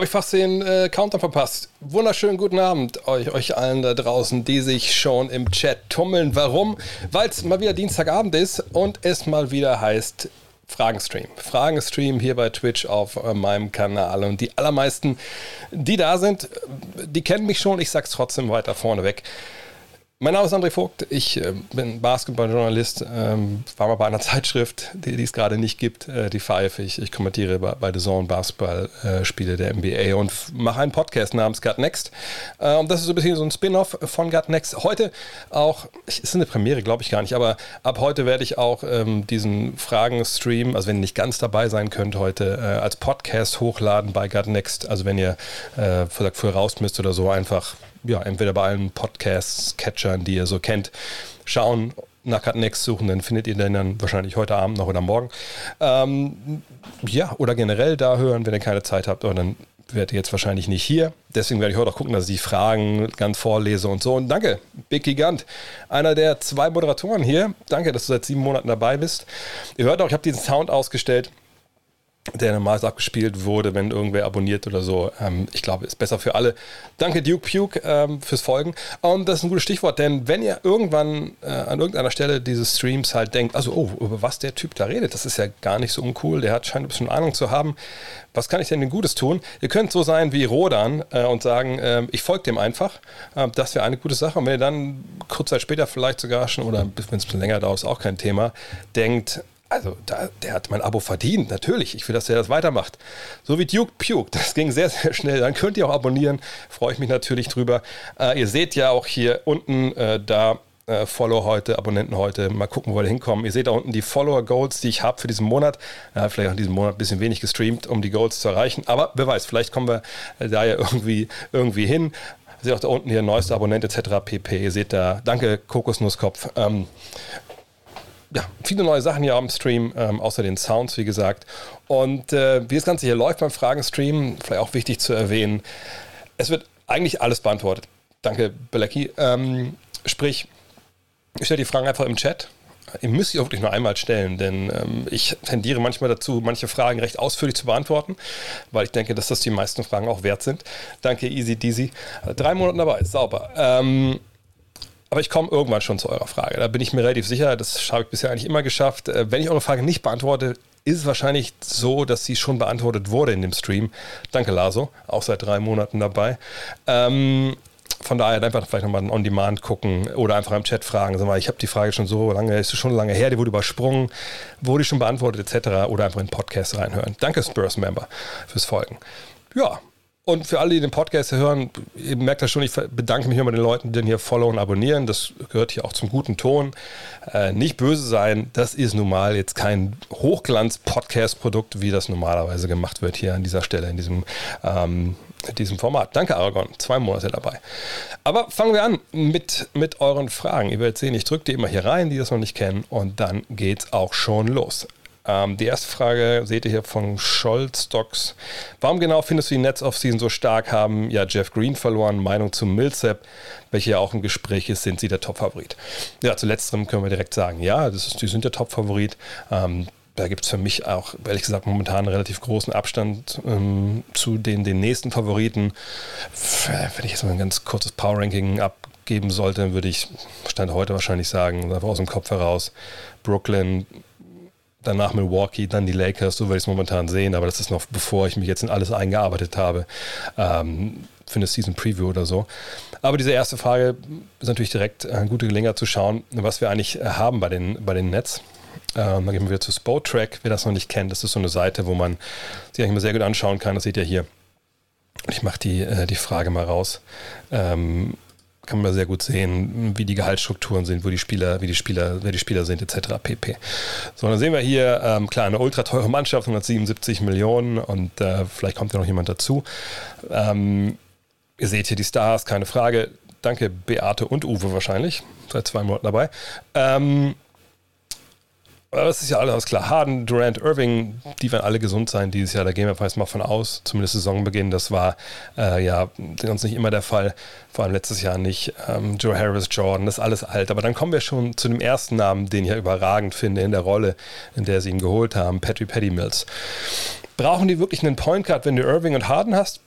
habe ich fast den äh, Counter verpasst. Wunderschönen guten Abend euch, euch allen da draußen, die sich schon im Chat tummeln. Warum? Weil es mal wieder Dienstagabend ist und es mal wieder heißt Fragenstream. Fragenstream hier bei Twitch auf äh, meinem Kanal. Und die allermeisten, die da sind, die kennen mich schon. Ich sag's trotzdem weiter vorneweg. weg mein Name ist André Vogt, ich äh, bin Basketballjournalist, ähm, war mal bei einer Zeitschrift, die, es gerade nicht gibt, äh, die Five. Ich, ich kommentiere bei, bei The Zone Basketballspiele äh, der NBA und mache einen Podcast namens Gut Next. Äh, und das ist so ein bisschen so ein Spin-off von Gut Next. Heute auch, es ist eine Premiere, glaube ich gar nicht, aber ab heute werde ich auch ähm, diesen Fragen-Stream, also wenn ihr nicht ganz dabei sein könnt heute, äh, als Podcast hochladen bei Gut Next. Also wenn ihr äh, früher raus müsst oder so, einfach ja, entweder bei allen Podcasts, Catchern, die ihr so kennt, schauen, nach Cut Next suchen, dann findet ihr den dann wahrscheinlich heute Abend noch oder morgen. Ähm, ja, oder generell da hören, wenn ihr keine Zeit habt, oder dann werdet ihr jetzt wahrscheinlich nicht hier. Deswegen werde ich heute auch gucken, dass ich die Fragen ganz vorlese und so. Und danke, Big Gigant, einer der zwei Moderatoren hier. Danke, dass du seit sieben Monaten dabei bist. Ihr hört auch, ich habe diesen Sound ausgestellt der normalerweise abgespielt wurde, wenn irgendwer abonniert oder so. Ähm, ich glaube, ist besser für alle. Danke Duke Puke ähm, fürs Folgen. Und das ist ein gutes Stichwort, denn wenn ihr irgendwann äh, an irgendeiner Stelle dieses Streams halt denkt, also oh, über was der Typ da redet, das ist ja gar nicht so uncool, der hat scheint ein bisschen Ahnung zu haben. Was kann ich denn denn Gutes tun? Ihr könnt so sein wie Rodan äh, und sagen, äh, ich folge dem einfach. Ähm, das wäre eine gute Sache. Und wenn ihr dann kurz Zeit später vielleicht sogar schon, oder wenn es ein bisschen länger dauert, ist auch kein Thema, denkt, also da, der hat mein Abo verdient, natürlich. Ich will, dass er das weitermacht. So wie Duke Puke, das ging sehr, sehr schnell. Dann könnt ihr auch abonnieren, freue ich mich natürlich drüber. Äh, ihr seht ja auch hier unten äh, da äh, Follow heute, Abonnenten heute. Mal gucken, wo wir hinkommen. Ihr seht da unten die Follower-Goals, die ich habe für diesen Monat. Vielleicht auch in diesem Monat ein bisschen wenig gestreamt, um die Goals zu erreichen. Aber wer weiß, vielleicht kommen wir äh, da ja irgendwie, irgendwie hin. Ihr seht auch da unten hier neueste Abonnent etc. pp. Ihr seht da, danke Kokosnusskopf. Ähm, ja, viele neue Sachen hier am Stream, ähm, außer den Sounds, wie gesagt. Und äh, wie das Ganze hier läuft beim Fragen-Stream, vielleicht auch wichtig zu erwähnen, es wird eigentlich alles beantwortet. Danke, Belecki. Ähm, sprich, ich stelle die Fragen einfach im Chat. Ihr müsst sie auch wirklich nur einmal stellen, denn ähm, ich tendiere manchmal dazu, manche Fragen recht ausführlich zu beantworten, weil ich denke, dass das die meisten Fragen auch wert sind. Danke, Easy Deasy. Drei Monate dabei, sauber. Ähm, aber ich komme irgendwann schon zu eurer Frage. Da bin ich mir relativ sicher. Das habe ich bisher eigentlich immer geschafft. Äh, wenn ich eure Frage nicht beantworte, ist es wahrscheinlich so, dass sie schon beantwortet wurde in dem Stream. Danke, Laso. Auch seit drei Monaten dabei. Ähm, von daher einfach vielleicht nochmal On Demand gucken oder einfach im Chat fragen. Sag mal, ich habe die Frage schon so lange, ist schon lange her, die wurde übersprungen, wurde schon beantwortet etc. Oder einfach in den Podcast reinhören. Danke, Spurs-Member, fürs Folgen. Ja, und für alle, die den Podcast hören, ihr merkt das schon, ich bedanke mich immer den Leuten, die den hier followen und abonnieren. Das gehört hier auch zum guten Ton. Äh, nicht böse sein, das ist nun mal jetzt kein Hochglanz-Podcast-Produkt, wie das normalerweise gemacht wird hier an dieser Stelle, in diesem, ähm, diesem Format. Danke, Aragon. Zwei Monate dabei. Aber fangen wir an mit, mit euren Fragen. Ihr werdet sehen, ich drücke die immer hier rein, die das noch nicht kennen, und dann geht's auch schon los. Ähm, die erste Frage seht ihr hier von Scholz-Stocks. Warum genau findest du die Nets Offseason so stark? Haben ja Jeff Green verloren. Meinung zu Millsap, welche ja auch im Gespräch ist, sind sie der Top-Favorit? Ja, zu letzterem können wir direkt sagen, ja, ist, die sind der Top-Favorit. Ähm, da gibt es für mich auch, ehrlich gesagt, momentan einen relativ großen Abstand ähm, zu den, den nächsten Favoriten. Wenn ich jetzt mal ein ganz kurzes Power-Ranking abgeben sollte, würde ich Stand heute wahrscheinlich sagen, einfach aus dem Kopf heraus, Brooklyn, danach Milwaukee, dann die Lakers, so würde ich es momentan sehen, aber das ist noch bevor ich mich jetzt in alles eingearbeitet habe ähm, für eine Season Preview oder so. Aber diese erste Frage ist natürlich direkt eine gute Gelegenheit zu schauen, was wir eigentlich haben bei den, bei den Nets. Ähm, dann gehen wir wieder zu Spotrack, wer das noch nicht kennt, das ist so eine Seite, wo man sich eigentlich mal sehr gut anschauen kann, das seht ihr hier. Ich mache die, äh, die Frage mal raus. Ähm, kann man sehr gut sehen, wie die Gehaltsstrukturen sind, wo die Spieler, wie die Spieler, wer die Spieler sind, etc. pp. So, dann sehen wir hier, ähm, klar, eine ultra teure Mannschaft, 177 Millionen und äh, vielleicht kommt ja noch jemand dazu. Ähm, ihr seht hier die Stars, keine Frage. Danke, Beate und Uwe wahrscheinlich, seit zwei Monaten dabei. Ähm, das ist ja alles klar. Harden, Durant, Irving, die werden alle gesund sein dieses Jahr. Da gehen wir jetzt mal von aus. Zumindest Saisonbeginn. Das war äh, ja sonst nicht immer der Fall. Vor allem letztes Jahr nicht. Ähm, Joe Harris, Jordan, das ist alles alt. Aber dann kommen wir schon zu dem ersten Namen, den ich ja überragend finde in der Rolle, in der sie ihn geholt haben. Patrick Paddy Mills. Brauchen die wirklich einen Point Guard, wenn du Irving und Harden hast?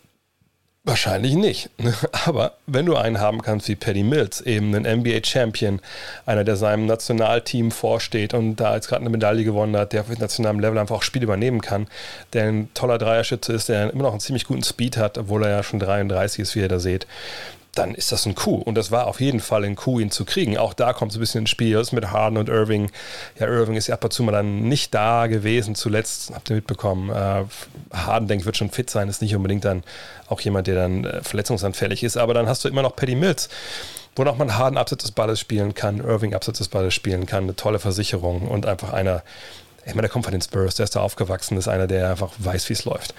Wahrscheinlich nicht. Aber wenn du einen haben kannst wie Paddy Mills, eben ein NBA-Champion, einer, der seinem Nationalteam vorsteht und da jetzt gerade eine Medaille gewonnen hat, der auf nationalem Level einfach auch Spiel übernehmen kann, der ein toller Dreierschütze ist, der immer noch einen ziemlich guten Speed hat, obwohl er ja schon 33 ist, wie ihr da seht, dann ist das ein Coup. Und das war auf jeden Fall ein Coup, ihn zu kriegen. Auch da kommt es ein bisschen ins Spiel. Das ist mit Harden und Irving. Ja, Irving ist ja ab und zu mal dann nicht da gewesen. Zuletzt habt ihr mitbekommen. Äh, Harden, denke ich, wird schon fit sein. Ist nicht unbedingt dann auch jemand, der dann äh, verletzungsanfällig ist. Aber dann hast du immer noch Paddy Mills, wo noch man Harden abseits des Balles spielen kann, Irving abseits des Balles spielen kann. Eine tolle Versicherung und einfach einer, ich meine, der kommt von den Spurs, der ist da aufgewachsen, ist einer, der einfach weiß, wie es läuft.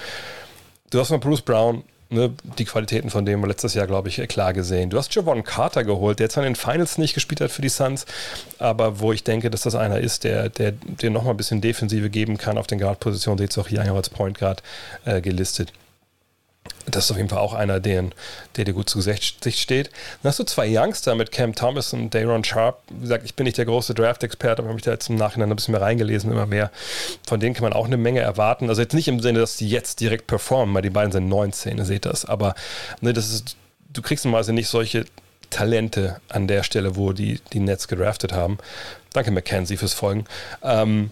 Du hast noch Bruce Brown, ne, die Qualitäten von dem letztes Jahr, glaube ich, klar gesehen. Du hast Javon Carter geholt, der zwar in den Finals nicht gespielt hat für die Suns, aber wo ich denke, dass das einer ist, der, der dir nochmal ein bisschen Defensive geben kann auf den Guard-Positionen. Seht auch hier als Point Guard äh, gelistet. Das ist auf jeden Fall auch einer, der, der dir gut zu Gesicht steht. Dann hast du zwei Youngster mit Cam Thomas und Dayron Sharp. Wie gesagt, ich bin nicht der große Draft-Experte, aber habe mich da jetzt im Nachhinein ein bisschen mehr reingelesen, immer mehr. Von denen kann man auch eine Menge erwarten. Also jetzt nicht im Sinne, dass die jetzt direkt performen, weil die beiden sind 19, ihr seht das. Aber ne, das ist, du kriegst normalerweise nicht solche Talente an der Stelle, wo die, die Nets gedraftet haben. Danke, Mackenzie, fürs Folgen. Ähm,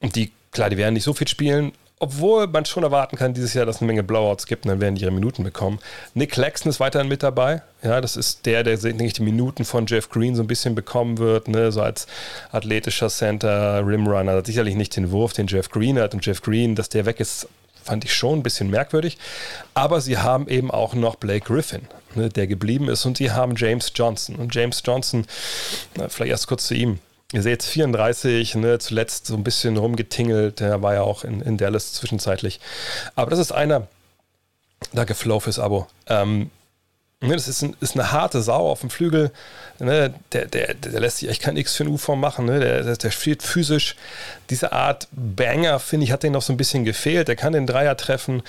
die, klar, die werden nicht so viel spielen, obwohl man schon erwarten kann dieses Jahr, dass es eine Menge Blowouts gibt und dann werden die ihre Minuten bekommen. Nick Claxton ist weiterhin mit dabei. Ja, das ist der, der denke ich, die Minuten von Jeff Green so ein bisschen bekommen wird, ne? so als athletischer Center, Rimrunner. Hat sicherlich nicht den Wurf, den Jeff Green hat. Und Jeff Green, dass der weg ist, fand ich schon ein bisschen merkwürdig. Aber sie haben eben auch noch Blake Griffin, ne, der geblieben ist. Und sie haben James Johnson. Und James Johnson, na, vielleicht erst kurz zu ihm Ihr seht 34, ne, zuletzt so ein bisschen rumgetingelt, der war ja auch in, in Dallas zwischenzeitlich. Aber das ist einer, danke Flow fürs Abo. Ähm, ne, das ist, ein, ist, eine harte Sau auf dem Flügel. Ne, der, der, der lässt sich echt kein X für ein U-Form machen. Ne, der, der spielt physisch. Diese Art Banger, finde ich, hat den noch so ein bisschen gefehlt. Der kann den Dreier treffen.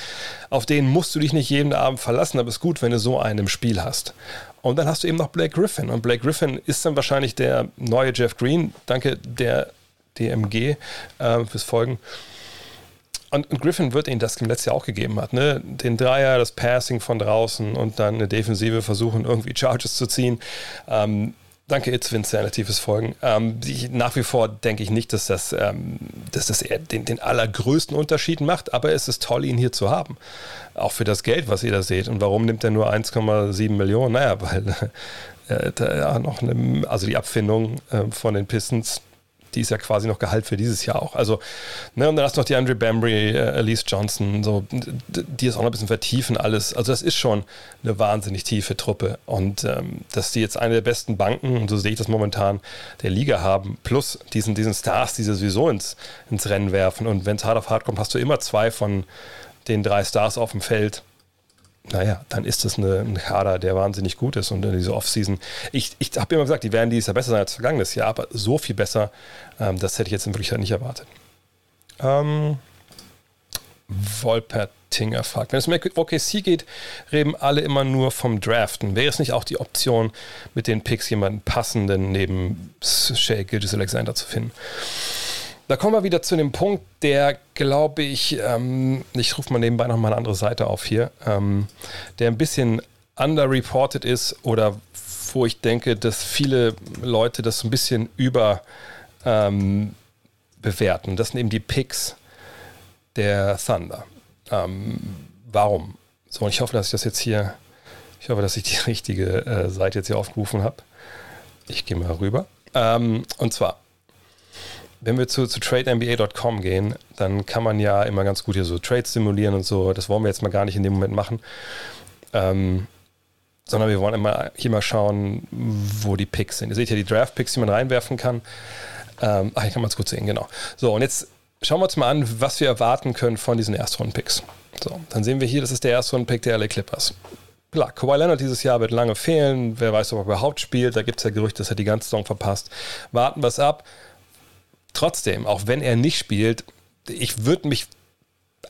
Auf den musst du dich nicht jeden Abend verlassen, aber es ist gut, wenn du so einen im Spiel hast. Und dann hast du eben noch Blake Griffin. Und Blake Griffin ist dann wahrscheinlich der neue Jeff Green. Danke der DMG äh, fürs Folgen. Und, und, Griffin wird ihnen das im letzten Jahr auch gegeben hat. Ne? Den Dreier, das Passing von draußen und dann eine Defensive versuchen, irgendwie Charges zu ziehen. Ähm, Danke, It's Vinsanity fürs Folgen. Ähm, ich, nach wie vor denke ich nicht, dass das, ähm, dass das den, den allergrößten Unterschied macht, aber es ist toll, ihn hier zu haben. Auch für das Geld, was ihr da seht. Und warum nimmt er nur 1,7 Millionen? Naja, weil äh, da noch eine, also die Abfindung äh, von den Pistons die ist ja quasi noch Gehalt für dieses Jahr auch. Also, ne, und dann hast du noch die Andre Bambry, äh, Elise Johnson, so, die ist auch noch ein bisschen vertiefen alles. Also, das ist schon eine wahnsinnig tiefe Truppe. Und ähm, dass die jetzt eine der besten Banken, und so sehe ich das momentan, der Liga haben, plus diesen, diesen Stars, die sie sowieso ins, ins Rennen werfen. Und wenn es hart auf hart kommt, hast du immer zwei von den drei Stars auf dem Feld naja, dann ist das eine, ein Kader, der wahnsinnig gut ist. Und in dieser Offseason, ich, ich habe immer gesagt, die werden dieses Jahr besser sein als vergangenes Jahr, aber so viel besser, ähm, das hätte ich jetzt in Wirklichkeit nicht erwartet. Ähm, Wolpertinger fragt, wenn es um OKC geht, reden alle immer nur vom Draften. Wäre es nicht auch die Option, mit den Picks jemanden passenden neben Shea Gilgis Alexander zu finden? Da kommen wir wieder zu dem Punkt, der, glaube ich, ähm, ich rufe mal nebenbei nochmal eine andere Seite auf hier, ähm, der ein bisschen underreported ist oder wo ich denke, dass viele Leute das ein bisschen über ähm. Das sind eben die Picks der Thunder. Ähm, warum? So, und ich hoffe, dass ich das jetzt hier, ich hoffe, dass ich die richtige äh, Seite jetzt hier aufgerufen habe. Ich gehe mal rüber. Ähm, und zwar, wenn wir zu, zu TradeNBA.com gehen, dann kann man ja immer ganz gut hier so Trades simulieren und so. Das wollen wir jetzt mal gar nicht in dem Moment machen. Ähm, sondern wir wollen immer hier mal schauen, wo die Picks sind. Ihr seht ja die Draft-Picks, die man reinwerfen kann. Ähm, ach, hier kann man es gut sehen, genau. So, und jetzt schauen wir uns mal an, was wir erwarten können von diesen Erstrunden-Picks. So, dann sehen wir hier, das ist der Erstrunden-Pick der LA Clippers. Klar, Kawhi Leonard dieses Jahr wird lange fehlen. Wer weiß, ob er überhaupt spielt. Da gibt es ja Gerüchte, dass er die ganze Saison verpasst. Warten wir es ab trotzdem, auch wenn er nicht spielt, ich würde mich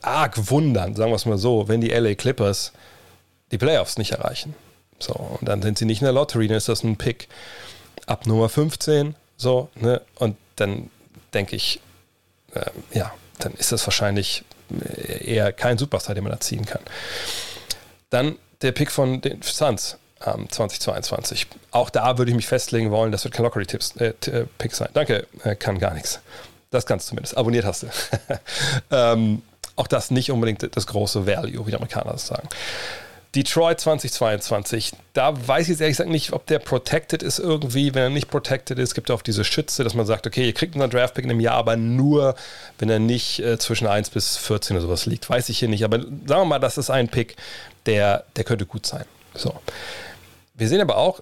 arg wundern, sagen wir es mal so, wenn die LA Clippers die Playoffs nicht erreichen. So, und dann sind sie nicht in der Lottery, dann ist das ein Pick ab Nummer 15, so, ne? Und dann denke ich, äh, ja, dann ist das wahrscheinlich eher kein Superstar, den man da ziehen kann. Dann der Pick von den Suns ähm, 2022. Auch da würde ich mich festlegen wollen, das wird kein Lockery-Pick äh, äh sein. Danke, äh, kann gar nichts. Das kannst du zumindest. Abonniert hast du. ähm, auch das nicht unbedingt das große Value, wie die Amerikaner das sagen. Detroit 2022, da weiß ich jetzt ehrlich gesagt nicht, ob der protected ist irgendwie. Wenn er nicht protected ist, gibt es auch diese Schütze, dass man sagt, okay, ihr kriegt einen Draftpick in einem Jahr, aber nur, wenn er nicht äh, zwischen 1 bis 14 oder sowas liegt. Weiß ich hier nicht, aber sagen wir mal, das ist ein Pick, der, der könnte gut sein. So. Wir sehen aber auch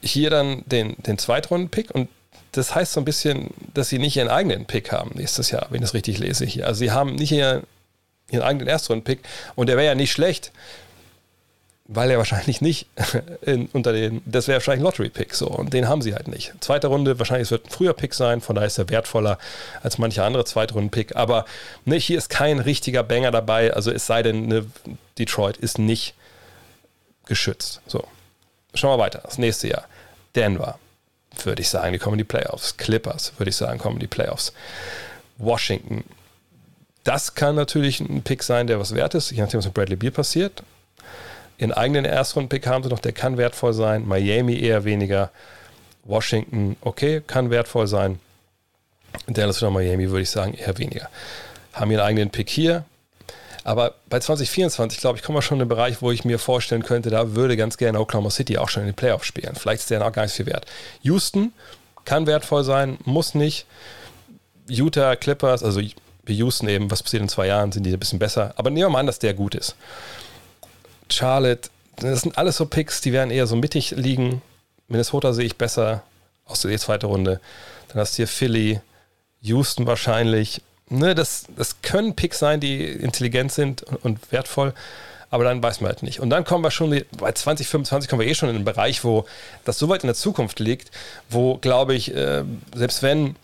hier dann den, den Zweitrunden-Pick und das heißt so ein bisschen, dass sie nicht ihren eigenen Pick haben nächstes Jahr, wenn ich das richtig lese hier. Also sie haben nicht ihren, ihren eigenen Erstrunden-Pick und der wäre ja nicht schlecht, weil er wahrscheinlich nicht in, unter den, das wäre wahrscheinlich ein Lottery-Pick so und den haben sie halt nicht. Zweite Runde, wahrscheinlich es wird ein früher Pick sein, von daher ist er wertvoller als manche andere Zweitrunden-Pick, aber ne, hier ist kein richtiger Banger dabei, also es sei denn, ne, Detroit ist nicht geschützt. So, schauen wir weiter, das nächste Jahr. Denver, würde ich sagen, die kommen in die Playoffs. Clippers, würde ich sagen, kommen in die Playoffs. Washington, das kann natürlich ein Pick sein, der was wert ist, je nachdem, was mit Bradley Beal passiert. Ihren eigenen Erstrunden-Pick haben sie noch, der kann wertvoll sein. Miami eher weniger. Washington, okay, kann wertvoll sein. Dallas oder Miami würde ich sagen eher weniger. Haben ihren eigenen Pick hier. Aber bei 2024, glaube ich, kommen wir schon in den Bereich, wo ich mir vorstellen könnte, da würde ganz gerne Oklahoma City auch schon in den Playoffs spielen. Vielleicht ist der noch gar nicht viel wert. Houston kann wertvoll sein, muss nicht. Utah Clippers, also wie Houston eben, was passiert in zwei Jahren, sind die ein bisschen besser. Aber nehmen wir mal an, dass der gut ist. Charlotte, das sind alles so Picks, die werden eher so mittig liegen. Minnesota sehe ich besser aus der zweiten Runde. Dann hast du hier Philly, Houston wahrscheinlich. Ne, das, das können Picks sein, die intelligent sind und, wertvoll, aber dann weiß man halt nicht. Und dann kommen wir schon, bei 2025 kommen wir eh schon in einen Bereich, wo das so weit in der Zukunft liegt, wo, glaube ich, äh, selbst wenn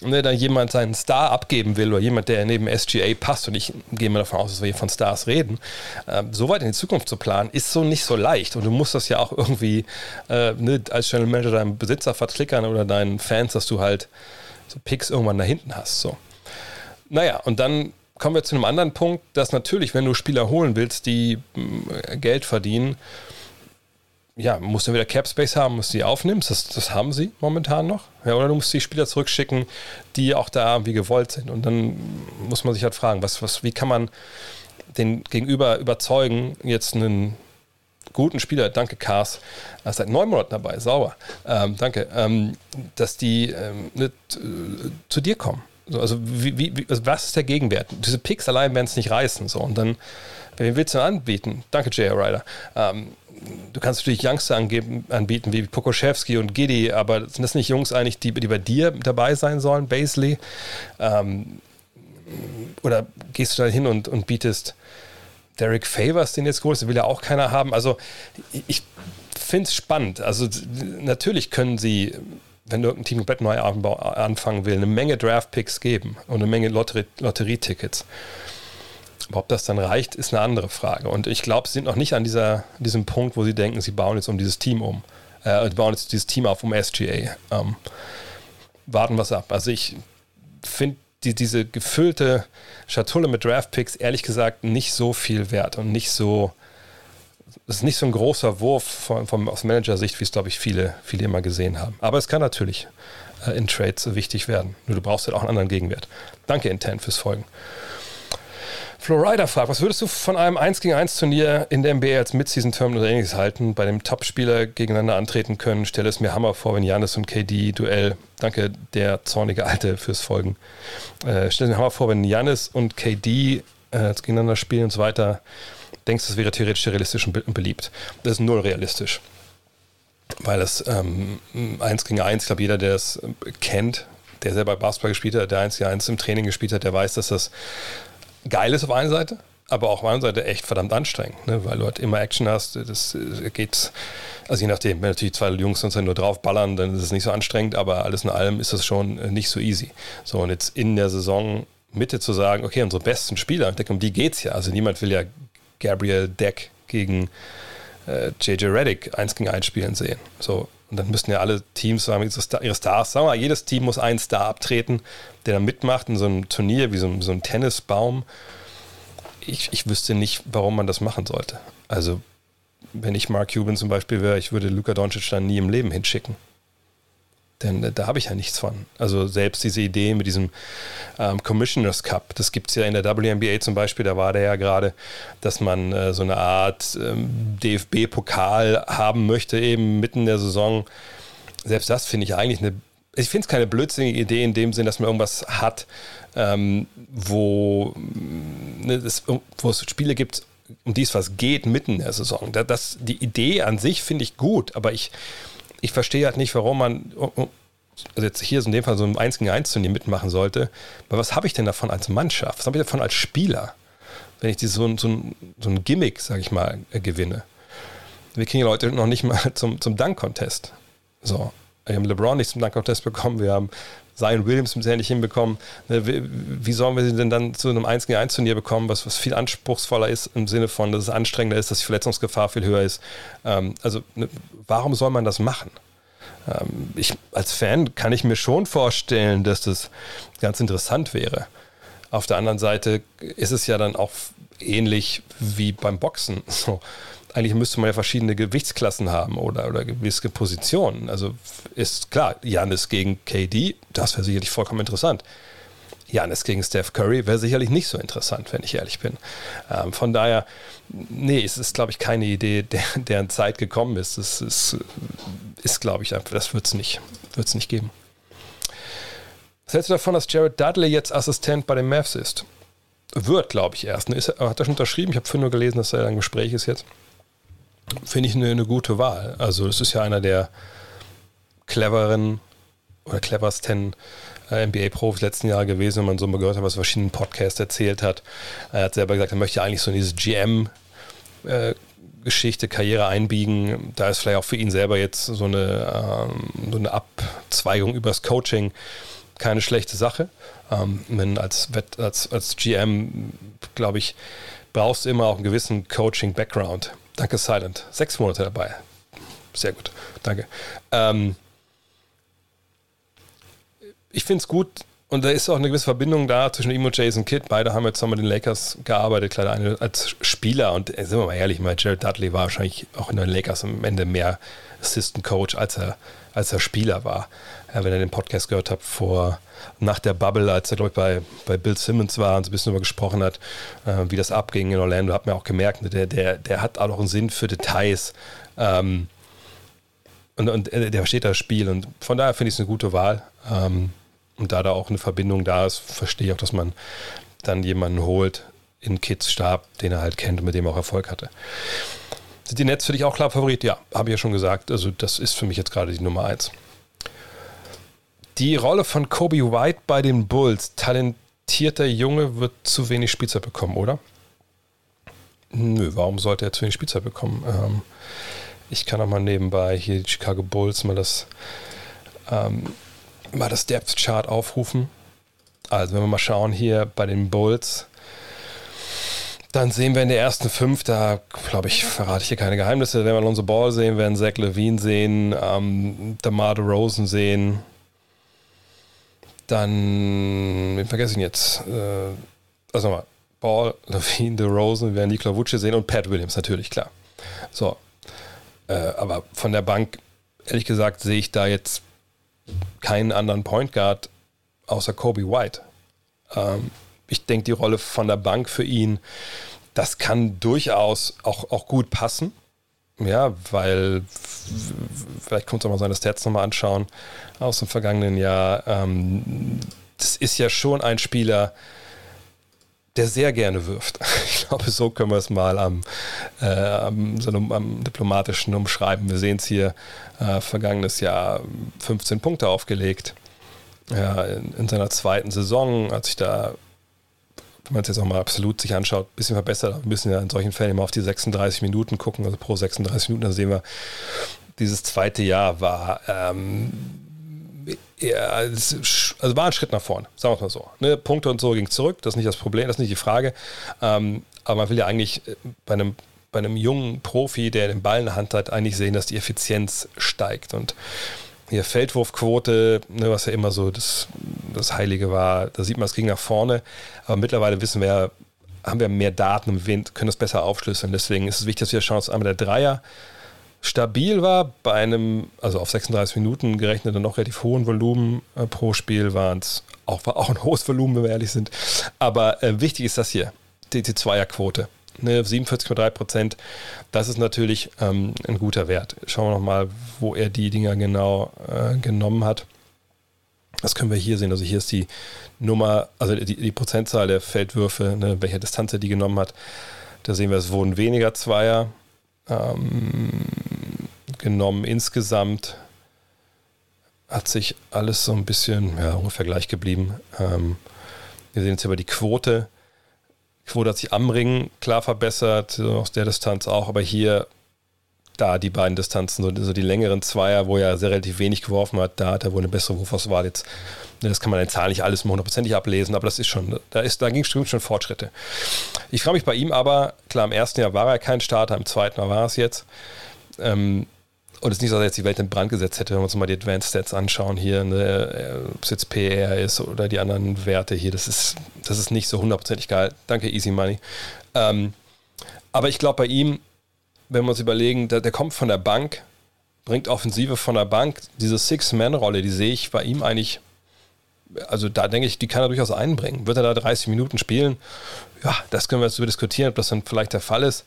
ne, dann jemand seinen Star abgeben will oder jemand, der neben SGA passt, und ich gehe mal davon aus, dass wir hier von Stars reden, äh, so weit in die Zukunft zu planen, ist so nicht so leicht. Und du musst das ja auch irgendwie äh, ne, als General Manager deinem Besitzer verklickern oder deinen Fans, dass du halt so Picks irgendwann da hinten hast. So. Naja, und dann kommen wir zu einem anderen Punkt, dass natürlich, wenn du Spieler holen willst, die mm, Geld verdienen, ja, musst du wieder Cap Space haben, musst du die aufnehmen. Das, das haben sie momentan noch. Ja, oder du musst die Spieler zurückschicken, die auch da wie gewollt sind. Und dann muss man sich halt fragen, was, was, wie kann man den Gegenüber überzeugen, jetzt einen guten Spieler, danke Cars, seit neun Monaten dabei, sauber, ähm, danke, ähm, dass die ähm, nicht, äh, zu dir kommen. So, also, wie, wie, also was ist der Gegenwert? Diese Picks allein werden es nicht reißen. So. Und dann, wen willst du denn anbieten? Danke, J.R. Ryder. Ähm, du kannst natürlich Youngster angeben, anbieten wie Pokoschewski und Giddy, aber sind das nicht Jungs eigentlich, die, die bei dir dabei sein sollen, Basley? Ähm, oder gehst du da hin und, und bietest Derek Favors den jetzt groß, will ja auch keiner haben. Also ich finde es spannend. Also natürlich können sie, wenn irgendein Team komplett neu anfangen will, eine Menge Draft-Picks geben und eine Menge Lotterietickets. Aber ob das dann reicht, ist eine andere Frage. Und ich glaube, sie sind noch nicht an dieser, diesem Punkt, wo sie denken, sie bauen jetzt um dieses Team um. Äh, bauen jetzt dieses Team auf um SGA. Ähm, warten es ab. Also ich finde die, diese gefüllte Schatulle mit Draftpicks ehrlich gesagt nicht so viel wert und nicht so. Das ist nicht so ein großer Wurf von, von, aus Manager-Sicht, wie es, glaube ich, viele, viele immer gesehen haben. Aber es kann natürlich äh, in Trades wichtig werden. Nur du brauchst halt auch einen anderen Gegenwert. Danke, Intent, fürs Folgen. Florida fragt, was würdest du von einem 1 gegen 1 Turnier in der NBA als Midseason-Term oder ähnliches halten, bei dem Top-Spieler gegeneinander antreten können? Stelle es mir Hammer vor, wenn Janis und KD Duell, danke der zornige Alte fürs Folgen, äh, stelle es mir Hammer vor, wenn Janis und KD äh, gegeneinander spielen und so weiter. Denkst das wäre theoretisch realistisch und beliebt? Das ist null realistisch. Weil es ähm, 1 gegen 1, ich glaube, jeder, der es kennt, der selber Basketball gespielt hat, der 1 gegen 1 im Training gespielt hat, der weiß, dass das geil ist auf einer Seite, aber auch auf der anderen Seite echt verdammt anstrengend, ne? weil du halt immer Action hast. Das äh, geht, also je nachdem, wenn natürlich zwei Jungs uns nur drauf ballern, dann ist es nicht so anstrengend, aber alles in allem ist das schon äh, nicht so easy. So, und jetzt in der Saison Mitte zu sagen, okay, unsere besten Spieler, um die geht es ja. Also niemand will ja Gabriel Deck gegen äh, JJ Reddick eins gegen eins spielen sehen. So, und dann müssten ja alle Teams sagen, ihre Stars, sagen wir mal, jedes Team muss einen Star abtreten, der dann mitmacht in so einem Turnier wie so, so ein Tennisbaum. ich, ich wüsste nicht, warum man das machen sollte. Also, wenn ich Mark Cuban zum Beispiel wäre, ich würde Luka Doncic dann nie im Leben hinschicken. Denn äh, da habe ich ja nichts von. Also selbst diese Idee mit diesem ähm, Commissioners Cup, das gibt es ja in der WNBA zum Beispiel, da war der ja gerade, dass man äh, so eine Art ähm, DFB-Pokal haben möchte, eben mitten in der Saison. Selbst das finde ich eigentlich eine, ich finde es keine blödsinnige Idee in dem Sinn, dass man irgendwas hat, ähm, wo, ne, das, wo es Spiele gibt, um die es was geht mitten in der Saison. Das die Idee an sich finde ich gut, aber ich ich verstehe halt nicht, warum man, also jetzt hier so in dem Fall so ein 1 gegen 1 Turnier mitmachen sollte. Aber was habe ich denn davon als Mannschaft? Was habe ich davon als Spieler, wenn ich so, ein, so, so ein Gimmick, sage ich mal, äh, gewinne? Wir kriegen Leute noch nicht mal zum, zum Dunk-Contest. So. Wir haben LeBron nicht zum Dunk-Contest bekommen, wir haben Zion Williams bisher nicht hinbekommen. Wie, wie sollen wir sie denn dann zu einem 1 gegen 1 Turnier bekommen, was, was viel anspruchsvoller ist im Sinne von, dass es anstrengender ist, dass die Verletzungsgefahr viel höher ist? Ähm, also, ne, warum soll man das machen? Ähm, ich, als Fan kann ich mir schon vorstellen, dass das ganz interessant wäre. Auf der anderen Seite ist es ja dann auch ähnlich wie beim Boxen. So, eigentlich müsste man ja verschiedene Gewichtsklassen haben oder, oder gewisse Positionen. Also ist klar, Janis gegen KD, das wäre sicherlich vollkommen interessant. Janis gegen Steph Curry wäre sicherlich nicht so interessant, wenn ich ehrlich bin. Ähm, von daher, nee, es ist, glaube ich, keine Idee, der, deren Zeit gekommen ist. Es ist, ist glaube ich, das wird es nicht, nicht geben. Was hältst du davon, dass Jared Dudley jetzt Assistent bei den Mavs ist? Wird, glaube ich, erst. Ist, hat er schon unterschrieben? Ich habe vorhin nur gelesen, dass er ein Gespräch ist jetzt finde ich eine, eine, gute Wahl. Also das ist ja einer der cleveren oder cleversten äh, NBA-Profis letzten Jahre gewesen, wenn man so mal gehört hat, was verschiedenen Podcasts erzählt hat. Er hat selber gesagt, er möchte eigentlich so in diese GM äh, Geschichte, Karriere einbiegen. Da ist vielleicht auch für ihn selber jetzt so eine, ähm, so eine Abzweigung übers Coaching keine schlechte Sache. Ähm, wenn als, als, als GM, glaube ich, brauchst du immer auch einen gewissen Coaching-Background. Danke, Silent. Sechs Monate dabei. Sehr gut. Danke. Ähm, ich finde es gut und da ist auch eine gewisse Verbindung da zwischen ihm und Jason Kidd. Beide haben jetzt nochmal den Lakers gearbeitet, klar, als Spieler und äh, sind wir mal ehrlich, mal Jared Dudley war wahrscheinlich auch in den Lakers am Ende mehr Assistant Coach, als er, als er Spieler war. Ja, wenn ihr den Podcast gehört habt vor nach der Bubble, als er, glaube ich, bei, bei Bill Simmons war und so ein bisschen darüber gesprochen hat, äh, wie das abging in Orlando, hat man auch gemerkt, ne, der, der, der hat auch einen Sinn für Details. Ähm, und, und der versteht das Spiel und von daher finde ich es eine gute Wahl. Ähm, und da da auch eine Verbindung da ist, verstehe ich auch, dass man dann jemanden holt in Kids Stab, den er halt kennt und mit dem er auch Erfolg hatte. Sind die Nets für dich auch klar Favorit? Ja, habe ich ja schon gesagt. Also das ist für mich jetzt gerade die Nummer eins. Die Rolle von Kobe White bei den Bulls, talentierter Junge, wird zu wenig Spielzeit bekommen, oder? Nö, warum sollte er zu wenig Spielzeit bekommen? Ähm, ich kann auch mal nebenbei hier die Chicago Bulls mal das, ähm, mal das Depth Chart aufrufen. Also, wenn wir mal schauen hier bei den Bulls, dann sehen wir in der ersten fünf, da glaube ich, verrate ich hier keine Geheimnisse. Wenn wir Alonso Ball sehen, werden Zach Levine sehen, ähm, DeMar DeRozan sehen, dann, wen vergesse ich jetzt? Äh, also nochmal, Ball, Levine, DeRozan, wir werden Nikola Vuce sehen und Pat Williams natürlich, klar. So, äh, aber von der Bank, ehrlich gesagt, sehe ich da jetzt keinen anderen Point Guard außer Kobe White. Ähm, ich denke, die Rolle von der Bank für ihn, das kann durchaus auch, auch gut passen. Ja, weil vielleicht kommt es auch mal seine Stats nochmal anschauen aus dem vergangenen Jahr. Ähm, das ist ja schon ein Spieler, der sehr gerne wirft. Ich glaube, so können wir es mal am, äh, am, so einem, am diplomatischen umschreiben. Wir sehen es hier, äh, vergangenes Jahr 15 Punkte aufgelegt. Ja, in, in, seiner zweiten Saison, als ich da wenn man es jetzt auch mal absolut sich anschaut, ein bisschen verbessert. Wir müssen ja in solchen Fällen immer auf die 36 Minuten gucken, also pro 36 Minuten. Da sehen wir, dieses zweite Jahr war ähm, ja, also war ein Schritt nach vorne, sagen wir es mal so. Ne, Punkte und so ging zurück, das ist nicht das Problem, das ist nicht die Frage. Ähm, aber man will ja eigentlich äh, bei einem, bei einem jungen Profi, der den Ball in der Hand hat, eigentlich sehen, dass die Effizienz steigt. Und hier Feldwurfquote, ne, was ja immer so das, das Heilige war, da sieht man, es ging nach vorne. Aber mittlerweile wissen wir haben wir mehr Daten und wir können das besser aufschlüsseln. Deswegen ist es wichtig, dass wir schauen, dass einmal der Dreier stabil war. Bei einem, also auf 36 Minuten gerechnet, noch relativ hohen Volumen äh, pro Spiel waren es auch, auch ein hohes Volumen, wenn wir ehrlich sind. Aber äh, wichtig ist das hier, die, die Zweierquote. Ne, 47,3 Prozent, das ist natürlich ähm, ein guter Wert. Schauen wir nochmal, wo er die Dinger genau äh, genommen hat. Das können wir hier sehen. Also hier ist die Nummer, also die, die Prozentzahl der Feldwürfe, ne, welcher Distanz er die genommen hat. Da sehen wir, es wurden weniger Zweier ähm, genommen. Insgesamt hat sich alles so ein bisschen, ja, ungefähr gleich geblieben. Ähm, wir sehen jetzt aber die Quote. Quote hat sich am Ring klar verbessert, aus der Distanz auch, aber hier, da die beiden Distanzen, so, so die längeren Zweier, wo er sehr relativ wenig geworfen hat, da hat er wohl eine bessere Wurfauswahl jetzt. Das kann man in Zahlen nicht alles hundertprozentig ablesen, aber das ist schon, da, ist, da ging es schon Fortschritte. Ich frage mich bei ihm aber, klar, im ersten Jahr war er kein Starter, im zweiten Jahr war es jetzt. Ähm, und es ist nicht so, dass er jetzt die Welt in Brand gesetzt hätte, wenn wir uns mal die Advanced Stats anschauen hier, ne, ob es jetzt PR ist oder die anderen Werte hier, das ist, das ist nicht so hundertprozentig geil. Danke, Easy Money. Ähm, aber ich glaube bei ihm, wenn wir uns überlegen, der, der kommt von der Bank, bringt Offensive von der Bank, diese Six-Man-Rolle, die sehe ich bei ihm eigentlich also da denke ich, die kann er durchaus einbringen. Wird er da 30 Minuten spielen? Ja, das können wir jetzt über diskutieren, ob das dann vielleicht der Fall ist.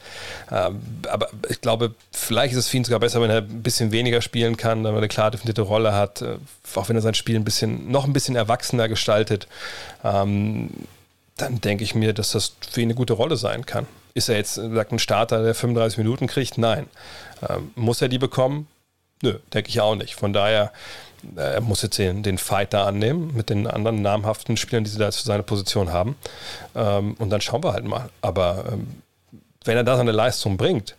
Ähm, aber ich glaube, vielleicht ist es für ihn sogar besser, wenn er ein bisschen weniger spielen kann, wenn er eine klar definierte Rolle hat, äh, auch wenn er sein Spiel ein bisschen, noch ein bisschen erwachsener gestaltet. Ähm, dann denke ich mir, dass das für ihn eine gute Rolle sein kann. Ist er jetzt sagt ein Starter, der 35 Minuten kriegt? Nein. Ähm, muss er die bekommen? Nö, denke ich auch nicht. Von daher er muss jetzt den, den Fight annehmen mit den anderen namhaften Spielern, die sie da für seine Position haben. Ähm, und dann schauen wir halt mal. Aber ähm, wenn er da seine Leistung bringt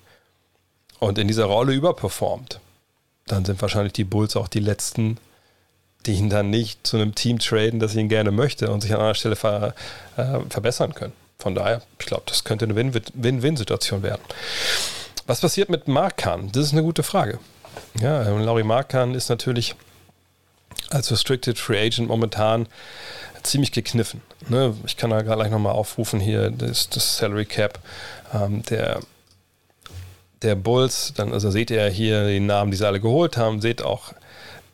und in dieser Rolle überperformt, dann sind wahrscheinlich die Bulls auch die letzten, die ihn dann nicht zu einem Team traden, das ihn gerne möchte und sich an einer Stelle ver, äh, verbessern können. Von daher, ich glaube, das könnte eine Win-Win-Situation werden. Was passiert mit Markan? Das ist eine gute Frage. Ja, Laurie Markan ist natürlich als Restricted Free Agent momentan ziemlich gekniffen. Ne? Ich kann da gleich nochmal aufrufen hier, das, das Salary Cap ähm, der, der Bulls. Dann, also seht ihr hier die Namen, die sie alle geholt haben. Seht auch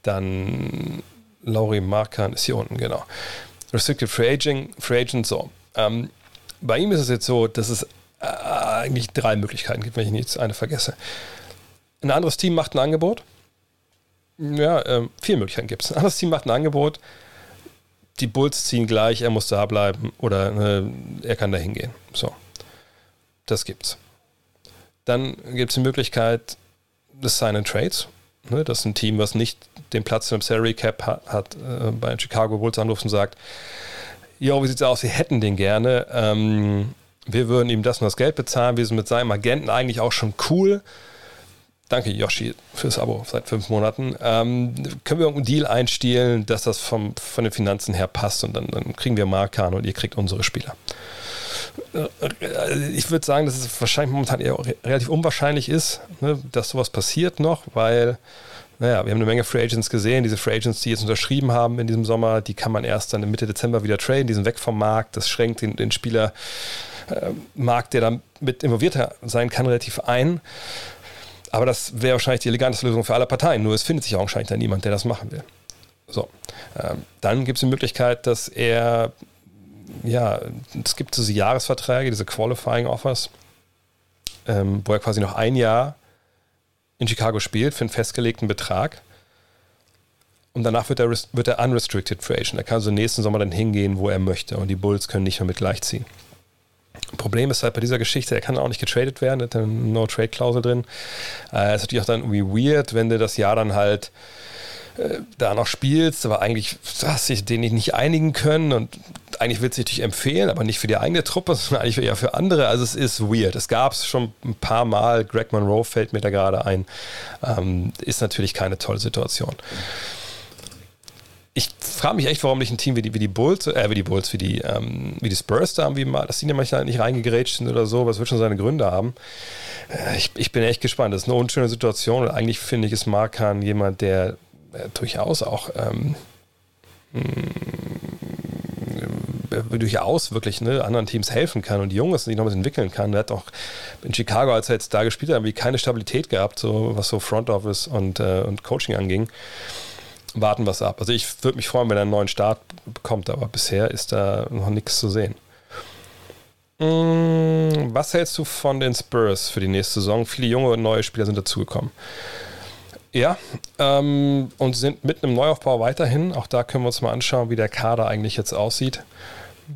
dann Laurie Markan ist hier unten, genau. Restricted Free Agent, Free Agent so. Ähm, bei ihm ist es jetzt so, dass es äh, eigentlich drei Möglichkeiten gibt, wenn ich jetzt eine vergesse. Ein anderes Team macht ein Angebot ja, äh, viele Möglichkeiten gibt es. Ein anderes Team macht ein Angebot, die Bulls ziehen gleich, er muss da bleiben oder äh, er kann da hingehen. So. Das gibt's. Dann gibt es die Möglichkeit des Sign and Trades. Ne, das ist ein Team, was nicht den Platz im Salary Cap hat, hat äh, bei den Chicago Bulls anruft und sagt, jo, wie sieht's aus, wir hätten den gerne. Ähm, wir würden ihm das und das Geld bezahlen, wir sind mit seinem Agenten eigentlich auch schon cool. Danke, Yoshi, fürs Abo seit fünf Monaten. Ähm, können wir irgendeinen Deal einstielen, dass das vom, von den Finanzen her passt und dann, dann kriegen wir Markan und ihr kriegt unsere Spieler. Äh, ich würde sagen, dass es wahrscheinlich momentan eher relativ unwahrscheinlich ist, ne, dass sowas passiert noch, weil, naja, wir haben eine Menge Free Agents gesehen. Diese Free Agents, die jetzt unterschrieben haben in diesem Sommer, die kann man erst dann Mitte Dezember wieder traden. Die sind weg vom Markt. Das schränkt den, den Spieler. Äh, der da mit involviert sein kann, relativ ein. Aber das wäre wahrscheinlich die eleganteste Lösung für alle Parteien. Nur es findet sich auch wahrscheinlich da niemand, der das machen will. So. Ähm, dann gibt es die Möglichkeit, dass er, ja, es gibt diese Jahresverträge, diese Qualifying Offers, ähm, wo er quasi noch ein Jahr in Chicago spielt für einen festgelegten Betrag. Und danach wird er, wird er unrestricted free agent. Er kann so nächsten Sommer dann hingehen, wo er möchte. Und die Bulls können nicht mehr mit gleichziehen. Problem ist halt bei dieser Geschichte, er kann auch nicht getradet werden, hat eine No-Trade-Klausel drin. Äh, ist natürlich auch dann irgendwie weird, wenn du das Jahr dann halt äh, da noch spielst, aber eigentlich hast du dich den nicht einigen können und eigentlich wird es sich natürlich empfehlen, aber nicht für die eigene Truppe, sondern eigentlich eher für andere. Also es ist weird. Es gab es schon ein paar Mal. Greg Monroe fällt mir da gerade ein. Ähm, ist natürlich keine tolle Situation. Mhm ich frage mich echt, warum nicht ein Team wie die, wie die Bulls, äh, wie die Bulls, wie die, ähm, wie die Spurs da irgendwie mal, dass die manchmal nicht reingegrätscht sind oder so, es wird schon seine Gründe haben. Äh, ich, ich bin echt gespannt. Das ist eine unschöne Situation und eigentlich finde ich, ist Markan jemand, der äh, durchaus auch ähm, mm, durchaus wirklich ne, anderen Teams helfen kann und die Jungs sich noch bisschen entwickeln kann. Er hat auch in Chicago, als er jetzt da gespielt hat, irgendwie keine Stabilität gehabt, so was so Front Office und, äh, und Coaching anging. Warten wir es ab. Also ich würde mich freuen, wenn er einen neuen Start bekommt, aber bisher ist da noch nichts zu sehen. Mm, was hältst du von den Spurs für die nächste Saison? Viele junge und neue Spieler sind dazugekommen. Ja, ähm, und sind mitten im Neuaufbau weiterhin. Auch da können wir uns mal anschauen, wie der Kader eigentlich jetzt aussieht.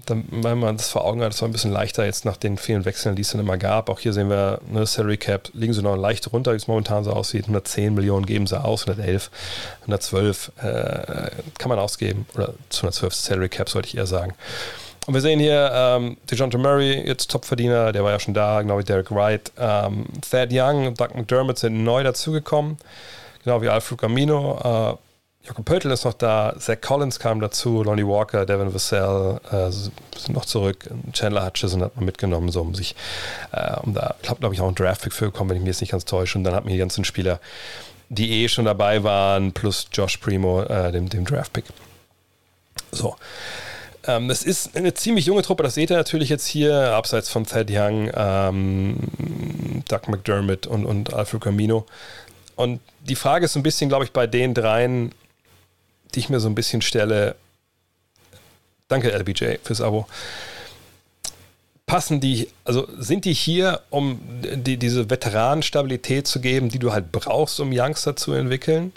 Dann, wenn man das vor Augen hat, ist es ein bisschen leichter jetzt nach den vielen Wechseln, die es dann immer gab. Auch hier sehen wir, ne, Salary Cap liegen sie noch leicht runter, wie es momentan so aussieht. 110 Millionen geben sie aus, 111, 112 äh, kann man ausgeben. Oder 212 Salary Cap, sollte ich eher sagen. Und wir sehen hier ähm, DeJounte Murray, jetzt Topverdiener, der war ja schon da, genau wie Derek Wright. Ähm, Thad Young und Doug McDermott sind neu dazugekommen genau wie Alfred Camino. Äh, Jakob Pöttl ist noch da, Zach Collins kam dazu, Lonnie Walker, Devin Vassell äh, sind noch zurück, Chandler Hutchison hat man mitgenommen, so um sich, äh, um da, glaube, glaube ich, auch ein Draftpick für gekommen, wenn ich mich jetzt nicht ganz täusche. Und dann hat man die ganzen Spieler, die eh schon dabei waren, plus Josh Primo, äh, dem, dem Draftpick. So. Ähm, es ist eine ziemlich junge Truppe, das seht ihr natürlich jetzt hier, abseits von Thad Young, ähm, Doug McDermott und, und Alfred Camino. Und die Frage ist ein bisschen, glaube ich, bei den dreien, die ich mir so ein bisschen stelle. Danke, LBJ, fürs Abo. Passen die, also sind die hier, um die, diese Veteranenstabilität zu geben, die du halt brauchst, um Youngster zu entwickeln?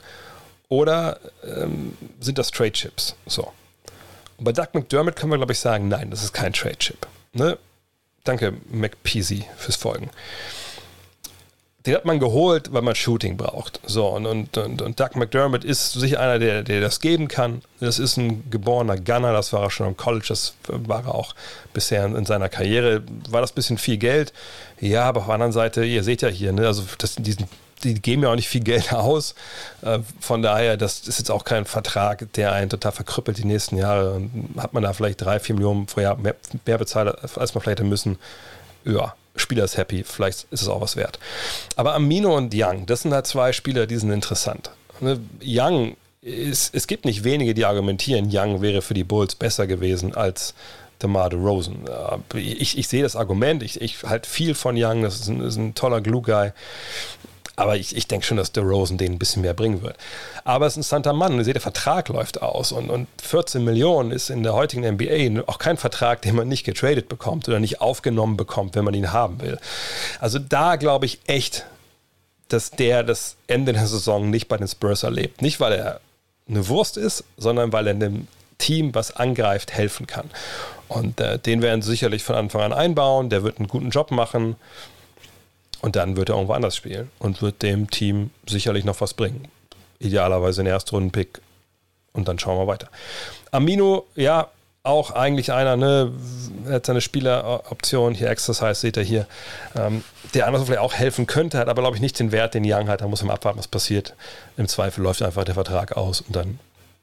Oder ähm, sind das Trade Chips? So. Und bei Doug McDermott können wir, glaube ich, sagen, nein, das ist kein Trade Chip. Ne? Danke, McPeasy, fürs Folgen den hat man geholt, weil man Shooting braucht. So, und, und, und, und Doug McDermott ist sicher einer, der, der das geben kann. Das ist ein geborener Gunner, das war er schon am College, das war er auch bisher in, seiner Karriere. War das ein bisschen viel Geld? Ja, aber auf der anderen Seite, ihr seht ja hier, ne, also das, diesen, die geben ja auch nicht viel Geld aus. Äh, von daher, das ist jetzt auch kein Vertrag, der einen total verkrüppelt die nächsten Jahre. Und hat man da vielleicht drei, vier Millionen pro Jahr mehr, mehr bezahlt, als man vielleicht hätte müssen. Ja, Spieler ist happy, vielleicht ist es auch was wert. Aber Amino und Young, das sind halt zwei Spieler, die sind interessant. Ne, Young, ist, es gibt nicht wenige, die argumentieren, Young wäre für die Bulls besser gewesen als DeMar DeRozan. Ich, ich sehe das Argument, ich, ich halte viel von Young, das ist ein, ist ein toller Glue-Guy. Aber ich, ich denke schon, dass der Rosen den ein bisschen mehr bringen wird. Aber es ist ein Santa Mann. Ihr seht, der Vertrag läuft aus. Und, und 14 Millionen ist in der heutigen NBA auch kein Vertrag, den man nicht getradet bekommt oder nicht aufgenommen bekommt, wenn man ihn haben will. Also da glaube ich echt, dass der das Ende der Saison nicht bei den Spurs erlebt. Nicht, weil er eine Wurst ist, sondern weil er einem Team, was angreift, helfen kann. Und äh, den werden sie sicherlich von Anfang an einbauen. Der wird einen guten Job machen. Und dann wird er irgendwo anders spielen und wird dem Team sicherlich noch was bringen. Idealerweise einen Erstrunden-Pick und dann schauen wir weiter. Amino, ja, auch eigentlich einer, ne, hat seine Spieleroption hier, Exercise seht ihr hier, ähm, der anders vielleicht auch helfen könnte, hat aber glaube ich nicht den Wert, den Young hat, da muss man abwarten, was passiert. Im Zweifel läuft einfach der Vertrag aus und dann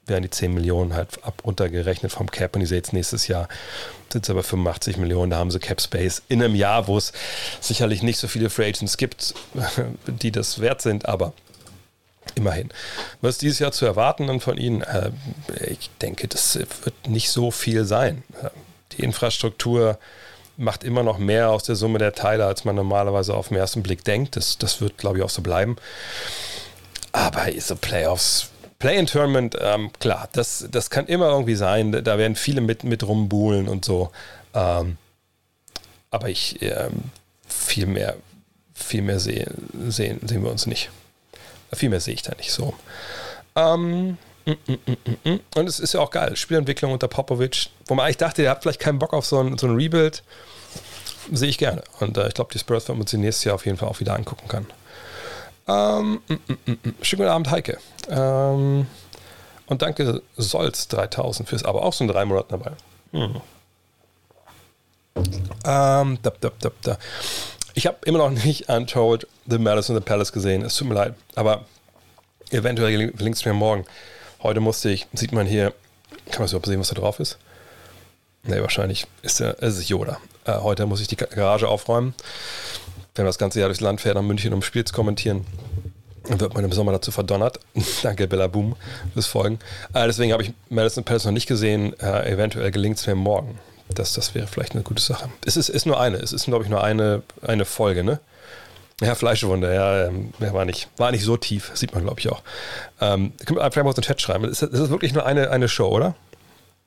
werden die 10 Millionen halt ab runtergerechnet vom Cap und ich sehe jetzt nächstes Jahr sind es aber 85 Millionen, da haben sie Cap Space in einem Jahr, wo es sicherlich nicht so viele Free Agents gibt, die das wert sind, aber immerhin. Was dieses Jahr zu erwarten dann von ihnen? Äh, ich denke, das wird nicht so viel sein. Die Infrastruktur macht immer noch mehr aus der Summe der Teile, als man normalerweise auf den ersten Blick denkt. Das, das wird, glaube ich, auch so bleiben. Aber so Playoffs Play-in-Tournament, ähm, klar, das, das kann immer irgendwie sein. Da werden viele mit, mit rumbuhlen und so. Ähm, aber ich, ähm, viel mehr, viel mehr sehen, sehen, sehen wir uns nicht. Viel mehr sehe ich da nicht so. Ähm, mm, mm, mm, und es ist ja auch geil. Spielentwicklung unter Popovic, wo man eigentlich dachte, ihr habt vielleicht keinen Bock auf so ein, so ein Rebuild. Sehe ich gerne. Und äh, ich glaube, die Spurs werden uns nächstes Jahr auf jeden Fall auch wieder angucken können. Ähm, mm, mm, mm. Schönen guten Abend, Heike. Ähm, und danke Solz 3000 fürs aber auch so ein drei Monaten dabei. Hm. Ähm, da, da, da, da. Ich habe immer noch nicht Untold The Malice in the Palace gesehen. Es tut mir leid. Aber eventuell gelingt es mir morgen. Heute musste ich, sieht man hier, kann man überhaupt sehen, was da drauf ist? Ne, wahrscheinlich ist der, es ist Yoda. Äh, heute muss ich die Garage aufräumen wenn man das ganze Jahr durchs Land fährt nach München, um Spiel zu kommentieren. wird man im Sommer dazu verdonnert. Danke, Bella Boom, fürs Folgen. Äh, deswegen habe ich Madison Palace noch nicht gesehen. Äh, eventuell gelingt es mir morgen. Das, das wäre vielleicht eine gute Sache. Es ist, ist nur eine. Es ist, glaube ich, nur eine, eine Folge, ne? Ja, Fleischwunde, ja, ähm, war nicht, war nicht so tief, sieht man, glaube ich, auch. Ähm, könnt ihr vielleicht mal aus dem Chat schreiben. Es ist, ist wirklich nur eine, eine Show, oder?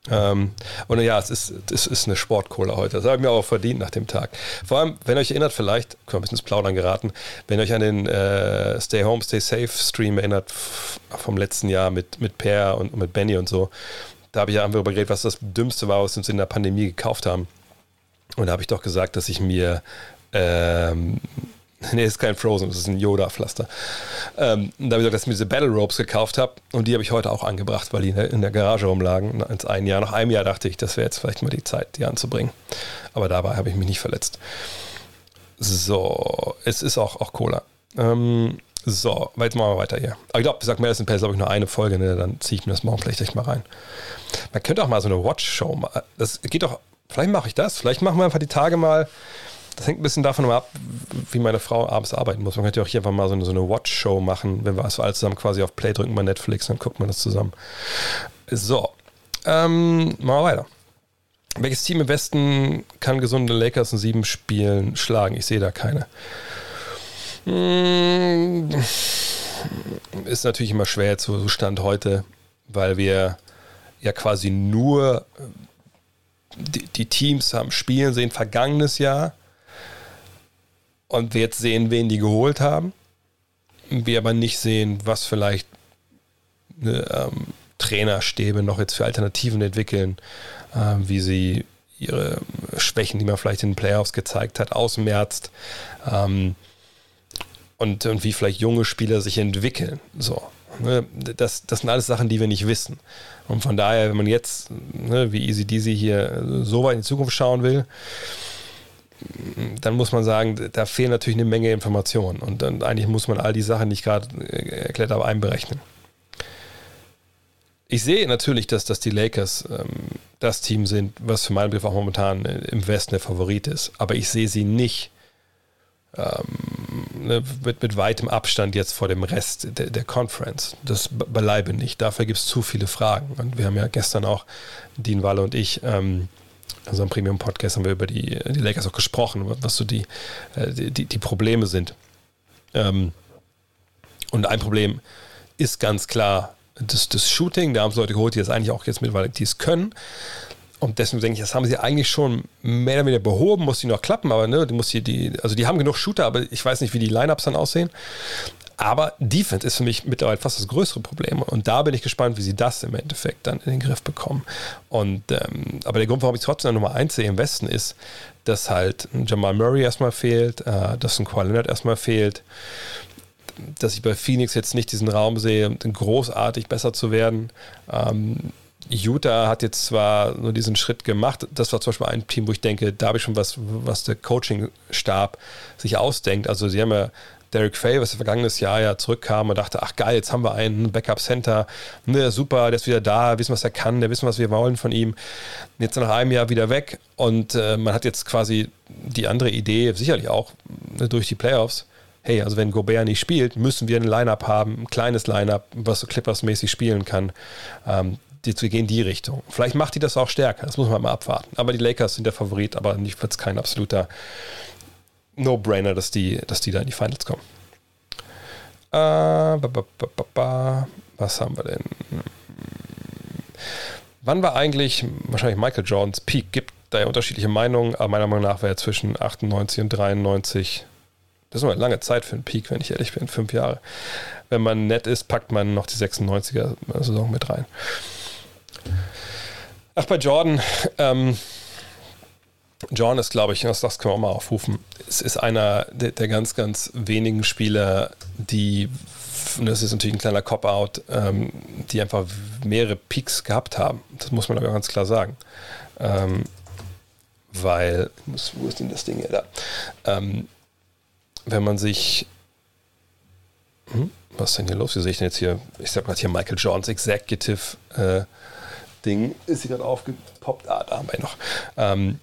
Ähm, und ja, es ist, es ist eine Sportkohle heute. Das habe ich mir auch verdient nach dem Tag. Vor allem, wenn ihr euch erinnert, vielleicht, können wir ein bisschen ins Plaudern geraten, wenn ihr euch an den äh, Stay Home, Stay Safe Stream erinnert vom letzten Jahr mit, mit Per und mit Benny und so, da habe ich ja einfach darüber geredet, was das Dümmste war, was uns in der Pandemie gekauft haben. Und da habe ich doch gesagt, dass ich mir ähm, Nee, ist kein Frozen, das ist ein Yoda-Pflaster. Ähm, da habe ich gesagt, dass ich mir diese Battle Ropes gekauft habe und die habe ich heute auch angebracht, weil die in der Garage rumlagen. Ins ein Jahr. Nach einem Jahr dachte ich, das wäre jetzt vielleicht mal die Zeit, die anzubringen. Aber dabei habe ich mich nicht verletzt. So, es ist auch, auch Cola. Ähm, so, jetzt machen wir weiter hier. Aber ich glaube, ich sage Madison Pace, habe ich nur eine Folge, ne? dann ziehe ich mir das morgen vielleicht echt mal rein. Man könnte auch mal so eine Watch-Show machen. Das geht doch, vielleicht mache ich das. Vielleicht machen wir einfach die Tage mal das hängt ein bisschen davon ab, wie meine Frau abends arbeiten muss. Man könnte ja auch hier einfach mal so eine, so eine Watch-Show machen, wenn wir es alle zusammen quasi auf Play drücken bei Netflix, dann guckt man das zusammen. So, ähm, machen wir weiter. Welches Team im Westen kann gesunde Lakers in sieben Spielen schlagen? Ich sehe da keine. Hm, ist natürlich immer schwer zu Stand heute, weil wir ja quasi nur die, die Teams haben spielen sehen vergangenes Jahr und wir jetzt sehen, wen die geholt haben. Wir aber nicht sehen, was vielleicht eine, ähm, Trainerstäbe noch jetzt für Alternativen entwickeln, äh, wie sie ihre Schwächen, die man vielleicht in den Playoffs gezeigt hat, ausmerzt. Ähm, und, und wie vielleicht junge Spieler sich entwickeln. So. Ne, das, das sind alles Sachen, die wir nicht wissen. Und von daher, wenn man jetzt, ne, wie Easy Deasy hier so weit in die Zukunft schauen will, dann muss man sagen, da fehlen natürlich eine Menge Informationen. Und dann eigentlich muss man all die Sachen, die ich gerade äh, erklärt habe, einberechnen. Ich sehe natürlich, dass, dass die Lakers ähm, das Team sind, was für meinen Begriff auch momentan im Westen der Favorit ist. Aber ich sehe sie nicht ähm, ne, mit, mit weitem Abstand jetzt vor dem Rest der, der Conference. Das beileibe nicht. Dafür gibt es zu viele Fragen. Und wir haben ja gestern auch, Dean Walle und ich, ähm, unserem Premium-Podcast haben wir über die, die Lakers auch gesprochen, was so die, äh, die, die Probleme sind. Ähm, und ein Problem ist ganz klar das, das Shooting. Da haben sie Leute geholt, die das eigentlich auch jetzt mittlerweile die es können. Und deswegen denke ich, das haben sie eigentlich schon mehr oder weniger behoben, muss die noch klappen, aber ne, die muss hier die, also die haben genug Shooter, aber ich weiß nicht, wie die Lineups dann aussehen. Aber Defense ist für mich mittlerweile fast das größere Problem. Und da bin ich gespannt, wie sie das im Endeffekt dann in den Griff bekommen. Und ähm, aber der Grund, warum ich trotzdem Nummer 1 sehe im Westen, ist, dass halt Jamal Murray erstmal fehlt, äh, dass ein Kawhi Leonard erstmal fehlt, dass ich bei Phoenix jetzt nicht diesen Raum sehe, großartig besser zu werden. Ähm, Utah hat jetzt zwar nur diesen Schritt gemacht, das war zum Beispiel ein Team, wo ich denke, da habe ich schon was, was der Coaching-Stab sich ausdenkt. Also sie haben ja Derek Fay, was vergangenes Jahr ja zurückkam und dachte, ach geil, jetzt haben wir einen Backup-Center, ne, super, der ist wieder da, wissen, was er kann, der wissen, was wir wollen von ihm. Jetzt nach einem Jahr wieder weg und äh, man hat jetzt quasi die andere Idee, sicherlich auch ne, durch die Playoffs, hey, also wenn Gobert nicht spielt, müssen wir ein Line-Up haben, ein kleines Line-Up, was so Clippers-mäßig spielen kann. Ähm, die, wir gehen in die Richtung. Vielleicht macht die das auch stärker, das muss man mal abwarten. Aber die Lakers sind der Favorit, aber nicht wird es kein absoluter No-Brainer, dass die, dass die da in die Finals kommen. Äh, ba, ba, ba, was haben wir denn? Wann war eigentlich wahrscheinlich Michael Jordans Peak? Gibt da ja unterschiedliche Meinungen, aber meiner Meinung nach war er zwischen 98 und 93. Das ist eine lange Zeit für einen Peak, wenn ich ehrlich bin, fünf Jahre. Wenn man nett ist, packt man noch die 96er-Saison mit rein. Ach, bei Jordan, ähm, John ist, glaube ich, das, können wir auch mal aufrufen. Es ist einer der, der ganz, ganz wenigen Spieler, die, das ist natürlich ein kleiner Cop-Out, ähm, die einfach mehrere Peaks gehabt haben. Das muss man aber ganz klar sagen. Ähm, weil, wo ist denn das Ding hier da? Ähm, wenn man sich, hm, was ist denn hier los? Wie sehe ich denn jetzt hier? Ich sage gerade hier Michael Johns Executive äh, Ding. Ist hier gerade aufgepoppt? Ah, da haben wir ihn noch. Ähm,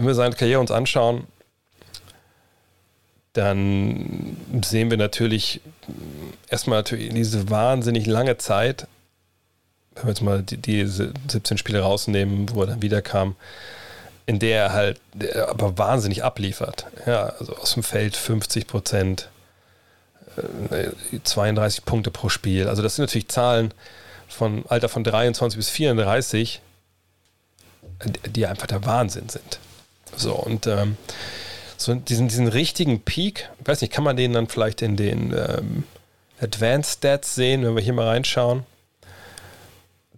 wenn wir seine Karriere uns anschauen, dann sehen wir natürlich erstmal natürlich diese wahnsinnig lange Zeit, wenn wir jetzt mal die, die 17 Spiele rausnehmen, wo er dann wiederkam, in der er halt der aber wahnsinnig abliefert. Ja, also aus dem Feld 50 Prozent, 32 äh, Punkte pro Spiel. Also das sind natürlich Zahlen von Alter von 23 bis 34, die einfach der Wahnsinn sind. So, und ähm, so diesen, diesen richtigen Peak, weiß nicht, kann man den dann vielleicht in den ähm, Advanced Stats sehen, wenn wir hier mal reinschauen?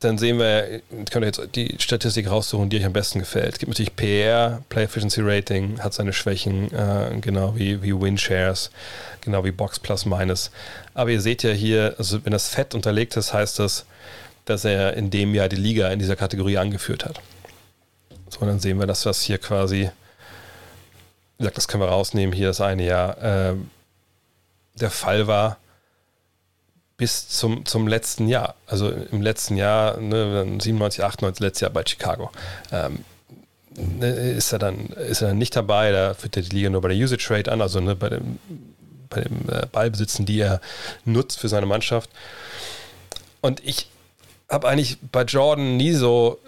Dann sehen wir, könnt ihr jetzt die Statistik raussuchen, die euch am besten gefällt. Es gibt natürlich PR, Play Efficiency Rating, hat seine Schwächen, äh, genau wie, wie Win Shares, genau wie Box Plus Minus. Aber ihr seht ja hier, also wenn das fett unterlegt ist, heißt das, dass er in dem Jahr die Liga in dieser Kategorie angeführt hat. So, dann sehen wir, dass das hier quasi wie gesagt, das können wir rausnehmen, hier das eine Jahr, äh, der Fall war bis zum, zum letzten Jahr. Also im letzten Jahr, ne, 97, 98, letztes Jahr bei Chicago. Ähm, ne, ist er dann ist er dann nicht dabei, da führt er die Liga nur bei der Usage Rate an, also ne, bei dem, bei dem äh, Ballbesitzen, die er nutzt für seine Mannschaft. Und ich habe eigentlich bei Jordan nie so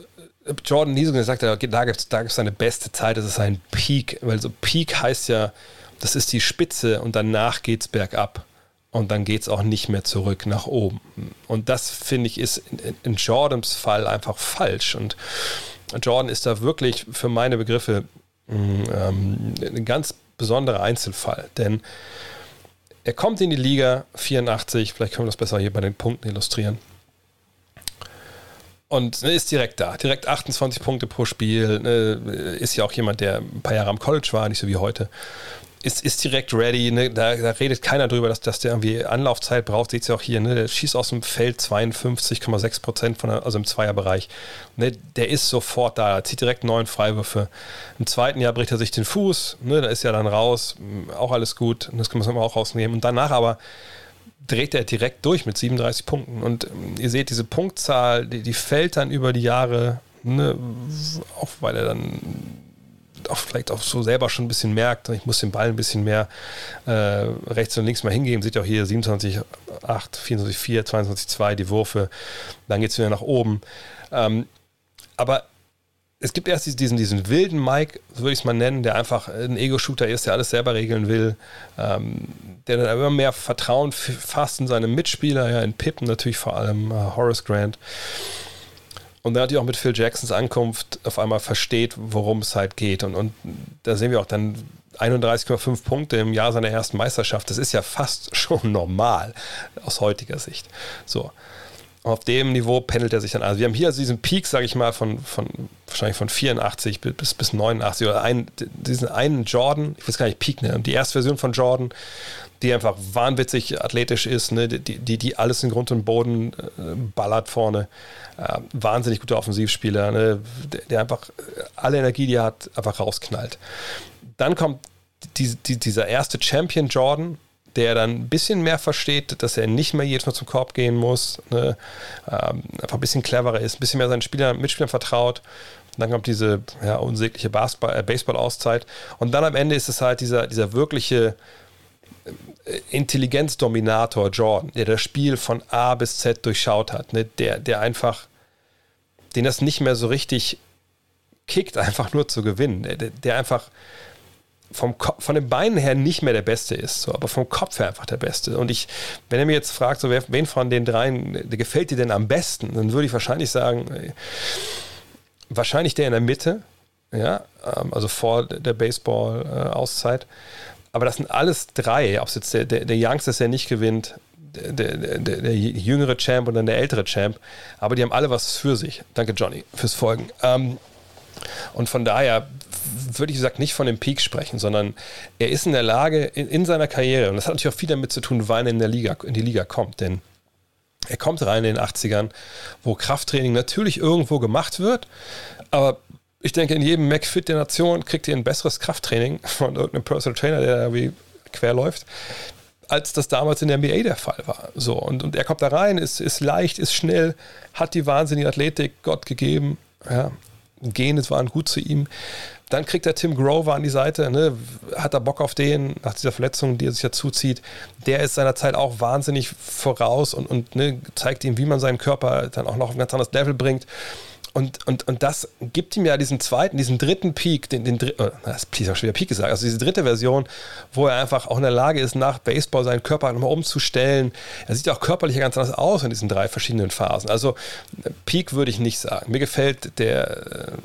Jordan nie so gesagt hat, da gibt es da seine beste Zeit, das ist ein Peak, weil so Peak heißt ja, das ist die Spitze und danach geht es bergab. Und dann geht es auch nicht mehr zurück nach oben. Und das finde ich ist in, in, Jordans Fall einfach falsch. Und Jordan ist da wirklich für meine Begriffe mm, ähm, ein ganz besonderer Einzelfall. Denn er kommt in die Liga 84, vielleicht können wir das besser hier bei den Punkten illustrieren und ne, ist direkt da. Direkt 28 Punkte pro Spiel. Ne, ist ja auch jemand, der ein paar Jahre am College war, nicht so wie heute. Ist, ist direkt ready. Ne, da, da, redet keiner drüber, dass, dass der irgendwie Anlaufzeit braucht. Seht ihr auch hier. Ne, der schießt aus dem Feld 52,6 Prozent, also im Zweierbereich. Ne, der ist sofort da. Zieht direkt neun Freiwürfe. Im zweiten Jahr bricht er sich den Fuß. Ne, da ist er dann raus. Auch alles gut. Das kann man auch rausnehmen. Und danach aber dreht er direkt durch mit 37 Punkten. Und ähm, ihr seht, diese Punktzahl, die, die fällt dann über die Jahre, ne, auch weil er dann auch vielleicht auch so selber schon ein bisschen merkt, ich muss den Ball ein bisschen mehr äh, rechts und links mal hingeben. Seht ihr auch hier 27, 8, 24, 4, 22, 2, die Würfe. Dann geht es wieder nach oben. Ähm, aber es gibt erst diesen, diesen wilden Mike, so würde ich es mal nennen, der einfach ein Ego-Shooter ist, der alles selber regeln will, ähm, der dann immer mehr Vertrauen fasst in seine Mitspieler, ja, in Pippen natürlich vor allem, äh, Horace Grant. Und dann natürlich auch mit Phil Jacksons Ankunft auf einmal versteht, worum es halt geht. Und, und da sehen wir auch dann 31,5 Punkte im Jahr seiner ersten Meisterschaft. Das ist ja fast schon normal aus heutiger Sicht. So auf dem Niveau pendelt er sich dann. Also wir haben hier also diesen Peak, sage ich mal, von, von wahrscheinlich von 84 bis, bis 89 oder ein, diesen einen Jordan, ich weiß gar nicht, Peak, ne? Die erste Version von Jordan, die einfach wahnwitzig athletisch ist, ne? die, die, die alles in Grund und Boden äh, ballert vorne. Äh, wahnsinnig guter Offensivspieler, ne? der, der, einfach alle Energie, die er hat, einfach rausknallt. Dann kommt die, die, dieser erste Champion Jordan, der dann ein bisschen mehr versteht, dass er nicht mehr jedes Mal zum Korb gehen muss, ne? ähm, einfach ein bisschen cleverer ist, ein bisschen mehr seinen Spieler, Mitspielern vertraut. Und dann kommt diese ja, unsägliche äh, Baseball-Auszeit. Und dann am Ende ist es halt dieser, dieser wirkliche äh, Intelligenzdominator Jordan, der das Spiel von A bis Z durchschaut hat, ne? der, der einfach, den das nicht mehr so richtig kickt, einfach nur zu gewinnen, der, der einfach vom von den Beinen her nicht mehr der Beste ist, so, aber vom Kopf her einfach der Beste. Und ich, wenn er mir jetzt fragt, so, wer, wen von den dreien gefällt dir denn am besten, dann würde ich wahrscheinlich sagen, wahrscheinlich der in der Mitte, ja, ähm, also vor der Baseball-Auszeit. Aber das sind alles drei, ob es jetzt der, der, der Youngster, der nicht gewinnt, der, der, der, der, jüngere Champ und dann der ältere Champ, aber die haben alle was für sich. Danke, Johnny, fürs Folgen. Ähm, und von daher würde ich gesagt nicht von dem Peak sprechen, sondern er ist in der Lage in, in, seiner Karriere, und das hat natürlich auch viel damit zu tun, wann er in, der Liga, in die Liga kommt, denn er kommt rein in den 80ern, wo Krafttraining natürlich irgendwo gemacht wird, aber ich denke, in jedem McFit der Nation kriegt ihr ein besseres Krafttraining von irgendeinem Personal Trainer, der da wie quer läuft, als das damals in der NBA der Fall war. So, und, und er kommt da rein, ist, ist leicht, ist schnell, hat die wahnsinnige Athletik Gott gegeben. Ja, Gene waren gut zu ihm. Dann kriegt er Tim Grover an die Seite, ne? hat er Bock auf den nach dieser Verletzung, die er sich ja zuzieht. Der ist seiner Zeit auch wahnsinnig voraus und, und ne, zeigt ihm, wie man seinen Körper dann auch noch auf ein ganz anderes Level bringt. Und, und, und das gibt ihm ja diesen zweiten, diesen dritten Peak, den, den dritten, oh, das ist auch schon wieder Peak gesagt, also diese dritte Version, wo er einfach auch in der Lage ist, nach Baseball seinen Körper nochmal umzustellen. Er sieht auch körperlich ganz anders aus in diesen drei verschiedenen Phasen. Also Peak würde ich nicht sagen. Mir gefällt der,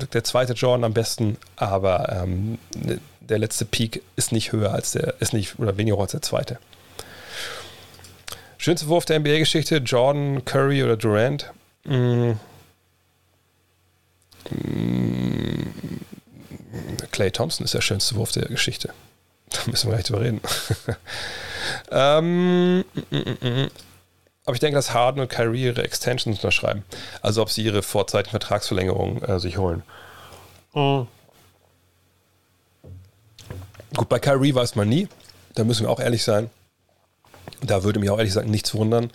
äh, der zweite Jordan am besten, aber ähm, der letzte Peak ist nicht höher als der, ist nicht oder weniger als der zweite. Schönste Wurf der NBA-Geschichte, Jordan, Curry oder Durant. Mmh Clay Thompson ist der schönste Wurf der Geschichte. Da müssen wir gleich drüber reden. ähm, mm, mm, mm. Aber ich denke, dass Harden und Kyrie ihre Extensions unterschreiben. Also ob sie ihre vorzeitigen Vertragsverlängerungen äh, sich holen. Mhm. Gut, bei Kyrie weiß man nie. Da müssen wir auch ehrlich sein. Da würde mich auch ehrlich gesagt nichts wundern.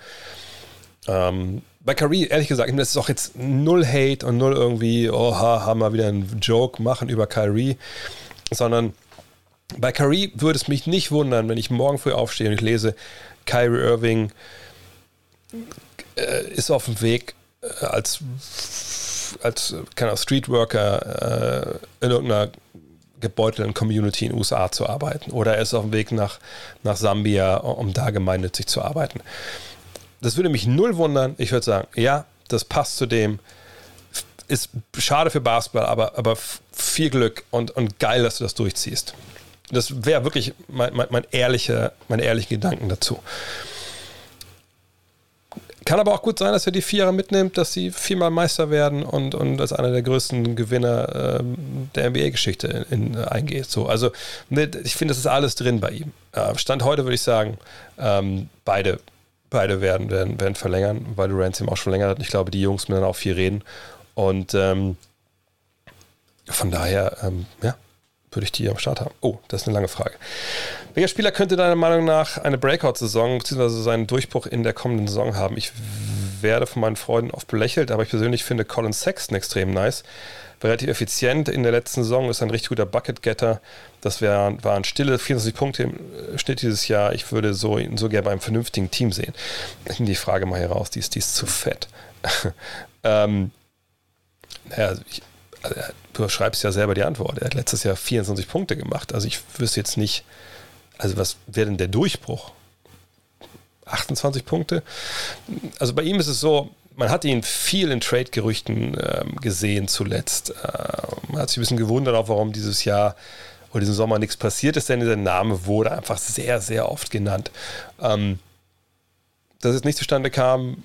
Ähm, bei Kyrie, ehrlich gesagt, das ist auch jetzt null Hate und null irgendwie, oha, haben wir wieder einen Joke machen über Kyrie, sondern bei Kyrie würde es mich nicht wundern, wenn ich morgen früh aufstehe und ich lese, Kyrie Irving äh, ist auf dem Weg äh, als, als keine Streetworker äh, in irgendeiner gebeutelten Community in den USA zu arbeiten. Oder er ist auf dem Weg nach, nach Sambia, um da gemeinnützig zu arbeiten das würde mich null wundern. Ich würde sagen, ja, das passt zu dem. Ist schade für Basketball, aber, aber viel Glück und, und geil, dass du das durchziehst. Das wäre wirklich mein, mein, mein ehrlicher, meine ehrlichen Gedanken dazu. Kann aber auch gut sein, dass er die Vierer mitnimmt, dass sie viermal Meister werden und, und als einer der größten Gewinner ähm, der NBA-Geschichte in, in, eingeht. So, also ne, ich finde, das ist alles drin bei ihm. Äh, Stand heute würde ich sagen, ähm, beide Beide werden, werden, werden verlängern, weil Durant ihm auch schon länger hat. Ich glaube, die Jungs müssen dann auch viel reden. Und ähm, von daher, ähm, ja, würde ich die am Start haben. Oh, das ist eine lange Frage. Welcher Spieler könnte deiner Meinung nach eine Breakout-Saison bzw. seinen Durchbruch in der kommenden Saison haben? Ich werde von meinen Freunden oft belächelt, aber ich persönlich finde Colin Sexton extrem nice relativ effizient in der letzten Saison, ist ein richtig guter Bucket-Getter. Das wär, waren stille 24 Punkte im äh, Schnitt dieses Jahr. Ich würde so, so gerne beim vernünftigen Team sehen. Ich nehme die Frage mal hier raus, die ist, die ist zu fett. ähm, naja, also ich, also du schreibst ja selber die Antwort. Er hat letztes Jahr 24 Punkte gemacht. Also ich wüsste jetzt nicht, also was wäre denn der Durchbruch? 28 Punkte. Also bei ihm ist es so, man hat ihn viel in Trade-Gerüchten ähm, gesehen zuletzt. Äh, man hat sich ein bisschen gewundert, auch warum dieses Jahr oder diesen Sommer nichts passiert ist, denn dieser Name wurde einfach sehr, sehr oft genannt. Ähm, dass es nicht zustande kam,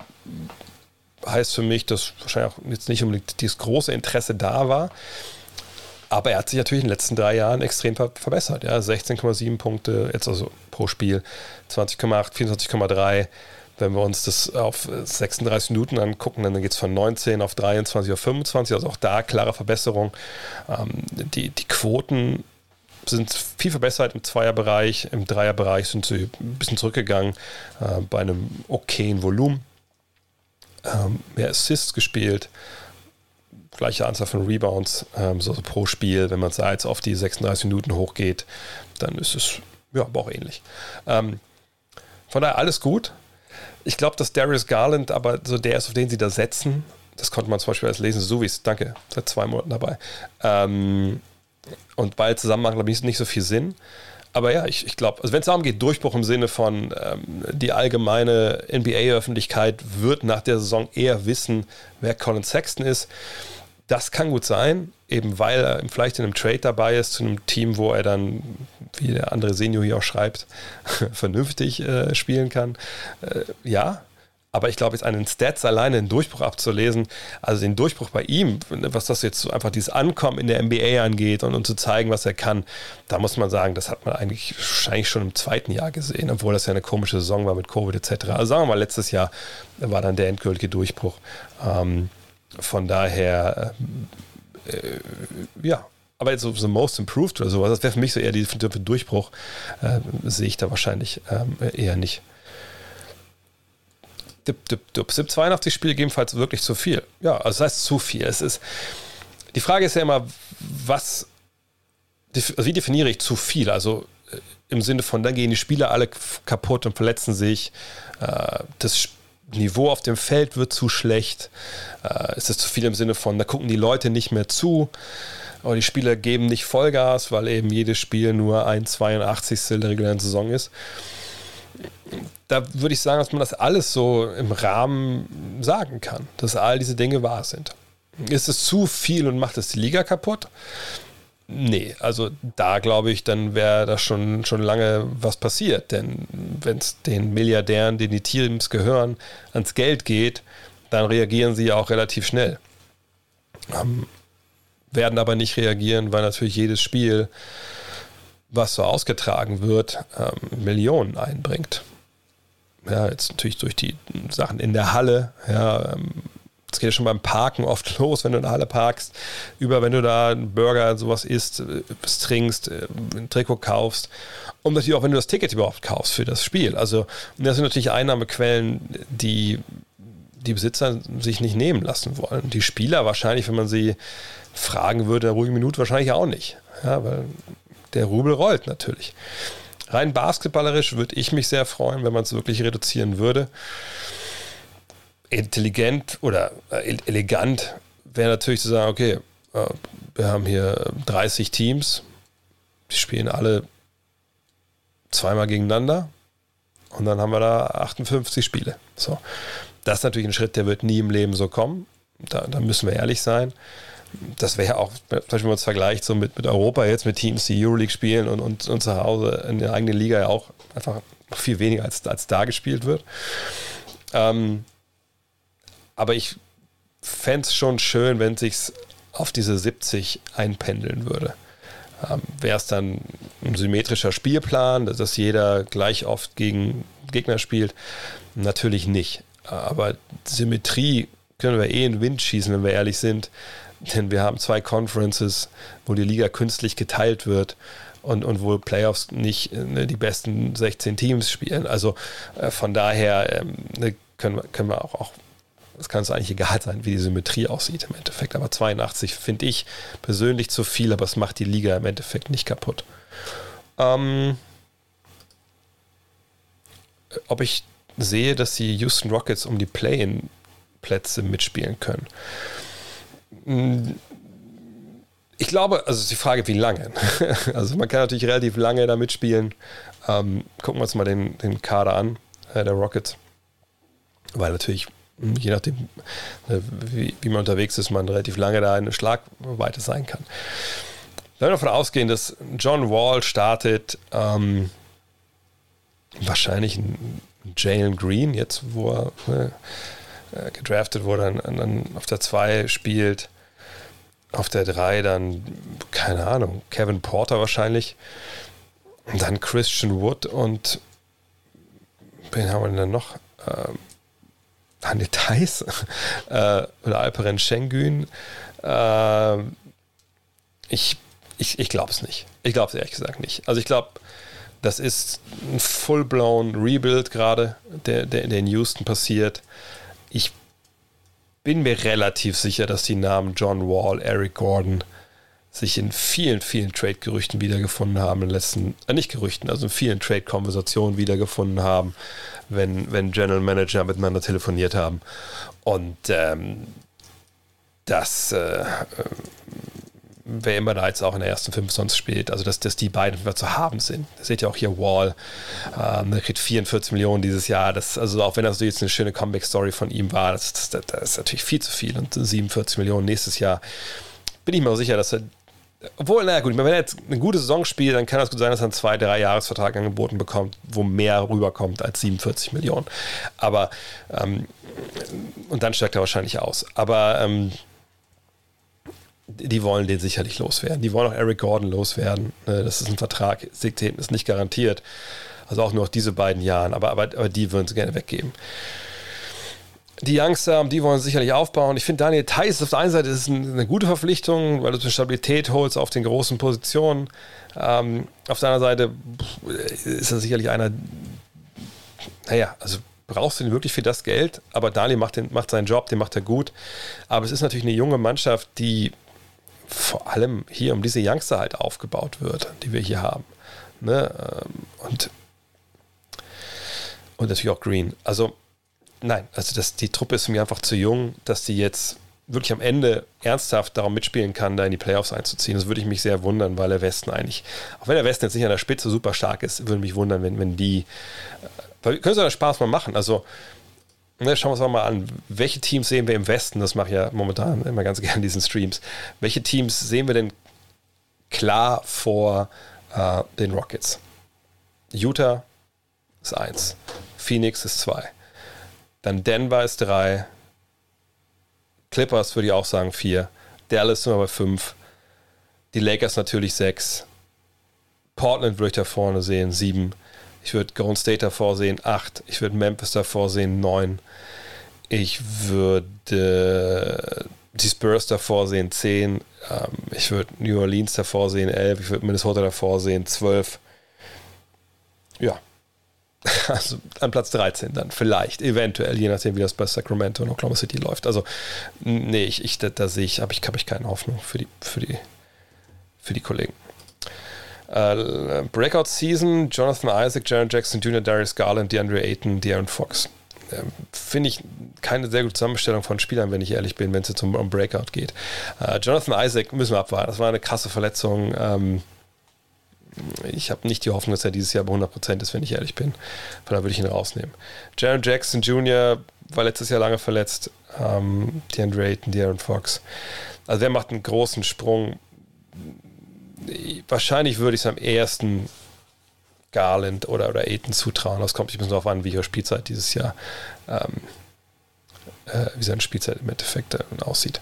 heißt für mich, dass wahrscheinlich auch jetzt nicht unbedingt dieses große Interesse da war. Aber er hat sich natürlich in den letzten drei Jahren extrem verbessert. Ja, 16,7 Punkte jetzt also pro Spiel, 20,8, 24,3. Wenn wir uns das auf 36 Minuten angucken, dann geht es von 19 auf 23 auf 25, also auch da klare Verbesserung. Ähm, die, die Quoten sind viel verbessert im Zweierbereich, im Dreierbereich sind sie ein bisschen zurückgegangen äh, bei einem okayen Volumen. Ähm, mehr Assists gespielt, gleiche Anzahl von Rebounds ähm, so, so pro Spiel. Wenn man es jetzt auf die 36 Minuten hochgeht, dann ist es ja aber auch ähnlich. Von daher alles gut. Ich glaube, dass Darius Garland aber so der ist, auf den sie da setzen. Das konnte man zum Beispiel als lesen, es, danke, seit zwei Monaten dabei. Ähm, und beide zusammen machen, glaube ich, nicht so viel Sinn. Aber ja, ich, ich glaube, also wenn es darum geht, Durchbruch im Sinne von ähm, die allgemeine NBA-Öffentlichkeit wird nach der Saison eher wissen, wer Colin Sexton ist. Das kann gut sein, eben weil er vielleicht in einem Trade dabei ist zu einem Team, wo er dann, wie der andere Senior hier auch schreibt, vernünftig äh, spielen kann. Äh, ja, aber ich glaube, jetzt einen Stats alleine einen Durchbruch abzulesen, also den Durchbruch bei ihm, was das jetzt so einfach dieses Ankommen in der NBA angeht und, und zu zeigen, was er kann, da muss man sagen, das hat man eigentlich wahrscheinlich schon im zweiten Jahr gesehen, obwohl das ja eine komische Saison war mit Covid etc. Also sagen wir mal, letztes Jahr war dann der endgültige Durchbruch. Ähm, von daher, äh, ja, aber jetzt so, so Most Improved oder sowas, das wäre für mich so eher die Durchbruch, äh, sehe ich da wahrscheinlich ähm, eher nicht. Dip, dip, dip. 82 Spiele gegebenenfalls wirklich zu viel. Ja, also das heißt zu viel. Es ist, Die Frage ist ja immer, was, wie definiere ich zu viel? Also äh, im Sinne von, dann gehen die Spieler alle kaputt und verletzen sich. Äh, das Niveau auf dem Feld wird zu schlecht. Äh, ist es zu viel im Sinne von, da gucken die Leute nicht mehr zu. Aber die Spieler geben nicht Vollgas, weil eben jedes Spiel nur ein 82. der regulären Saison ist. Da würde ich sagen, dass man das alles so im Rahmen sagen kann, dass all diese Dinge wahr sind. Ist es zu viel und macht es die Liga kaputt? Nee, also da glaube ich, dann wäre da schon, schon lange was passiert. Denn wenn es den Milliardären, denen die Teams gehören, ans Geld geht, dann reagieren sie auch relativ schnell. Ähm, werden aber nicht reagieren, weil natürlich jedes Spiel, was so ausgetragen wird, ähm, Millionen einbringt. Ja, jetzt natürlich durch die Sachen in der Halle, ja, ähm, es geht ja schon beim Parken oft los, wenn du in der Halle parkst, über wenn du da einen Burger, sowas isst, äh, trinkst, äh, ein Trikot kaufst und natürlich auch, wenn du das Ticket überhaupt kaufst für das Spiel. Also, das sind natürlich Einnahmequellen, die die Besitzer sich nicht nehmen lassen wollen. Die Spieler wahrscheinlich, wenn man sie fragen würde, in einer ruhigen Minute wahrscheinlich auch nicht. Ja, weil der Rubel rollt natürlich. Rein basketballerisch würde ich mich sehr freuen, wenn man es wirklich reduzieren würde intelligent oder äh, elegant wäre natürlich zu sagen, okay, äh, wir haben hier 30 Teams, die spielen alle zweimal gegeneinander und dann haben wir da 58 Spiele. So. Das ist natürlich ein Schritt, der wird nie im Leben so kommen. Da, da müssen wir ehrlich sein. Das wäre auch, wenn man es vergleicht so mit, mit Europa jetzt, mit Teams, die Euroleague spielen und, und, und zu Hause in der eigenen Liga ja auch einfach viel weniger als, als da gespielt wird. Ähm, aber ich fände es schon schön, wenn sich auf diese 70 einpendeln würde. Ähm, Wäre es dann ein symmetrischer Spielplan, dass jeder gleich oft gegen Gegner spielt? Natürlich nicht. Aber Symmetrie können wir eh in den Wind schießen, wenn wir ehrlich sind. Denn wir haben zwei Conferences, wo die Liga künstlich geteilt wird und, und wo Playoffs nicht ne, die besten 16 Teams spielen. Also äh, von daher ähm, ne, können, können wir auch, auch es kann es eigentlich egal sein, wie die Symmetrie aussieht im Endeffekt. Aber 82 finde ich persönlich zu viel, aber es macht die Liga im Endeffekt nicht kaputt. Ähm, ob ich sehe, dass die Houston Rockets um die Play-in-Plätze mitspielen können. Hm, ich glaube, also ist die Frage, wie lange. Also man kann natürlich relativ lange da mitspielen. Ähm, gucken wir uns mal den, den Kader an, äh, der Rockets. Weil natürlich je nachdem, äh, wie, wie, man unterwegs ist, man relativ lange da eine Schlagweite sein kann. Wenn wir davon ausgehen, dass John Wall startet, ähm, wahrscheinlich ein Jalen Green, jetzt wo er äh, gedraftet wurde, dann, dann auf der 2 spielt, auf der 3 dann, keine Ahnung, Kevin Porter wahrscheinlich, dann Christian Wood und wen haben wir denn noch? Ähm, Daniel Theiss äh, oder Alperen Schengen. Äh, ich ich, ich glaube es nicht. Ich glaube es ehrlich gesagt nicht. Also ich glaube, das ist ein full-blown Rebuild gerade, der, der, der in Houston passiert. Ich bin mir relativ sicher, dass die Namen John Wall, Eric Gordon sich in vielen, vielen Trade-Gerüchten wiedergefunden haben, in den letzten, äh nicht Gerüchten, also in vielen Trade-Konversationen wiedergefunden haben wenn, wenn General Manager miteinander telefoniert haben. Und ähm, das, äh, wer immer da jetzt auch in der ersten fünf sonst spielt, also dass, dass die beiden zu haben sind. Das seht ihr auch hier Wall, ähm, der kriegt 44 Millionen dieses Jahr. Das, also auch wenn das jetzt eine schöne Comeback-Story von ihm war, das, das, das, ist natürlich viel zu viel und 47 Millionen nächstes Jahr. Bin ich mir sicher, dass er obwohl, naja, gut, wenn er jetzt eine gute Saison spielt, dann kann es gut sein, dass er einen zwei, drei Jahresvertrag angeboten bekommt, wo mehr rüberkommt als 47 Millionen. Aber, ähm, und dann steigt er wahrscheinlich aus. Aber, ähm, die wollen den sicherlich loswerden. Die wollen auch Eric Gordon loswerden. Ne, das ist ein Vertrag, ist nicht garantiert. Also auch nur noch diese beiden Jahren. Aber, aber, aber die würden sie gerne weggeben die Youngster, die wollen sicherlich aufbauen. Ich finde, Daniel Theiss auf der einen Seite ist eine gute Verpflichtung, weil du Stabilität holst auf den großen Positionen. Ähm, auf der anderen Seite ist er sicherlich einer, naja, also brauchst du ihn wirklich für das Geld, aber Daniel macht, den, macht seinen Job, den macht er gut. Aber es ist natürlich eine junge Mannschaft, die vor allem hier um diese Youngster halt aufgebaut wird, die wir hier haben. Ne? Ähm, und, und natürlich auch Green. Also, nein, also das, die Truppe ist für mich einfach zu jung, dass die jetzt wirklich am Ende ernsthaft darum mitspielen kann, da in die Playoffs einzuziehen. Das würde ich mich sehr wundern, weil der Westen eigentlich, auch wenn der Westen jetzt nicht an der Spitze super stark ist, würde mich wundern, wenn, wenn die, können sie da Spaß mal machen. Also, ne, schauen wir uns mal an, welche Teams sehen wir im Westen, das mache ich ja momentan immer ganz gerne in diesen Streams, welche Teams sehen wir denn klar vor äh, den Rockets? Utah ist eins, Phoenix ist zwei, dann Denver ist drei, Clippers würde ich auch sagen vier. Dallas sind wir bei fünf. Die Lakers natürlich sechs. Portland würde ich da vorne sehen, sieben. Ich würde Golden State davor sehen, acht. Ich würde Memphis davor sehen, neun. Ich würde die Spurs davor sehen, zehn. Ähm, ich würde New Orleans davor sehen, elf. Ich würde Minnesota davor sehen, zwölf. Ja, also an Platz 13 dann, vielleicht, eventuell, je nachdem, wie das bei Sacramento und Oklahoma City läuft. Also, nee, ich, ich da, da sehe ich, habe ich, hab ich keine Hoffnung für die, für die, für die Kollegen. Äh, Breakout Season, Jonathan Isaac, Jaron Jackson Jr., Darius Garland, DeAndre Ayton, De'Aaron Fox. Äh, Finde ich keine sehr gute Zusammenstellung von Spielern, wenn ich ehrlich bin, wenn es jetzt um, um Breakout geht. Äh, Jonathan Isaac müssen wir abwarten. Das war eine krasse Verletzung. Ähm, ich habe nicht die Hoffnung, dass er dieses Jahr bei 100% ist, wenn ich ehrlich bin. Von daher würde ich ihn rausnehmen. Jaron Jackson Jr. war letztes Jahr lange verletzt. Ähm, DeAndre Ayton, De'Aaron Fox. Also wer macht einen großen Sprung? Wahrscheinlich würde ich es am ersten Garland oder, oder Ayton zutrauen. Das kommt ein bisschen darauf an, wie ihre Spielzeit dieses Jahr, ähm, äh, wie seine Spielzeit im Endeffekt äh, aussieht.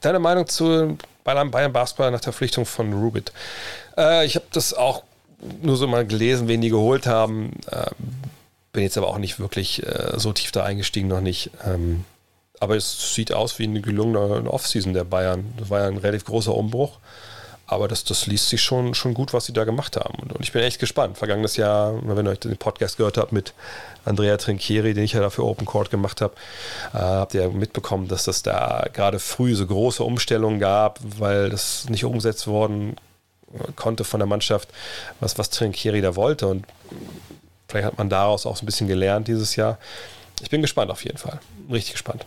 Deine Meinung zu Bayern, Bayern Basketball nach der Verpflichtung von Rubit. Äh, ich habe das auch nur so mal gelesen, wen die geholt haben. Äh, bin jetzt aber auch nicht wirklich äh, so tief da eingestiegen, noch nicht. Ähm, aber es sieht aus wie eine gelungene Offseason der Bayern. Das war ja ein relativ großer Umbruch. Aber das, das liest sich schon, schon gut, was sie da gemacht haben. Und, und ich bin echt gespannt. Vergangenes Jahr, wenn ihr euch den Podcast gehört habt mit Andrea Trinchieri, den ich ja dafür Open Court gemacht habe, äh, habt ihr mitbekommen, dass das da gerade früh so große Umstellungen gab, weil das nicht umgesetzt worden konnte von der Mannschaft, was, was Trinchieri da wollte. Und vielleicht hat man daraus auch so ein bisschen gelernt dieses Jahr. Ich bin gespannt auf jeden Fall. Richtig gespannt.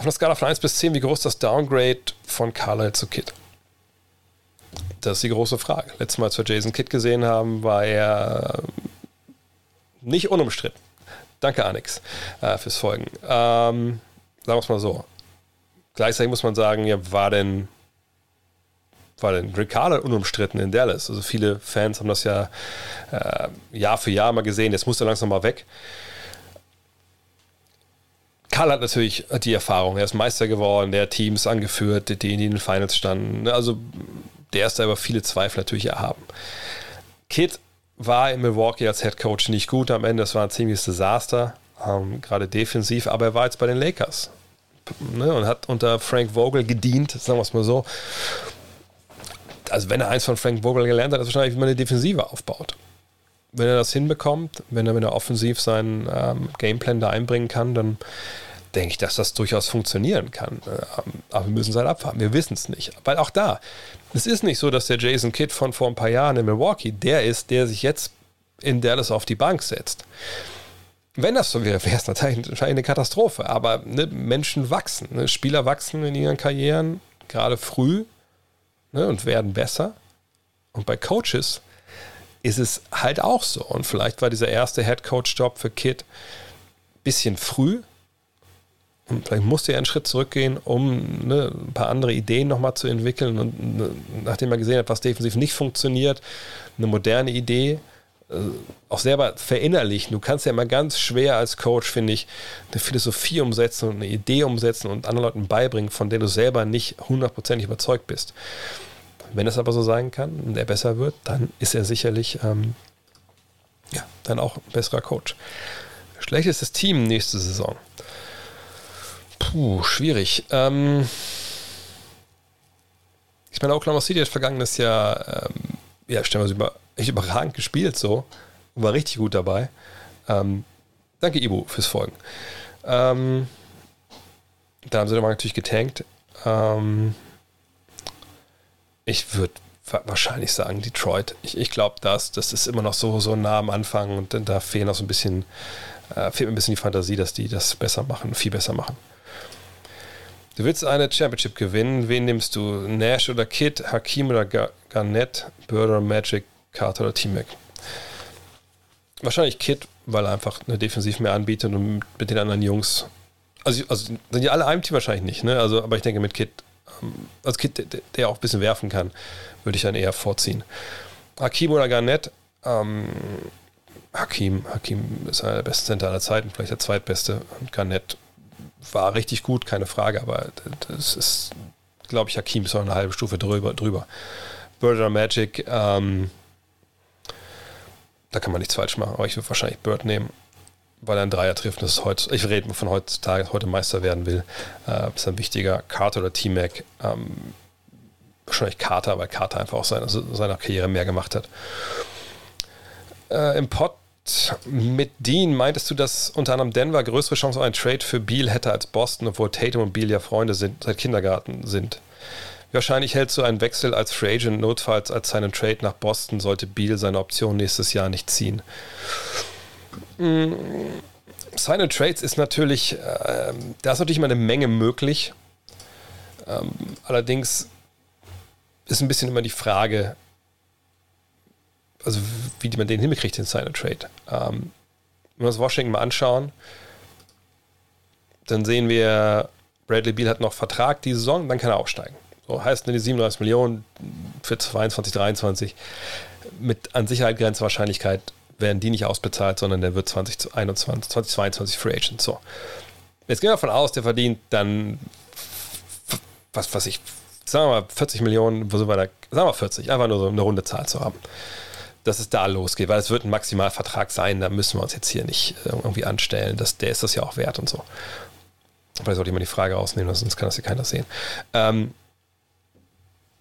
Auf einer Skala von 1 bis 10, wie groß das Downgrade von Carlisle zu Kid? Das ist die große Frage. Letztes Mal, als wir Jason Kidd gesehen haben, war er nicht unumstritten. Danke, Anix, äh, fürs Folgen. Ähm, sagen wir es mal so. Gleichzeitig muss man sagen, ja, war denn, war denn Rick Carlisle unumstritten in Dallas? Also viele Fans haben das ja äh, Jahr für Jahr mal gesehen. Jetzt muss er langsam mal weg. Karl hat natürlich die Erfahrung. Er ist Meister geworden, der Teams angeführt, die in den Finals standen. Also der ist da über viele Zweifel natürlich erhaben. Kid war in Milwaukee als Head Coach nicht gut am Ende. Das war ein ziemliches Desaster, ähm, gerade defensiv. Aber er war jetzt bei den Lakers ne, und hat unter Frank Vogel gedient, sagen wir es mal so. Also wenn er eins von Frank Vogel gelernt hat, ist wahrscheinlich, wie man eine Defensive aufbaut wenn er das hinbekommt, wenn er, wenn er offensiv seinen ähm, Gameplan da einbringen kann, dann denke ich, dass das durchaus funktionieren kann. Ähm, aber wir müssen es halt abwarten. Wir wissen es nicht. Weil auch da, es ist nicht so, dass der Jason Kidd von vor ein paar Jahren in Milwaukee der ist, der sich jetzt in Dallas auf die Bank setzt. Wenn das so wäre, wäre es natürlich eine Katastrophe. Aber ne, Menschen wachsen. Ne? Spieler wachsen in ihren Karrieren gerade früh ne, und werden besser. Und bei Coaches ist es halt auch so. Und vielleicht war dieser erste Head Coach Job für Kid ein bisschen früh. Und vielleicht musste er einen Schritt zurückgehen, um ne, ein paar andere Ideen nochmal zu entwickeln. Und ne, nachdem er gesehen hat, was defensiv nicht funktioniert, eine moderne Idee äh, auch selber verinnerlichen. Du kannst ja immer ganz schwer als Coach, finde ich, eine Philosophie umsetzen und eine Idee umsetzen und anderen Leuten beibringen, von der du selber nicht hundertprozentig überzeugt bist. Wenn es aber so sein kann und er besser wird, dann ist er sicherlich ähm, ja, dann auch ein besserer Coach. Schlechtestes Team nächste Saison. Puh, schwierig. Ähm, ich meine, Oklahoma City hat vergangenes Jahr, ähm, ja, stellen wir uns über, überragend gespielt so. War richtig gut dabei. Ähm, danke, Ibu, fürs Folgen. Ähm, Da haben sie dann natürlich getankt. Ähm, ich würde wahrscheinlich sagen Detroit. Ich, ich glaube, das, das ist immer noch so, so nah am Anfang und da fehlen noch so ein bisschen, äh, fehlt mir ein bisschen die Fantasie, dass die das besser machen, viel besser machen. Du willst eine Championship gewinnen. Wen nimmst du? Nash oder Kid, Hakim oder Garnett, Bird oder Magic, Carter oder T-Mac? Wahrscheinlich Kid, weil er einfach eine Defensiv mehr anbietet und mit den anderen Jungs. Also, also sind ja alle einem Team wahrscheinlich nicht, ne? Also, aber ich denke mit Kid, ähm, als Kid, der, der auch ein bisschen werfen kann, würde ich dann eher vorziehen. Hakim oder Garnett? Ähm, Hakim, Hakim ist einer der besten Center aller Zeiten, vielleicht der zweitbeste. Und Garnett war richtig gut, keine Frage, aber das ist, glaube ich, Hakim ist auch eine halbe Stufe drüber. drüber. Bird Magic, ähm, da kann man nichts falsch machen, aber ich würde wahrscheinlich Bird nehmen, weil er einen Dreier trifft. Das ist heute, ich rede von heutzutage, heute Meister werden will. Äh, ist ein wichtiger Carter oder T-Mac. Ähm, wahrscheinlich Carter, weil Carter einfach auch seine, seiner Karriere mehr gemacht hat. Äh, Im Pod mit Dean meintest du, dass unter anderem Denver größere Chance auf einen Trade für Beal hätte als Boston, obwohl Tatum und Beal ja Freunde sind, seit Kindergarten sind. Wahrscheinlich hältst du einen Wechsel als Free Agent notfalls als seinen Trade nach Boston, sollte Beal seine Option nächstes Jahr nicht ziehen. Mm, seine Trades ist natürlich, äh, da ist natürlich immer eine Menge möglich. Ähm, allerdings ist ein bisschen immer die Frage, also wie man den hinbekriegt, den Sign and Trade. Ähm, wenn wir uns Washington mal anschauen, dann sehen wir, Bradley Beal hat noch Vertrag diese Saison, dann kann er aufsteigen. So heißt die 37 Millionen für 22, 23 mit an Sicherheit grenzender Wahrscheinlichkeit werden die nicht ausbezahlt, sondern der wird 2021, 2022 Free Agent. So. Jetzt gehen wir davon aus, der verdient dann, was weiß ich, sagen wir mal 40 Millionen, wo sind wir da? Sagen wir 40, einfach nur so eine runde Zahl zu haben dass es da losgeht, weil es wird ein Maximalvertrag sein, da müssen wir uns jetzt hier nicht äh, irgendwie anstellen. Das, der ist das ja auch wert und so. Vielleicht sollte ich mal die Frage rausnehmen, sonst kann das hier keiner sehen. Ähm,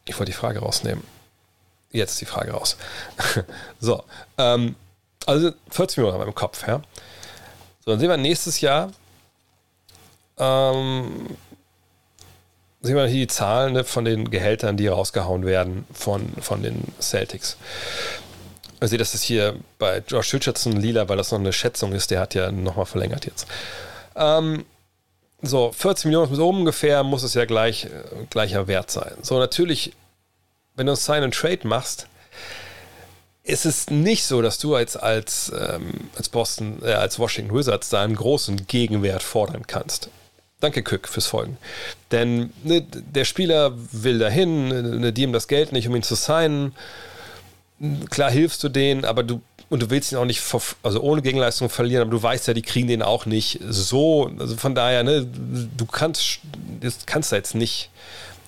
ich wollte die Frage rausnehmen. Jetzt ist die Frage raus. so, ähm, also 40 Minuten haben wir im Kopf, ja. So, dann sehen wir nächstes Jahr, ähm, sehen wir hier die Zahlen ne, von den Gehältern, die rausgehauen werden von, von den Celtics. Ich sehe, das ist hier bei Josh Richardson lila, weil das noch eine Schätzung ist. Der hat ja nochmal verlängert jetzt. Ähm, so, 40 Millionen bis oben ungefähr muss es ja gleich, äh, gleicher Wert sein. So, natürlich, wenn du ein Sign and Trade machst, ist es nicht so, dass du als, als, ähm, als Boston, äh, als Washington Wizards da einen großen Gegenwert fordern kannst. Danke, Kück, fürs Folgen. Denn ne, der Spieler will dahin, ne, ne, die ihm das Geld nicht, um ihn zu signen klar hilfst du denen, aber du und du willst ihn auch nicht also ohne Gegenleistung verlieren, aber du weißt ja, die kriegen den auch nicht so. Also von daher, ne, du kannst, du kannst da jetzt nicht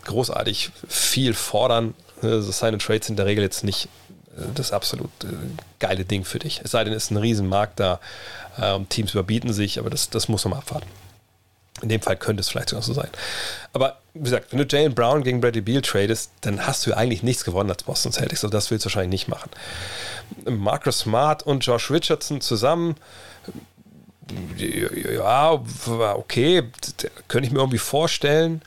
großartig viel fordern. Also seine Trades sind in der Regel jetzt nicht äh, das absolut äh, geile Ding für dich. Es sei denn, es ist ein Riesenmarkt da äh, und Teams überbieten sich, aber das, das muss man mal abwarten. In dem Fall könnte es vielleicht sogar so sein. Aber wie gesagt, wenn du Jalen Brown gegen Bradley Beal tradest, dann hast du eigentlich nichts gewonnen als Boston Celtics. Also das willst du wahrscheinlich nicht machen. Marcus Smart und Josh Richardson zusammen, ja, okay, könnte ich mir irgendwie vorstellen.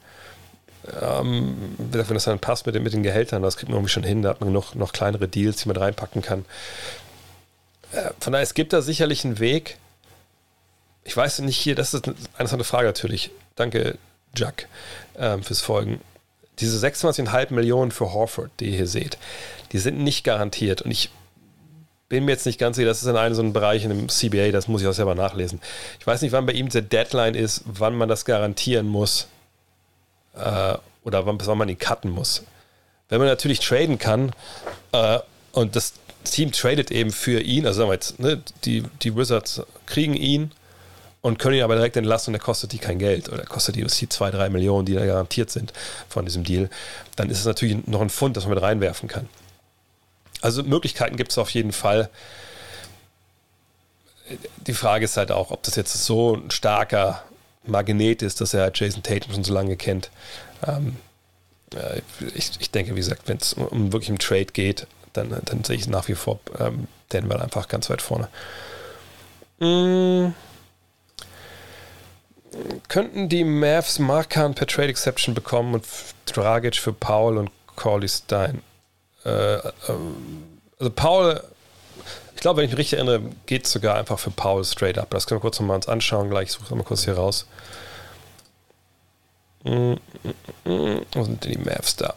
Ähm, wenn das dann passt mit den, mit den Gehältern, das kriegt man irgendwie schon hin. Da hat man noch, noch kleinere Deals, die man reinpacken kann. Äh, von daher, es gibt da sicherlich einen Weg ich weiß nicht hier, das ist eine interessante Frage natürlich. Danke, Jack, ähm, fürs Folgen. Diese 26,5 Millionen für Horford, die ihr hier seht, die sind nicht garantiert. Und ich bin mir jetzt nicht ganz sicher, das ist in einem so einem Bereich in dem CBA, das muss ich auch selber nachlesen. Ich weiß nicht, wann bei ihm der Deadline ist, wann man das garantieren muss äh, oder wann, wann man ihn cutten muss. Wenn man natürlich traden kann äh, und das Team tradet eben für ihn, also sagen wir jetzt, ne, die, die Wizards kriegen ihn und können ihn aber direkt entlassen und der kostet die kein Geld oder kostet die die zwei, drei Millionen, die da garantiert sind von diesem Deal, dann ist es natürlich noch ein Fund, das man mit reinwerfen kann. Also Möglichkeiten gibt es auf jeden Fall. Die Frage ist halt auch, ob das jetzt so ein starker Magnet ist, dass er Jason Tatum schon so lange kennt. Ähm, äh, ich, ich, denke, wie gesagt, wenn es um wirklich um Trade geht, dann, dann sehe ich nach wie vor ähm, Denver einfach ganz weit vorne. Mmh. Könnten die Mavs Markan per Trade Exception bekommen und Dragic für Paul und Corley Stein. Äh, äh, also Paul, ich glaube, wenn ich mich richtig erinnere, geht es sogar einfach für Paul straight up. Das können wir kurz nochmal uns anschauen. Gleich suche ich mal kurz hier raus. Wo sind denn die Mavs da?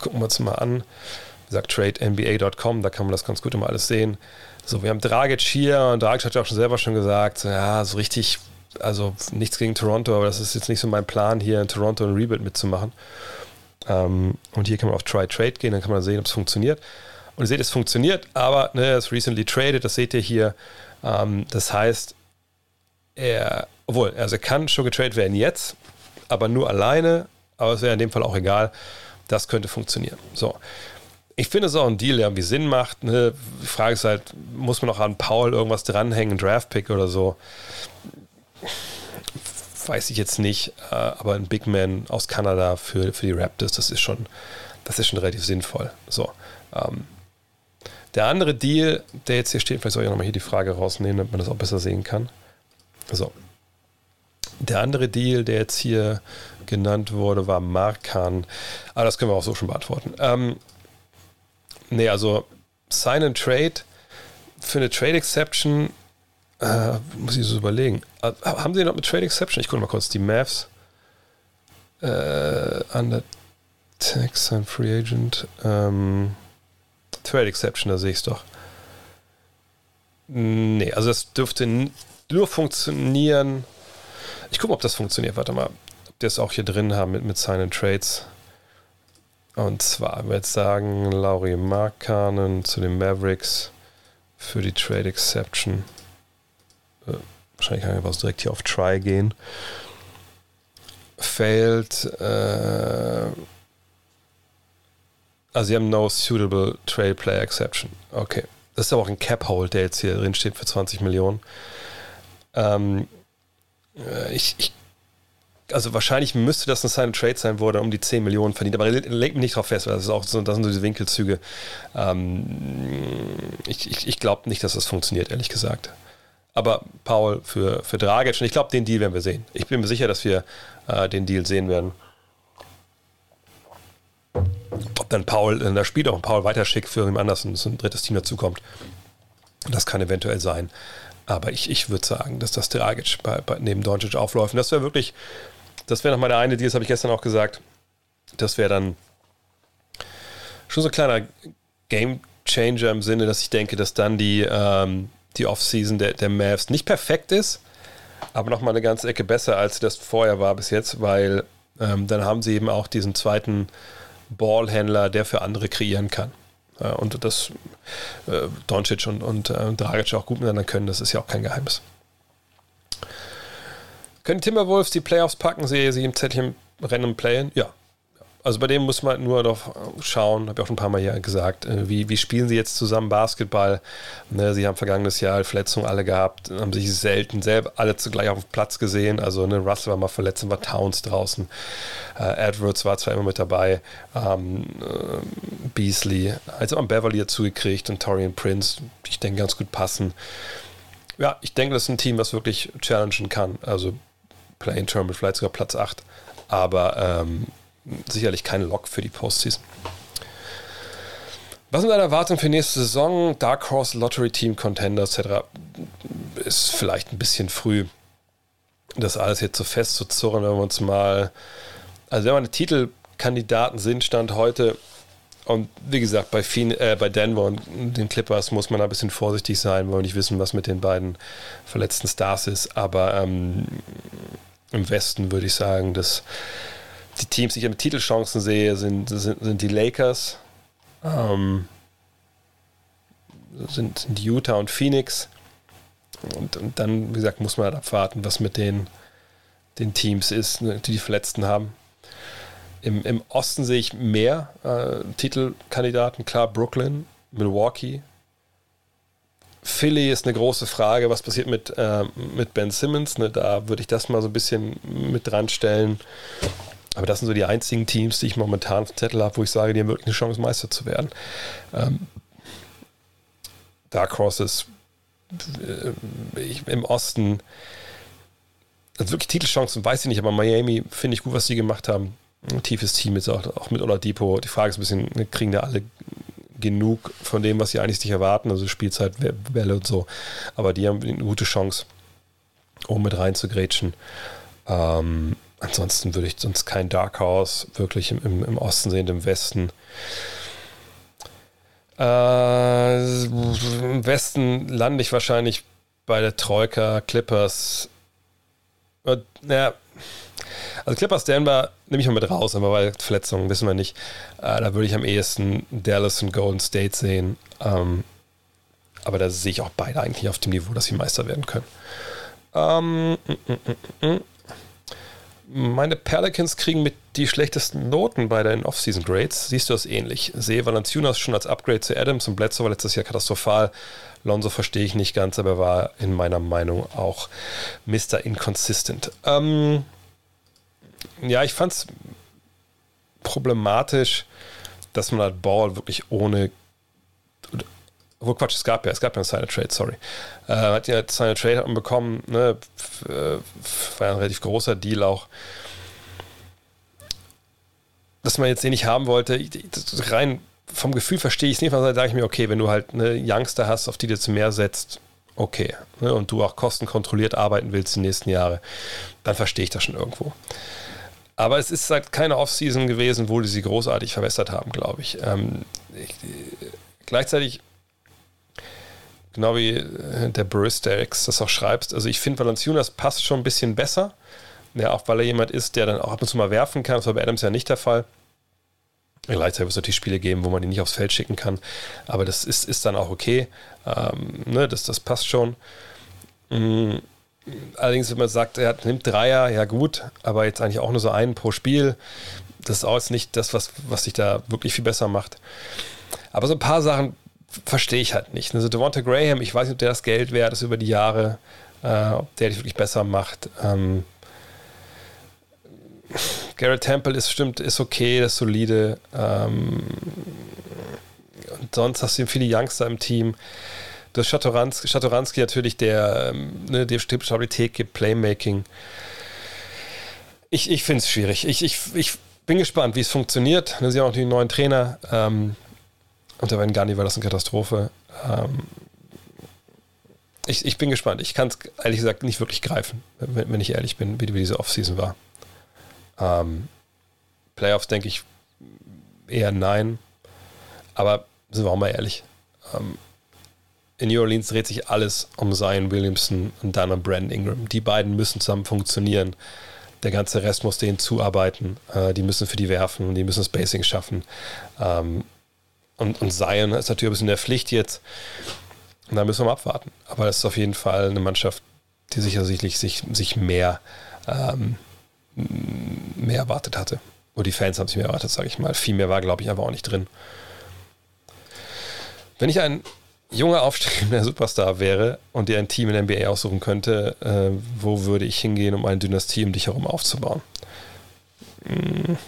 Gucken wir uns mal an. Wie gesagt, TradeNBA.com, da kann man das ganz gut immer alles sehen. So, wir haben Dragic hier und Dragic hat ja auch schon selber schon gesagt, ja, so richtig, also nichts gegen Toronto, aber das ist jetzt nicht so mein Plan, hier in Toronto ein Rebuild mitzumachen. Ähm, und hier kann man auf Try Trade gehen, dann kann man sehen, ob es funktioniert. Und ihr seht, es funktioniert, aber ne, es ist recently traded, das seht ihr hier. Ähm, das heißt, er, obwohl, also er kann schon getradet werden jetzt, aber nur alleine, aber es wäre in dem Fall auch egal. Das könnte funktionieren. So. Ich finde es auch ein Deal, der irgendwie Sinn macht. Ne? Die Frage ist halt, muss man noch an Paul irgendwas dranhängen, Draftpick oder so? Weiß ich jetzt nicht, äh, aber ein Big Man aus Kanada für, für die Raptors, das ist schon, das ist schon relativ sinnvoll. So. Ähm, der andere Deal, der jetzt hier steht, vielleicht soll ich auch nochmal hier die Frage rausnehmen, damit man das auch besser sehen kann. So. Der andere Deal, der jetzt hier genannt wurde, war Markan. Aber das können wir auch so schon beantworten. Ähm, Nee, also Sign and Trade für eine Trade Exception äh, muss ich so überlegen. Äh, haben sie noch mit Trade Exception? Ich gucke mal kurz die Mavs. Äh, under Texan Free Agent. Ähm, Trade Exception, da sehe ich es doch. Nee, also das dürfte nur funktionieren. Ich gucke mal, ob das funktioniert. Warte mal, ob die das auch hier drin haben mit, mit Sign and Trades. Und zwar, wenn wir sagen, Laurie Markkanen zu den Mavericks für die Trade Exception. Äh, wahrscheinlich kann ich einfach direkt hier auf Try gehen. Failed. Äh, also, sie haben no suitable Trade Player Exception. Okay. Das ist aber auch ein Cap-Hold, der jetzt hier drin steht für 20 Millionen. Ähm, äh, ich, ich also wahrscheinlich müsste das ein Silent Trade sein, wo er um die 10 Millionen verdient, aber legt mich nicht drauf fest, weil das, ist auch so, das sind so diese Winkelzüge. Ähm, ich ich, ich glaube nicht, dass das funktioniert, ehrlich gesagt. Aber Paul für, für Dragic, und ich glaube, den Deal werden wir sehen. Ich bin mir sicher, dass wir äh, den Deal sehen werden. Ob dann Paul, in das Spiel auch Paul weiterschickt für jemand anders und ein drittes Team dazukommt. Das kann eventuell sein. Aber ich, ich würde sagen, dass das Dragic bei, bei, neben Doncic aufläuft. Und das wäre wirklich das wäre nochmal der eine Deal, das habe ich gestern auch gesagt. Das wäre dann schon so ein kleiner Game Changer im Sinne, dass ich denke, dass dann die, ähm, die Offseason der, der Mavs nicht perfekt ist, aber nochmal eine ganze Ecke besser, als das vorher war bis jetzt, weil ähm, dann haben sie eben auch diesen zweiten Ballhändler, der für andere kreieren kann. Äh, und das äh, Doncic und, und äh, Dragic auch gut miteinander können, das ist ja auch kein Geheimnis. Können Timberwolves die Playoffs packen? Sehe sie im Zettelchen Rennen playen? Ja. Also bei dem muss man nur noch schauen, habe ich auch schon ein paar Mal hier gesagt, äh, wie, wie spielen sie jetzt zusammen Basketball? Ne, sie haben vergangenes Jahr Verletzungen alle gehabt, haben sich selten selber alle zugleich auf dem Platz gesehen. Also ne, Russell war mal verletzt, war Towns draußen. Äh, Edwards war zwar immer mit dabei, ähm, äh, Beasley, also haben Beverly dazu und Torian Prince, ich denke, ganz gut passen. Ja, ich denke, das ist ein Team, was wirklich challengen kann. Also Play-in-Term vielleicht sogar Platz 8. Aber ähm, sicherlich kein Lock für die Postseason. Was sind deine Erwartungen für nächste Saison? Dark Horse, Lottery Team, Contender etc. Ist vielleicht ein bisschen früh, das alles jetzt so festzuzurren, wenn wir uns mal. Also, wenn eine Titelkandidaten sind, Stand heute, und wie gesagt, bei, Phoen äh, bei Denver und den Clippers muss man ein bisschen vorsichtig sein, weil wir nicht wissen, was mit den beiden verletzten Stars ist. Aber ähm, im Westen würde ich sagen, dass die Teams, die ich mit Titelchancen sehe, sind, sind, sind die Lakers, ähm, sind, sind Utah und Phoenix. Und, und, dann, wie gesagt, muss man halt abwarten, was mit den, den Teams ist, ne, die die Verletzten haben. Im, Im Osten sehe ich mehr äh, Titelkandidaten. Klar, Brooklyn, Milwaukee, Philly ist eine große Frage, was passiert mit, äh, mit Ben Simmons. Ne? Da würde ich das mal so ein bisschen mit dran stellen. Aber das sind so die einzigen Teams, die ich momentan auf dem Zettel habe, wo ich sage, die haben wirklich eine Chance, Meister zu werden. Ähm, Dark Horses äh, im Osten. also wirklich Titelchancen weiß ich nicht, aber Miami finde ich gut, was sie gemacht haben. Ein tiefes Team jetzt auch, auch mit Oladipo. Die Frage ist ein bisschen, ne, kriegen da alle genug von dem, was sie eigentlich sich erwarten, also Spielzeit, Bälle und so. Aber die haben eine gute Chance, um mit rein zu grätschen. Ähm, ansonsten würde ich sonst kein Dark Horse wirklich im, im, Osten sehen, im Westen. Äh, Im Westen lande ich wahrscheinlich bei der Troika Clippers. Äh, naja, also Clippers Denver nehme ich mal mit raus, aber weil Verletzungen wissen wir nicht. Äh, da würde ich am ehesten Dallas und Golden State sehen. Ähm, aber da sehe ich auch beide eigentlich auf dem Niveau, dass sie Meister werden können. Ähm, mm, mm, mm, meine Pelicans kriegen mit die schlechtesten Noten bei den Off-Season Grades. Siehst du das ähnlich? Sehe Valanciunas schon als Upgrade zu Adams und Bledsoe war letztes Jahr katastrophal. Lonzo verstehe ich nicht ganz, aber war in meiner Meinung auch Mr. Inconsistent. Ähm, ja, ich fand es problematisch, dass man halt Ball wirklich ohne obwohl Quatsch, es gab ja, es gab ja einen Silent Trade, sorry. Äh, hat ja Silent Trade bekommen, ne, äh, war ein relativ großer Deal auch. Dass man jetzt den nicht haben wollte, rein vom Gefühl verstehe ich es nicht, weil sage ich mir, okay, wenn du halt eine Youngster hast, auf die du zu mehr setzt, okay, ne, und du auch kostenkontrolliert arbeiten willst die nächsten Jahre, dann verstehe ich das schon irgendwo. Aber es ist halt keine Offseason gewesen, wo die sie großartig verbessert haben, glaube ich. Ähm, ich gleichzeitig Genau wie äh, der Bristex das auch schreibt. Also ich finde, Valanciunas passt schon ein bisschen besser. Ja, auch weil er jemand ist, der dann auch ab und zu mal werfen kann. Das war bei Adams ja nicht der Fall. Gleichzeitig wird es natürlich Spiele geben, wo man ihn nicht aufs Feld schicken kann. Aber das ist, ist dann auch okay. Ähm, ne, das, das passt schon. Mhm. Allerdings, wenn man sagt, er nimmt Dreier, ja gut, aber jetzt eigentlich auch nur so einen pro Spiel. Das ist auch jetzt nicht das, was, was sich da wirklich viel besser macht. Aber so ein paar Sachen verstehe ich halt nicht. Also Devonta Graham, ich weiß nicht, ob der das Geld wert ist über die Jahre, äh, ob der dich wirklich besser macht. Ähm, Garrett Temple ist stimmt, ist okay, ist solide. Ähm, und sonst hast du viele Youngster im Team. Du hast Schatoranski, Schatoranski natürlich, der ähm, ne, dir Stabilität gibt, Playmaking. Ich, ich finde es schwierig. Ich, ich, ich bin gespannt, wie es funktioniert. Sie haben auch die neuen Trainer. Ähm, unter Van Gunny war das eine Katastrophe. Ähm, ich, ich bin gespannt. Ich kann es ehrlich gesagt nicht wirklich greifen, wenn, wenn ich ehrlich bin, wie, wie diese Offseason war. Ähm, Playoffs denke ich eher nein. Aber sind wir auch mal ehrlich. Ähm, in New Orleans dreht sich alles um Zion Williamson und dann um Brandon Ingram. Die beiden müssen zusammen funktionieren. Der ganze Rest muss denen zuarbeiten. Äh, die müssen für die werfen, die müssen Spacing schaffen. Ähm, und, und Zion ist natürlich ein bisschen in der Pflicht jetzt. Und da müssen wir mal abwarten. Aber das ist auf jeden Fall eine Mannschaft, die sicherlich sich, sich mehr, ähm, mehr erwartet hatte. Oder die Fans haben sich mehr erwartet, sage ich mal. Viel mehr war, glaube ich, einfach auch nicht drin. Wenn ich ein junger, aufstrebender Superstar wäre und dir ein Team in der NBA aussuchen könnte, äh, wo würde ich hingehen, um eine Dynastie um dich herum aufzubauen? Hm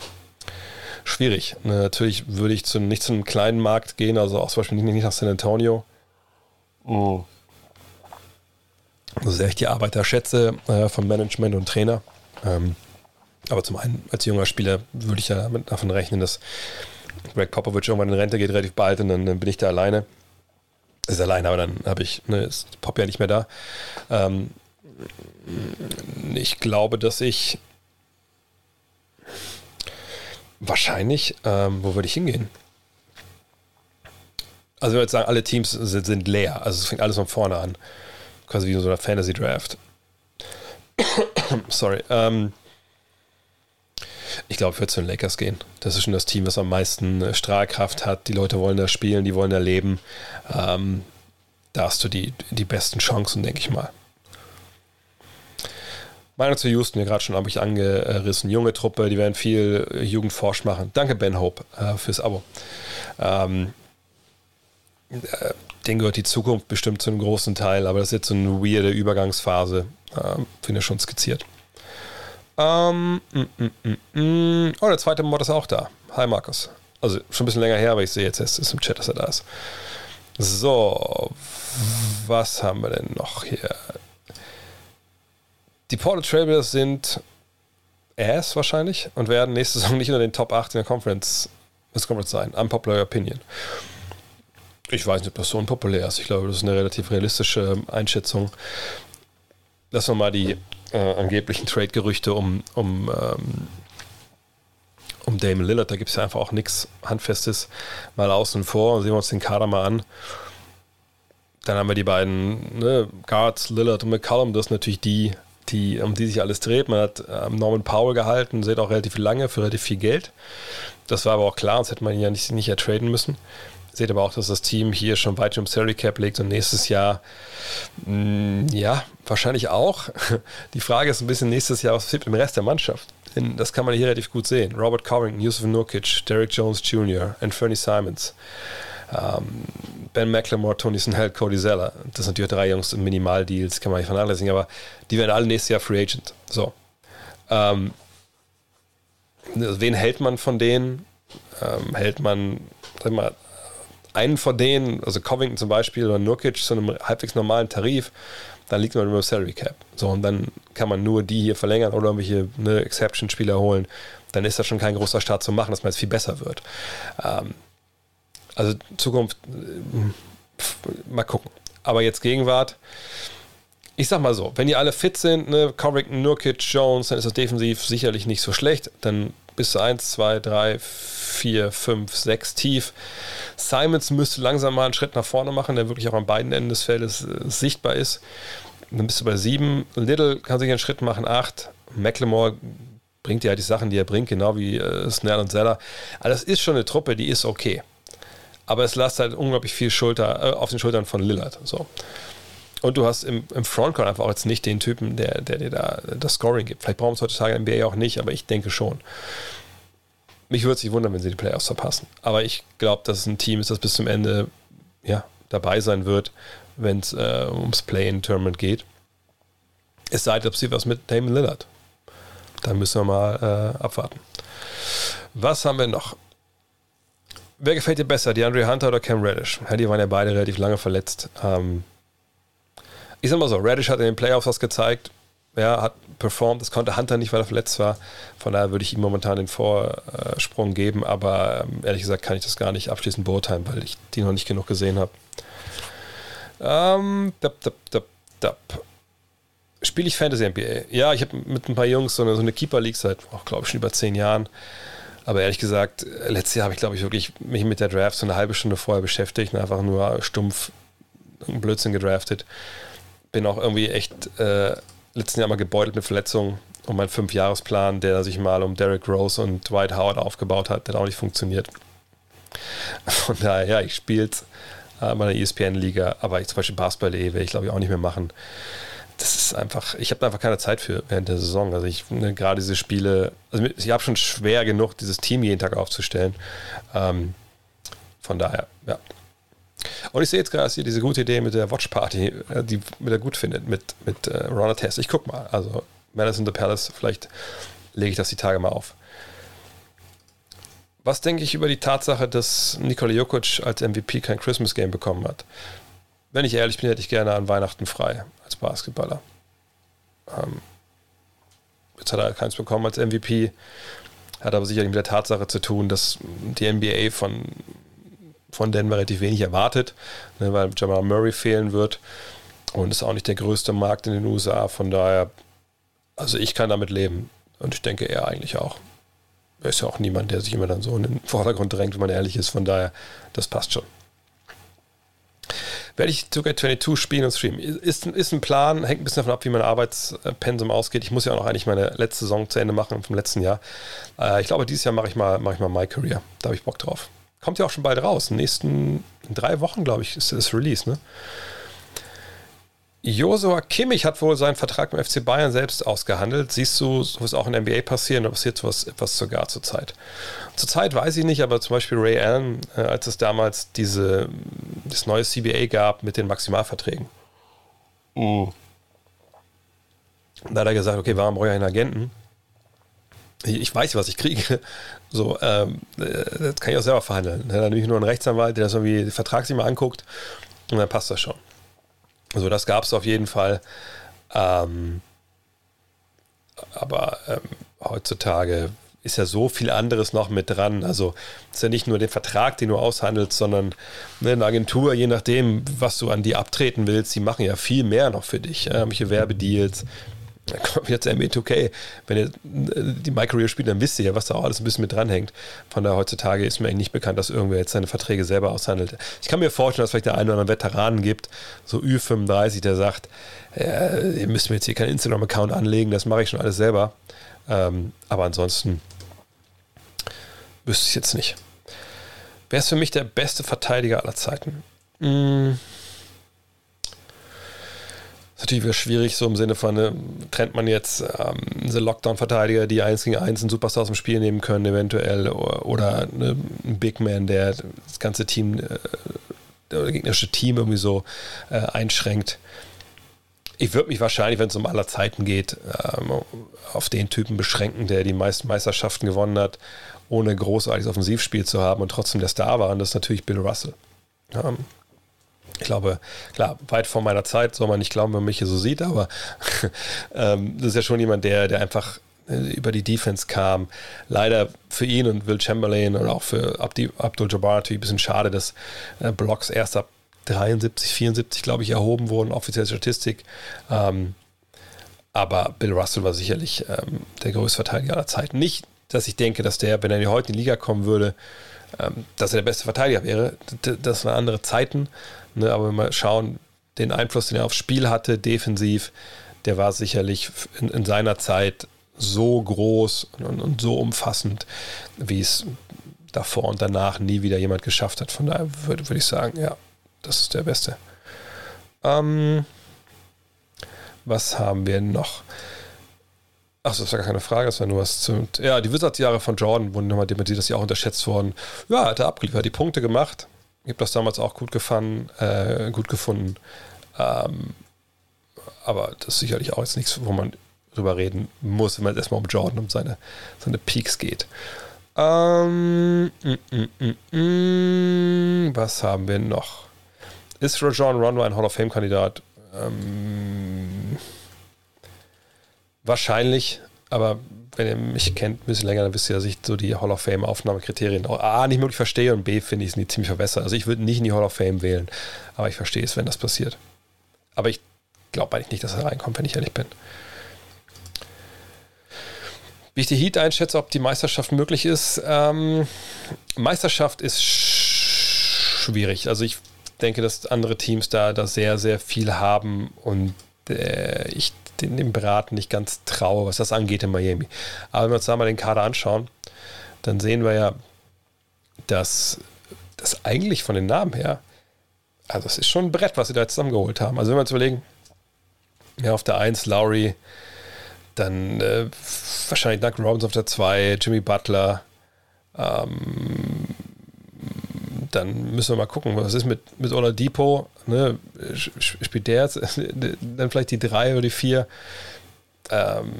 schwierig. Ne, natürlich würde ich zu, nicht zu einem kleinen Markt gehen, also auch zum Beispiel nicht, nicht nach San Antonio. Oh. So sehr ich die Arbeit da schätze äh, von Management und Trainer. Ähm, aber zum einen, als junger Spieler würde ich ja davon rechnen, dass Greg Popovich irgendwann in Rente geht, relativ bald, und dann, dann bin ich da alleine. Ist alleine, aber dann habe ich, ne, ist Pop ja nicht mehr da. Ähm, ich glaube, dass ich Wahrscheinlich. Ähm, wo würde ich hingehen? Also, ich würde sagen, alle Teams sind, sind, leer. Also, es fängt alles von vorne an. Quasi wie so eine Fantasy Draft. Sorry. Ähm, ich glaube, ich würde zu den Lakers gehen. Das ist schon das Team, was am meisten äh, Strahlkraft hat. Die Leute wollen da spielen, die wollen da leben. Ähm, da hast du die, die besten Chancen, denke ich mal. Meinung zu Houston, ja gerade schon habe ich angerissen. Junge Truppe, die werden viel Jugendforsch machen. Danke, Ben Hope, äh, fürs Abo. Ähm, äh, den gehört die Zukunft bestimmt zu einem großen Teil, aber das ist jetzt so eine weirde Übergangsphase. Ähm, Finde ich schon skizziert. Ähm, mm, mm, mm, mm, oh, der zweite Mod ist auch da. Hi, Markus. Also schon ein bisschen länger her, aber ich sehe jetzt erst ist im Chat, dass er da ist. So, was haben wir denn noch hier? Die Portland Trailblazers sind Ass wahrscheinlich und werden nächste Saison nicht unter den Top 8 in der Conference, Conference sein. Unpopular Opinion. Ich weiß nicht, ob das so unpopulär ist. Ich glaube, das ist eine relativ realistische Einschätzung. Lassen wir mal die äh, angeblichen Trade-Gerüchte um, um, ähm, um Damon Lillard, da gibt es ja einfach auch nichts Handfestes, mal außen vor. Sehen wir uns den Kader mal an. Dann haben wir die beiden ne, Guards, Lillard und McCallum. Das sind natürlich die, die, um die sich alles dreht. Man hat ähm, Norman Powell gehalten, seht auch relativ lange für relativ viel Geld. Das war aber auch klar, sonst hätte man ihn ja nicht, nicht ertraden müssen. Seht aber auch, dass das Team hier schon weit im Salary Cap liegt und nächstes Jahr, mh, mm, ja, wahrscheinlich auch. Die Frage ist ein bisschen nächstes Jahr, was passiert mit dem Rest der Mannschaft? Das kann man hier relativ gut sehen. Robert Covington, Yusuf Nurkic, Derek Jones Jr., und Fernie Simons, Ben McLemore, Tony Snell, Cody Zeller. Das sind natürlich drei Jungs in Minimaldeals, kann man nicht vernachlässigen, aber die werden alle nächstes Jahr Free Agent. So. Ähm, wen hält man von denen? Ähm, hält man, sag mal, einen von denen, also Covington zum Beispiel oder Nurkic zu einem halbwegs normalen Tarif, dann liegt man über Salary Cap. So, und dann kann man nur die hier verlängern oder irgendwelche ne, Exception-Spieler holen. Dann ist das schon kein großer Start zu machen, dass man jetzt viel besser wird. Ähm, also Zukunft, äh, mal gucken. Aber jetzt Gegenwart. Ich sag mal so, wenn die alle fit sind, ne, Covington, Nurkic, Jones, dann ist das defensiv sicherlich nicht so schlecht. Dann bis zu 1, 2, 3, 4, 5, 6 tief. Simons müsste langsam mal einen Schritt nach vorne machen, der wirklich auch an beiden Enden des Feldes äh, sichtbar ist. Dann bist du bei 7. Little kann sich einen Schritt machen, 8. McLemore bringt ja die Sachen, die er bringt, genau wie äh, Snell und Zeller. Aber das ist schon eine Truppe, die ist okay. Aber es lasst halt unglaublich viel Schulter, äh, auf den Schultern von Lillard. So. Und du hast im, im Frontcourt einfach auch jetzt nicht den Typen, der, der dir da das Scoring gibt. Vielleicht brauchen wir es heutzutage in NBA auch nicht, aber ich denke schon. Mich würde es nicht wundern, wenn sie die Playoffs verpassen. Aber ich glaube, dass es ein Team ist, das bis zum Ende ja, dabei sein wird, wenn es äh, ums Play-in-Tournament geht. Es sei denn, ob sie was mit Damon Lillard. Dann müssen wir mal äh, abwarten. Was haben wir noch? Wer gefällt dir besser, die Andre Hunter oder Cam Reddish? Ja, die waren ja beide relativ lange verletzt. Ähm, ich sag mal so, Reddish hat in den Playoffs was gezeigt, ja, hat performt, das konnte Hunter nicht, weil er verletzt war. Von daher würde ich ihm momentan den Vorsprung geben, aber ähm, ehrlich gesagt kann ich das gar nicht abschließend beurteilen, weil ich die noch nicht genug gesehen habe. Ähm, dab, dab, dab, dab. Spiele ich Fantasy NBA? Ja, ich habe mit ein paar Jungs so eine, so eine Keeper League seit, glaube ich, schon über zehn Jahren. Aber ehrlich gesagt, letztes Jahr habe ich, glaube ich, wirklich mich mit der Draft so eine halbe Stunde vorher beschäftigt und einfach nur stumpf Blödsinn gedraftet bin auch irgendwie echt äh, letzten Jahr mal gebeutelt mit Verletzungen und mein Fünfjahresplan, der sich mal um Derek Rose und Dwight Howard aufgebaut hat, der hat auch nicht funktioniert. Von daher, ja, ich spiele es äh, bei der ESPN-Liga, aber ich zum Beispiel Basketball.de werde ich glaube ich auch nicht mehr machen. Das ist einfach, ich habe einfach keine Zeit für während der Saison. Also ich, ne, gerade diese Spiele, also ich habe schon schwer genug, dieses Team jeden Tag aufzustellen. Ähm, von daher, ja, und ich sehe jetzt gerade hier diese gute Idee mit der Watch Party, äh, die mit der gut findet, mit, mit äh, Ronald Test. Ich guck mal. Also, Madison the Palace, vielleicht lege ich das die Tage mal auf. Was denke ich über die Tatsache, dass Nikola Jokic als MVP kein Christmas Game bekommen hat? Wenn ich ehrlich bin, hätte ich gerne an Weihnachten frei als Basketballer. Ähm, jetzt hat er keins bekommen als MVP. Hat aber sicherlich mit der Tatsache zu tun, dass die NBA von von Denver relativ wenig erwartet, ne, weil Jamal Murray fehlen wird und ist auch nicht der größte Markt in den USA. Von daher, also ich kann damit leben und ich denke er eigentlich auch. Er ist ja auch niemand, der sich immer dann so in den Vordergrund drängt, wenn man ehrlich ist. Von daher, das passt schon. Werde ich sogar 22 spielen und streamen? Ist, ist ein Plan, hängt ein bisschen davon ab, wie mein Arbeitspensum ausgeht. Ich muss ja auch noch eigentlich meine letzte Saison zu Ende machen vom letzten Jahr. Äh, ich glaube, dieses Jahr mache ich mal, mache ich mal My Career. Da habe ich Bock drauf. Kommt ja auch schon bald raus. In den nächsten drei Wochen, glaube ich, ist das Release, ne? Josua Kimmich hat wohl seinen Vertrag im FC Bayern selbst ausgehandelt. Siehst du, was auch in der NBA passieren oder passiert sowas etwas sogar zurzeit? Zurzeit weiß ich nicht, aber zum Beispiel Ray Allen, äh, als es damals diese, das neue CBA gab mit den Maximalverträgen. Mhm. Da hat er gesagt, okay, warum brauche ich einen Agenten? ich weiß, was ich kriege. So, ähm, äh, das kann ich auch selber verhandeln. Dann nehme ich nur einen Rechtsanwalt, der das irgendwie den Vertrag sich mal anguckt und dann passt das schon. Also das gab es auf jeden Fall. Ähm, aber ähm, heutzutage ist ja so viel anderes noch mit dran. Also es ist ja nicht nur der Vertrag, den du aushandelst, sondern ne, eine Agentur, je nachdem, was du an die abtreten willst, die machen ja viel mehr noch für dich. Ja, irgendwelche Werbedeals. Dann kommt jetzt M2K. Wenn ihr äh, die My Career spielt, dann wisst ihr ja, was da auch alles ein bisschen mit dranhängt. Von daher heutzutage ist mir eigentlich nicht bekannt, dass irgendwer jetzt seine Verträge selber aushandelt. Ich kann mir vorstellen, dass es vielleicht der eine oder andere Veteranen gibt, so Ü35, der sagt, äh, ihr müsst mir jetzt hier keinen Instagram-Account anlegen, das mache ich schon alles selber. Ähm, aber ansonsten wüsste ich jetzt nicht. Wer ist für mich der beste Verteidiger aller Zeiten? Hm. Ist natürlich wieder schwierig, so im Sinne von, ne, trennt man jetzt ähm, diese Lockdown-Verteidiger, die eins gegen eins einen Superstar aus dem Spiel nehmen können, eventuell, oder, oder ne, ein Big Man, der das ganze Team, äh, das gegnerische Team irgendwie so äh, einschränkt. Ich würde mich wahrscheinlich, wenn es um aller Zeiten geht, ähm, auf den Typen beschränken, der die meisten Meisterschaften gewonnen hat, ohne großartiges Offensivspiel zu haben und trotzdem der Star war. Und das ist natürlich Bill Russell. Ähm, ich glaube, klar, weit vor meiner Zeit soll man nicht glauben, wenn man mich hier so sieht, aber ähm, das ist ja schon jemand, der, der einfach äh, über die Defense kam. Leider für ihn und Will Chamberlain und auch für Abdi, Abdul Jabbar natürlich ein bisschen schade, dass äh, Blocks erst ab 73, 74, glaube ich, erhoben wurden, offizielle Statistik. Ähm, aber Bill Russell war sicherlich ähm, der größte Verteidiger aller Zeiten. Nicht, dass ich denke, dass der, wenn er heute in die Liga kommen würde, ähm, dass er der beste Verteidiger wäre. Das waren andere Zeiten. Ne? Aber wenn wir schauen, den Einfluss, den er aufs Spiel hatte, defensiv, der war sicherlich in, in seiner Zeit so groß und, und so umfassend, wie es davor und danach nie wieder jemand geschafft hat. Von daher würde, würde ich sagen, ja, das ist der Beste. Ähm, was haben wir noch? Achso, das war gar keine Frage, das war nur was zu. Ja, die Wizards-Jahre von Jordan wurden nochmal dementiert, dass sie auch unterschätzt wurden. Ja, hat er abgeliefert, die Punkte gemacht. Ich habe das damals auch gut, gefallen, äh, gut gefunden. Ähm, aber das ist sicherlich auch jetzt nichts, wo man drüber reden muss, wenn man erstmal um Jordan, um seine, seine Peaks geht. Ähm, mm, mm, mm, was haben wir noch? Ist Rajon Rondo ein Hall of Fame-Kandidat? Ähm, wahrscheinlich, aber wenn ihr mich kennt, ein bisschen länger, dann wisst ihr, dass ich so die Hall of Fame-Aufnahmekriterien A, nicht wirklich verstehe und B, finde ich, die ziemlich verbessert. Also ich würde nicht in die Hall of Fame wählen, aber ich verstehe es, wenn das passiert. Aber ich glaube eigentlich nicht, dass er reinkommt, wenn ich ehrlich bin. Wie ich die Heat einschätze, ob die Meisterschaft möglich ist. Ähm, Meisterschaft ist schwierig. Also ich denke, dass andere Teams da, da sehr, sehr viel haben und äh, ich den, dem Beraten nicht ganz traue, was das angeht in Miami. Aber wenn wir uns da mal den Kader anschauen, dann sehen wir ja, dass das eigentlich von den Namen her, also es ist schon ein Brett, was sie da zusammengeholt haben. Also wenn wir uns überlegen, ja, auf der 1 Lowry, dann äh, wahrscheinlich Doug Robbins auf der 2, Jimmy Butler, ähm, dann müssen wir mal gucken, was ist mit, mit Oladipo, ne? spielt der jetzt dann vielleicht die drei oder die vier. Ähm,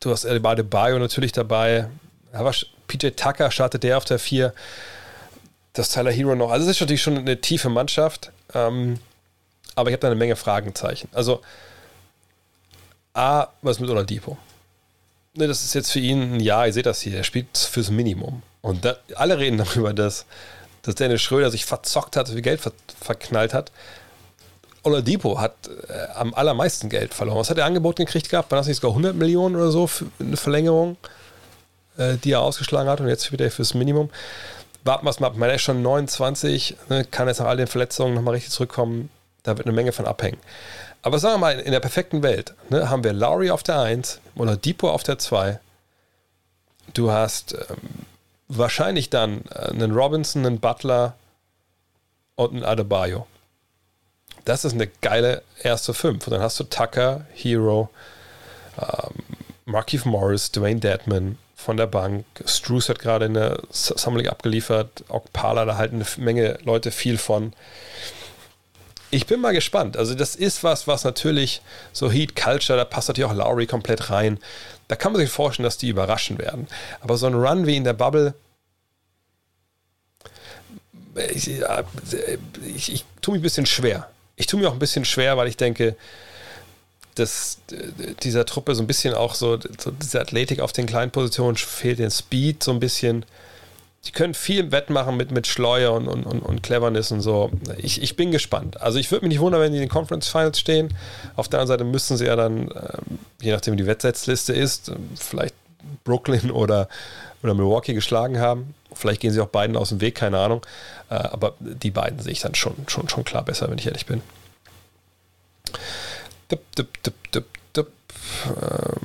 du hast beide Bayo natürlich dabei, aber PJ Tucker startet der auf der vier. Das Tyler Hero noch. Also es ist natürlich schon eine tiefe Mannschaft, ähm, aber ich habe da eine Menge Fragezeichen. Also A, was mit Oladipo? Ne, das ist jetzt für ihn ein Jahr, ihr seht das hier, er spielt fürs Minimum. Und da, alle reden darüber, dass dass Dennis Schröder sich verzockt hat, so viel Geld ver verknallt hat. Oladipo hat äh, am allermeisten Geld verloren. Was hat er angeboten gekriegt gehabt? War das nicht sogar 100 Millionen oder so für eine Verlängerung, äh, die er ausgeschlagen hat und jetzt wieder fürs Minimum? Warten wir es mal ab. Er ist schon 29, ne, kann jetzt nach all den Verletzungen nochmal richtig zurückkommen. Da wird eine Menge von abhängen. Aber sagen wir mal, in der perfekten Welt ne, haben wir Lowry auf der 1 oder Depot auf der 2. Du hast ähm, wahrscheinlich dann äh, einen Robinson, einen Butler und einen Adebayo. Das ist eine geile erste Fünf. Und dann hast du Tucker, Hero, ähm, Markeith Morris, Dwayne Deadman von der Bank. Struce hat gerade in der Summer League abgeliefert. Okpala, da halten eine Menge Leute viel von. Ich bin mal gespannt. Also, das ist was, was natürlich so Heat Culture, da passt natürlich auch Lowry komplett rein. Da kann man sich vorstellen, dass die überraschen werden. Aber so ein Run wie in der Bubble, ich, ich, ich tue mich ein bisschen schwer. Ich tue mir auch ein bisschen schwer, weil ich denke, dass dieser Truppe so ein bisschen auch so, so diese Athletik auf den kleinen Positionen fehlt, den Speed so ein bisschen. Die können viel wettmachen mit, mit Schleuer und, und, und, und Cleverness und so. Ich, ich bin gespannt. Also ich würde mich nicht wundern, wenn die in den Conference Finals stehen. Auf der anderen Seite müssten sie ja dann, ähm, je nachdem wie die Wettsetzliste ist, vielleicht Brooklyn oder, oder Milwaukee geschlagen haben. Vielleicht gehen sie auch beiden aus dem Weg, keine Ahnung. Äh, aber die beiden sehe ich dann schon, schon, schon klar besser, wenn ich ehrlich bin. Dup, dup, dup, dup, dup. Ähm,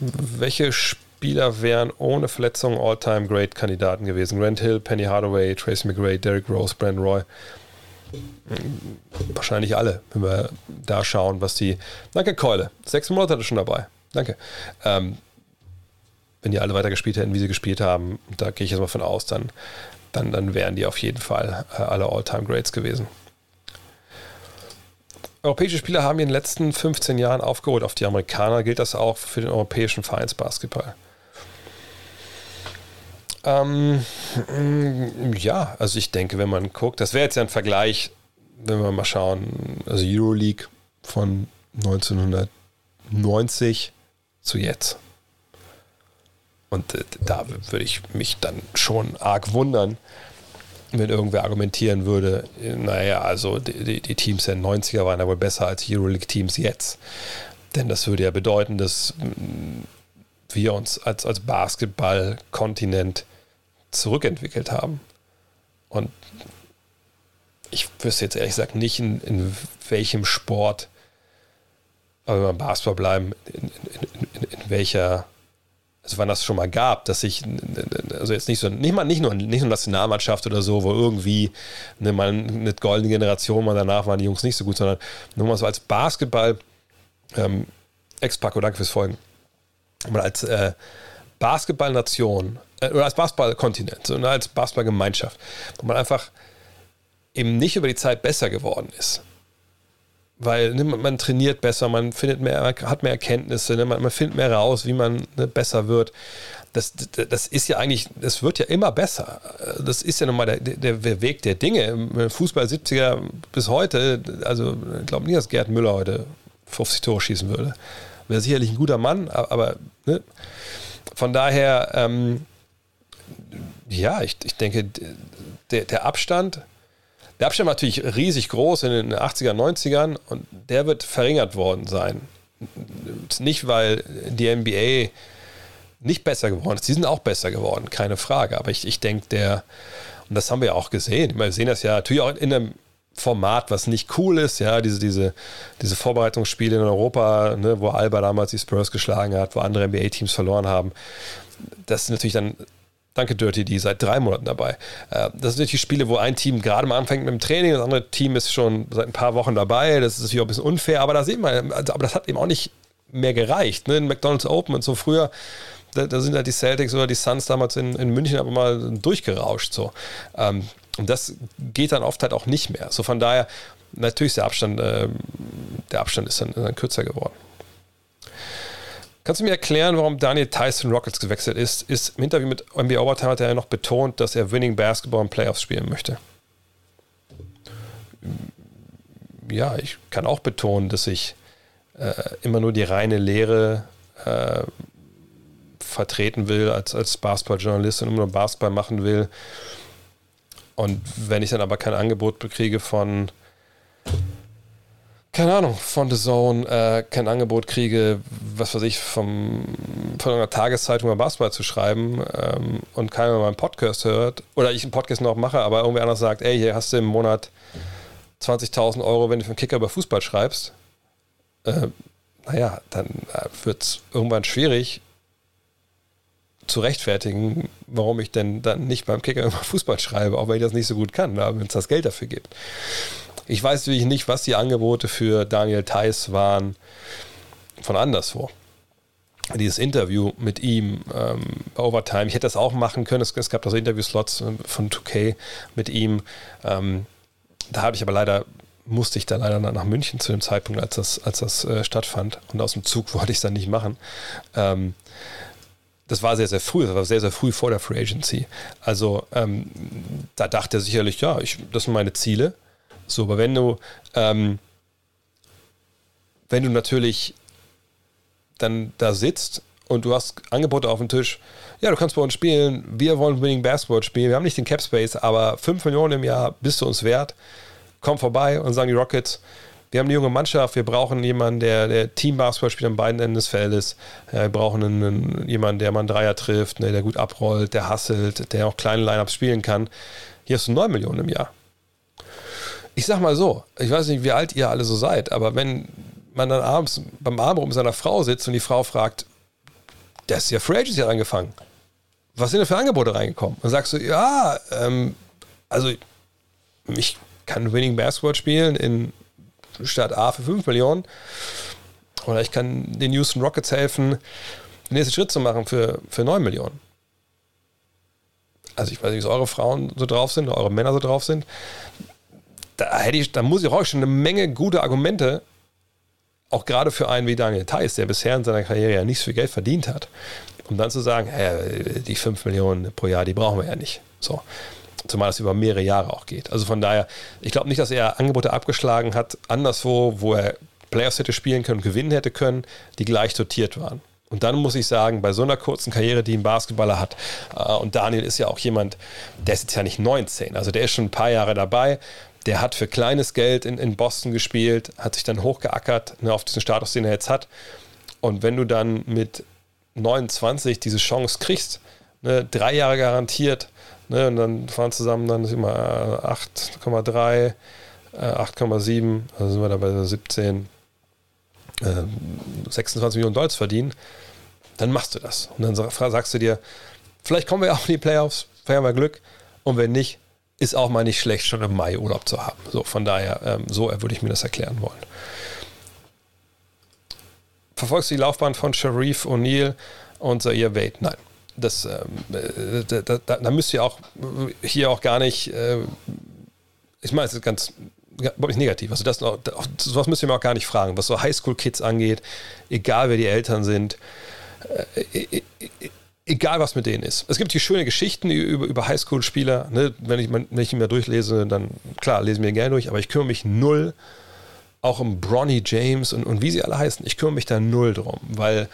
welche Spieler wären ohne Verletzung All-Time-Great-Kandidaten gewesen? Grant Hill, Penny Hardaway, Tracy McGray, Derrick Rose, Brandon Roy. Wahrscheinlich alle, wenn wir da schauen, was die. Danke, Keule. Sechs Monate hatte schon dabei. Danke. Ähm, wenn die alle weiter gespielt hätten, wie sie gespielt haben, da gehe ich jetzt mal von aus, dann, dann, dann wären die auf jeden Fall äh, alle All-Time-Greats gewesen. Europäische Spieler haben in den letzten 15 Jahren aufgeholt auf die Amerikaner. Gilt das auch für den europäischen Vereinsbasketball? Ähm, ja, also ich denke, wenn man guckt, das wäre jetzt ja ein Vergleich, wenn wir mal schauen, also Euroleague von 1990 zu jetzt. Und äh, da würde ich mich dann schon arg wundern, wenn irgendwer argumentieren würde, naja, also die, die Teams der 90er waren aber besser als Euroleague-Teams jetzt. Denn das würde ja bedeuten, dass mm, wir uns als, als Basketball-Kontinent zurückentwickelt haben. Und ich wüsste jetzt ehrlich gesagt nicht, in, in welchem Sport, aber wenn wir beim Basketball bleiben, in, in, in welcher also wann das schon mal gab, dass ich, also jetzt nicht so, nicht mal nicht nur, nicht nur Nationalmannschaft oder so, wo irgendwie ne, mal eine goldene Generation, mal danach waren die Jungs nicht so gut, sondern nur mal so als Basketball, ähm, Ex-Paco, danke fürs Folgen, mal als äh, Basketballnation äh, oder als Basketballkontinent, sondern als Basketballgemeinschaft, wo man einfach eben nicht über die Zeit besser geworden ist weil ne, man, trainiert besser, man findet mehr, hat mehr Erkenntnisse, ne, man, man, findet mehr raus, wie man ne, besser wird. Das, das ist ja eigentlich, das wird ja immer besser. Das ist ja nun mal der, der Weg der Dinge. Fußball 70er bis heute, also ich glaube nicht, dass Gerd Müller heute 50 Tore schießen würde. Wäre sicherlich ein guter Mann, aber ne, von daher, ähm, ja, ich, ich denke, der, der Abstand der Abstand war natürlich riesig groß in den 80er, 90ern und der wird verringert worden sein. Nicht, weil die NBA nicht besser geworden ist. Die sind auch besser geworden, keine Frage. Aber ich, ich denke, der, und das haben wir ja auch gesehen, wir sehen das ja natürlich auch in einem Format, was nicht cool ist, ja, diese, diese, diese Vorbereitungsspiele in Europa, ne, wo Alba damals die Spurs geschlagen hat, wo andere NBA-Teams verloren haben. Das sind natürlich dann Danke, Dirty D, seit drei Monaten dabei. Äh, das sind natürlich Spiele, wo ein Team gerade mal anfängt mit dem Training, das andere Team ist schon seit ein paar Wochen dabei. Das ist natürlich auch ein bisschen unfair, aber da sehen wir, also, aber das hat eben auch nicht mehr gereicht. Ne? In McDonald's Open und so früher, da, da, sind halt die Celtics oder die Suns damals in, in München aber mal durchgerauscht. So. Ähm, und das geht dann oft halt auch nicht mehr. So von daher, natürlich ist der Abstand, äh, der Abstand ist dann, dann kürzer geworden. Kannst du mir erklären, warum Daniel Tyson Rockets gewechselt ist? Ist im Interview mit NBA Overtime hat er ja noch betont, dass er Winning Basketball in Playoffs spielen möchte. Ja, ich kann auch betonen, dass ich äh, immer nur die reine Lehre äh, vertreten will als, als Basketballjournalist und immer nur Basketball machen will. Und wenn ich dann aber kein Angebot bekriege von keine Ahnung, von The Zone äh, kein Angebot kriege, was weiß ich, vom, von einer Tageszeitung über Basketball zu schreiben ähm, und keiner meinen Podcast hört oder ich einen Podcast noch mache, aber irgendwer anders sagt, ey, hier hast du im Monat 20.000 Euro, wenn du für einen Kicker über Fußball schreibst, äh, naja, dann äh, wird es irgendwann schwierig zu rechtfertigen, warum ich denn dann nicht beim Kicker über Fußball schreibe, auch wenn ich das nicht so gut kann, wenn es das Geld dafür gibt. Ich weiß natürlich nicht, was die Angebote für Daniel Theiss waren von anderswo. Dieses Interview mit ihm ähm, Overtime, ich hätte das auch machen können. Es, es gab da so Interviewslots äh, von 2K mit ihm. Ähm, da habe ich aber leider musste ich da leider nach München zu dem Zeitpunkt, als das, als das äh, stattfand. Und aus dem Zug wollte ich es dann nicht machen. Ähm, das war sehr, sehr früh, das war sehr, sehr früh vor der Free Agency. Also ähm, da dachte er sicherlich, ja, ich, das sind meine Ziele. So, aber wenn du ähm, wenn du natürlich dann da sitzt und du hast Angebote auf dem Tisch, ja, du kannst bei uns spielen, wir wollen Winning Basketball spielen, wir haben nicht den Cap Space, aber 5 Millionen im Jahr bist du uns wert, komm vorbei und sagen die Rockets, wir haben eine junge Mannschaft, wir brauchen jemanden, der, der Team-Basketball spielt an beiden Enden des Feldes. Wir brauchen einen, jemanden, der mal einen Dreier trifft, ne, der gut abrollt, der hasselt, der auch kleine Lineups spielen kann. Hier hast du 9 Millionen im Jahr. Ich sag mal so, ich weiß nicht, wie alt ihr alle so seid, aber wenn man dann abends beim Abend mit seiner Frau sitzt und die Frau fragt, der ist ja Free Agency angefangen. Was sind denn für Angebote reingekommen? Und sagst du, ja, ähm, also ich kann Winning Basketball spielen in Stadt A für 5 Millionen. Oder ich kann den Houston Rockets helfen, den nächsten Schritt zu machen für, für 9 Millionen. Also ich weiß nicht, was eure Frauen so drauf sind, oder eure Männer so drauf sind. Da, hätte ich, da muss ich auch schon eine Menge gute Argumente, auch gerade für einen wie Daniel Theiss, der bisher in seiner Karriere ja nicht so viel Geld verdient hat, um dann zu sagen, hey, die 5 Millionen pro Jahr, die brauchen wir ja nicht. So. Zumal es über mehrere Jahre auch geht. Also von daher, ich glaube nicht, dass er Angebote abgeschlagen hat, anderswo, wo er Playoffs hätte spielen können, gewinnen hätte können, die gleich dotiert waren. Und dann muss ich sagen, bei so einer kurzen Karriere, die ein Basketballer hat, äh, und Daniel ist ja auch jemand, der ist jetzt ja nicht 19, also der ist schon ein paar Jahre dabei, der hat für kleines Geld in, in Boston gespielt, hat sich dann hochgeackert ne, auf diesen Status, den er jetzt hat. Und wenn du dann mit 29 diese Chance kriegst, ne, drei Jahre garantiert, Ne, und dann fahren zusammen dann wir 8,3, 8,7, also sind wir da bei 17, äh, 26 Millionen Dollar verdienen, dann machst du das. Und dann sagst du dir, vielleicht kommen wir auch in die Playoffs, vielleicht haben wir Glück. Und wenn nicht, ist auch mal nicht schlecht, schon im Mai Urlaub zu haben. So, von daher, ähm, so würde ich mir das erklären wollen. Verfolgst du die Laufbahn von Sharif O'Neill und Zaire Wade? Nein das, ähm, da, da, da, müsst ihr auch hier auch gar nicht, äh, ich meine, es ist ganz überhaupt negativ. Also das, sowas müsst ihr mir auch gar nicht fragen, was so Highschool-Kids angeht, egal wer die Eltern sind, äh, e, egal was mit denen ist. Es gibt hier schöne Geschichten über, über Highschool-Spieler. Ne? Wenn, ich, wenn ich mir durchlese, dann klar, lesen wir gerne durch, aber ich kümmere mich null auch um Bronny James und, und wie sie alle heißen. Ich kümmere mich da null drum, weil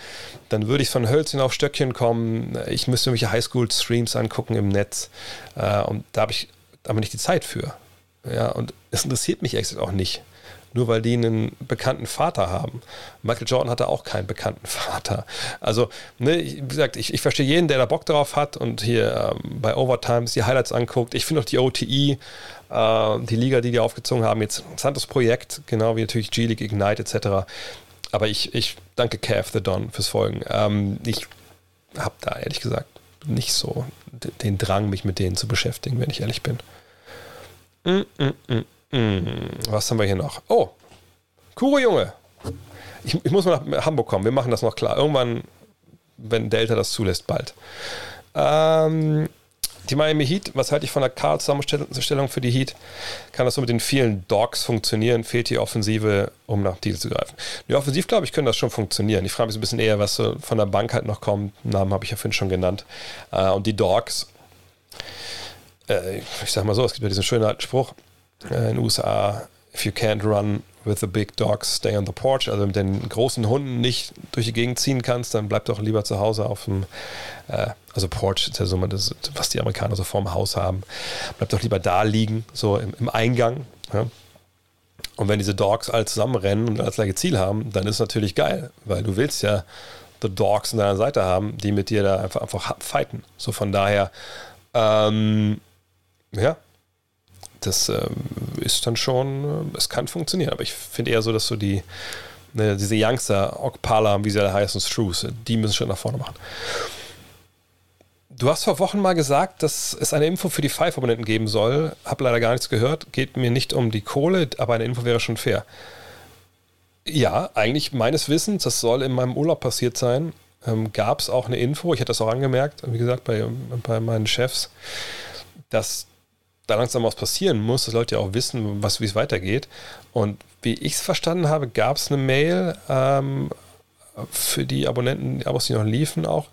dann würde ich von Hölzchen auf Stöckchen kommen. Ich müsste mich Highschool-Streams angucken im Netz äh, und da habe ich aber nicht die Zeit für. Ja, und es interessiert mich echt auch nicht nur weil die einen bekannten Vater haben. Michael Jordan hatte auch keinen bekannten Vater. Also, ne, wie gesagt, ich, ich verstehe jeden, der da Bock drauf hat und hier ähm, bei Overtimes die Highlights anguckt. Ich finde auch die OTE, äh, die Liga, die die aufgezogen haben, jetzt ein interessantes Projekt, genau wie natürlich G-League Ignite etc. Aber ich, ich danke Cav the Don fürs Folgen. Ähm, ich habe da ehrlich gesagt nicht so den Drang, mich mit denen zu beschäftigen, wenn ich ehrlich bin. Mm, mm, mm. Hm, was haben wir hier noch? Oh, Kuro Junge. Ich, ich, muss mal nach Hamburg kommen. Wir machen das noch klar. Irgendwann, wenn Delta das zulässt, bald. Ähm, die Miami Heat, was halte ich von der Karl-Zusammenstellung für die Heat? Kann das so mit den vielen Dogs funktionieren? Fehlt die Offensive, um nach Titel zu greifen? Die Offensiv, glaube ich, können das schon funktionieren. Ich frage mich so ein bisschen eher, was so von der Bank halt noch kommt. Namen habe ich ja vorhin schon genannt. Äh, und die Dogs, äh, ich sage mal so, es gibt ja diesen schönen alten Spruch, äh, in den USA, if you can't run with the big dogs, stay on the porch. Also mit den großen Hunden nicht durch die Gegend ziehen kannst, dann bleib doch lieber zu Hause auf dem, äh, also Porch ist ja so, das, was die Amerikaner so vorm Haus haben. Bleib doch lieber da liegen, so im, im Eingang. Ja? Und wenn diese Dogs alle zusammenrennen und das gleiche Ziel haben, dann ist es natürlich geil, weil du willst ja The Dogs an deiner Seite haben, die mit dir da einfach, einfach fighten. So von daher, ähm, ja, das äh, ist dann schon, äh, es kann funktionieren. Aber ich finde eher so, dass so die, ne, diese Youngster, Okpala, wie sie alle heißen, Struce, die müssen schon nach vorne machen. Du hast vor Wochen mal gesagt, dass es eine Info für die Five-Abonnenten geben soll. Hab leider gar nichts gehört. Geht mir nicht um die Kohle, aber eine Info wäre schon fair. Ja, eigentlich meines Wissens, das soll in meinem Urlaub passiert sein, ähm, gab es auch eine Info, ich hätte das auch angemerkt, wie gesagt, bei, bei meinen Chefs, dass da langsam was passieren muss, dass Leute ja auch wissen, wie es weitergeht. Und wie ich es verstanden habe, gab es eine Mail ähm, für die Abonnenten, die Abos, die noch liefen, auch,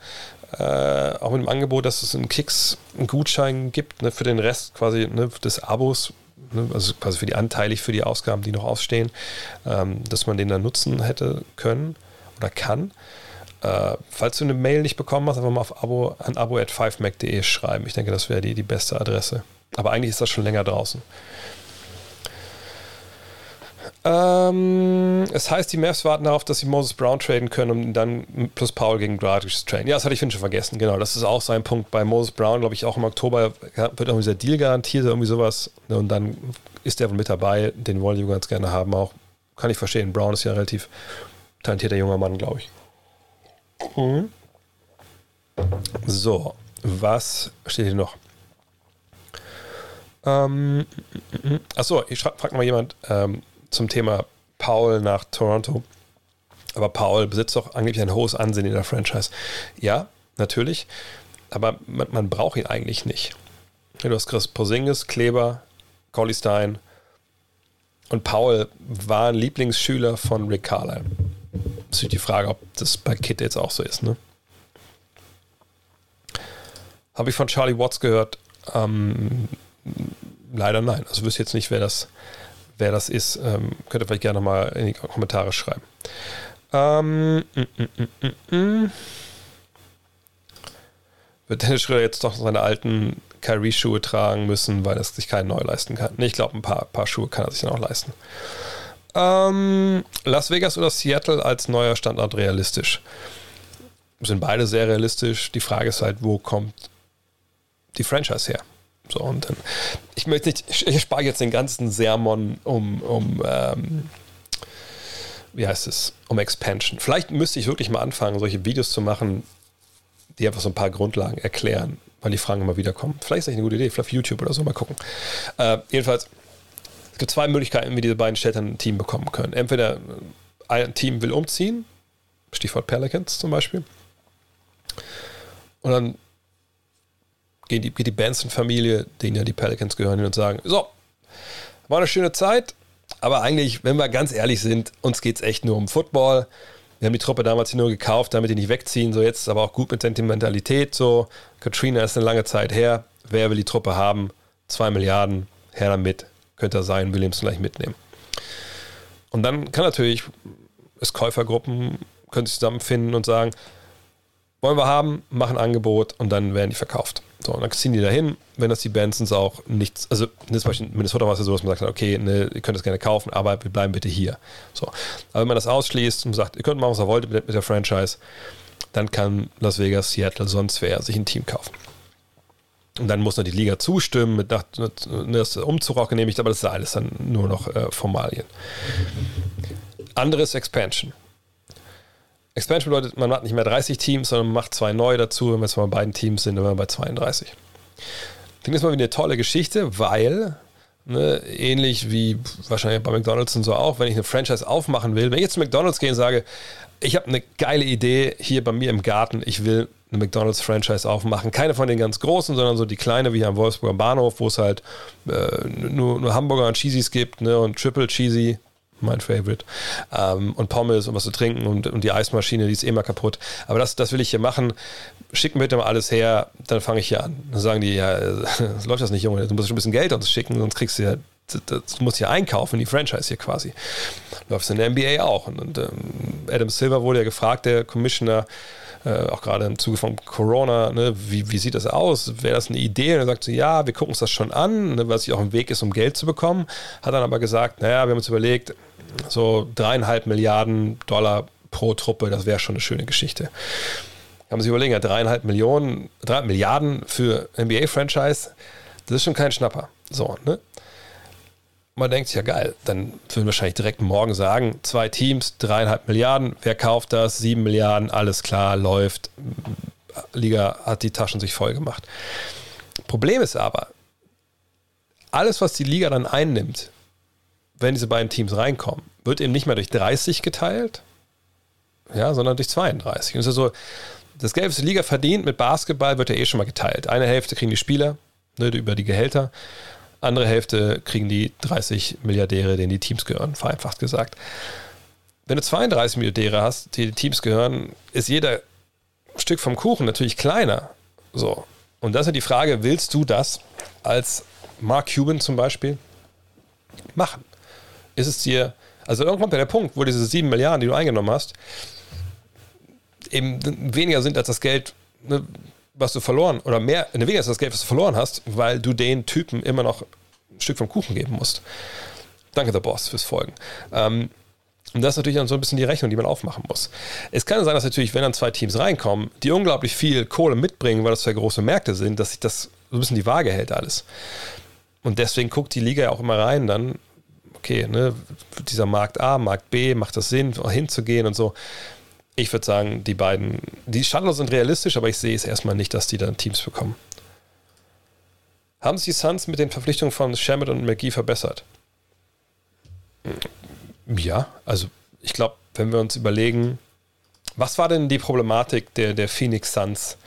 äh, auch mit dem Angebot, dass es einen Kicks, einen Gutschein gibt ne, für den Rest quasi ne, des Abos, ne, also quasi für die anteilig für die Ausgaben, die noch ausstehen, ähm, dass man den dann nutzen hätte können oder kann. Äh, falls du eine Mail nicht bekommen hast, einfach mal auf Abo, an abo at 5mac.de schreiben. Ich denke, das wäre die, die beste Adresse. Aber eigentlich ist das schon länger draußen. Ähm, es heißt, die Mavs warten darauf, dass sie Moses Brown traden können, um dann plus Paul gegen Dragic zu traden. Ja, das hatte ich schon vergessen. Genau, das ist auch sein Punkt. Bei Moses Brown, glaube ich, auch im Oktober wird irgendwie dieser Deal garantiert, irgendwie sowas. Und dann ist der wohl mit dabei. Den wollen die ganz gerne haben auch. Kann ich verstehen. Brown ist ja ein relativ talentierter junger Mann, glaube ich. Mhm. So, was steht hier noch? Ähm, achso, ich frage mal jemand ähm, zum Thema Paul nach Toronto. Aber Paul besitzt doch angeblich ein hohes Ansehen in der Franchise. Ja, natürlich. Aber man, man braucht ihn eigentlich nicht. Du hast Chris Posingis, Kleber, Collie Stein und Paul war ein Lieblingsschüler von Rick Carlisle. Das ist die Frage, ob das bei Kit jetzt auch so ist. Ne? Habe ich von Charlie Watts gehört? Ähm, leider nein. Also wüsste jetzt nicht, wer das, wer das ist. Ähm, könnt ihr vielleicht gerne mal in die Kommentare schreiben. Ähm, mm, mm, mm, Wird Dennis Schröder jetzt doch seine alten Kyrie-Schuhe tragen müssen, weil er sich keinen neu leisten kann? Nee, ich glaube, ein paar, paar Schuhe kann er sich dann auch leisten. Ähm, Las Vegas oder Seattle als neuer Standort realistisch? Sind beide sehr realistisch. Die Frage ist halt, wo kommt die Franchise her? So, und dann, ich möchte nicht, ich, spare jetzt den ganzen Sermon um, um ähm, wie heißt es, um Expansion. Vielleicht müsste ich wirklich mal anfangen, solche Videos zu machen, die einfach so ein paar Grundlagen erklären, weil die Fragen immer wieder kommen. Vielleicht ist das eine gute Idee, vielleicht auf YouTube oder so, mal gucken. Äh, jedenfalls, es gibt zwei Möglichkeiten, wie diese beiden Städte ein Team bekommen können. Entweder ein Team will umziehen, Stichwort Pelicans zum Beispiel, und dann geht die, geht die Benson-Familie, denen ja die Pelicans gehören, hin und sagen: So, war eine schöne Zeit, aber eigentlich, wenn wir ganz ehrlich sind, uns geht es echt nur um Football. Wir haben die Truppe damals hier nur gekauft, damit die nicht wegziehen. So jetzt ist aber auch gut mit Sentimentalität. So, Katrina ist eine lange Zeit her. Wer will die Truppe haben? Zwei Milliarden, her damit könnte er sein, Williams gleich mitnehmen. Und dann kann natürlich es Käufergruppen können sich zusammenfinden und sagen, wollen wir haben, machen Angebot und dann werden die verkauft. So, und dann ziehen die dahin, wenn das die Bensons auch nichts, also zum Beispiel in Minnesota war es ja so, dass man sagt, okay, ne, ihr könnt es gerne kaufen, aber wir bleiben bitte hier. So. Aber wenn man das ausschließt und sagt, ihr könnt machen, was ihr wollt mit, mit der Franchise, dann kann Las Vegas, Seattle, sonst wer sich ein Team kaufen. Und dann muss noch die Liga zustimmen, mit, nach, das Umzug auch genehmigt, aber das ist alles dann nur noch äh, Formalien. Anderes Expansion. Expansion bedeutet, man hat nicht mehr 30 Teams, sondern man macht zwei neue dazu. Wenn wir jetzt mal bei beiden Teams sind, dann sind wir bei 32. Klingt jetzt mal wie eine tolle Geschichte, weil, ne, ähnlich wie wahrscheinlich bei McDonalds und so auch, wenn ich eine Franchise aufmachen will, wenn ich jetzt zu McDonalds gehe und sage, ich habe eine geile Idee hier bei mir im Garten, ich will eine McDonalds-Franchise aufmachen. Keine von den ganz großen, sondern so die kleine, wie hier am Wolfsburger Bahnhof, wo es halt äh, nur, nur Hamburger und Cheesies gibt ne, und Triple Cheesy, mein Favorite. Ähm, und Pommes und was zu trinken und, und die Eismaschine, die ist eh mal kaputt. Aber das, das will ich hier machen. Schick mir bitte mal alles her, dann fange ich hier an. Dann sagen die, ja, das läuft das nicht, Junge, du musst schon ein bisschen Geld uns schicken, sonst kriegst du ja du musst ja einkaufen, die Franchise hier quasi. Läuft es in der NBA auch. Und, und ähm, Adam Silver wurde ja gefragt, der Commissioner, äh, auch gerade im Zuge von Corona, ne, wie, wie sieht das aus? Wäre das eine Idee? Und er sagt so, ja, wir gucken uns das schon an, ne, was ja auch ein Weg ist, um Geld zu bekommen. Hat dann aber gesagt, naja, wir haben uns überlegt, so dreieinhalb Milliarden Dollar pro Truppe, das wäre schon eine schöne Geschichte. Man sich überlegen, ja, dreieinhalb Millionen, drei Milliarden für NBA-Franchise, das ist schon kein Schnapper. So, ne? Man denkt sich ja geil, dann würden wir wahrscheinlich direkt morgen sagen, zwei Teams, dreieinhalb Milliarden, wer kauft das? Sieben Milliarden, alles klar, läuft. Liga hat die Taschen sich voll gemacht. Problem ist aber, alles, was die Liga dann einnimmt, wenn diese beiden Teams reinkommen, wird eben nicht mehr durch 30 geteilt, ja, sondern durch 32. Und es ist so, das Geld, was die Liga verdient mit Basketball, wird ja eh schon mal geteilt. Eine Hälfte kriegen die Spieler ne, über die Gehälter andere Hälfte kriegen die 30 Milliardäre, denen die Teams gehören, vereinfacht gesagt. Wenn du 32 Milliardäre hast, die, die Teams gehören, ist jeder Stück vom Kuchen natürlich kleiner. So. Und das ist ja die Frage, willst du das als Mark Cuban zum Beispiel, machen. Ist es dir, also irgendwann kommt der Punkt, wo diese 7 Milliarden, die du eingenommen hast, eben weniger sind als das Geld, ne, was du verloren, oder mehr, ne, weniger als das Geld, was du verloren hast, weil du den Typen immer noch ein Stück vom Kuchen geben musst. Danke, der Boss, fürs Folgen. Ähm, und das ist natürlich dann so ein bisschen die Rechnung, die man aufmachen muss. Es kann sein, dass natürlich, wenn dann zwei Teams reinkommen, die unglaublich viel Kohle mitbringen, weil das zwei große Märkte sind, dass sich das so ein bisschen die Waage hält alles. Und deswegen guckt die Liga ja auch immer rein, dann, okay, ne, dieser Markt A, Markt B, macht das Sinn, hinzugehen und so. Ich würde sagen, die beiden, die Shuttle sind realistisch, aber ich sehe es erstmal nicht, dass die dann Teams bekommen. Haben sich die Suns mit den Verpflichtungen von Shamit und McGee verbessert? Ja, also ich glaube, wenn wir uns überlegen, was war denn die Problematik der, der Phoenix Suns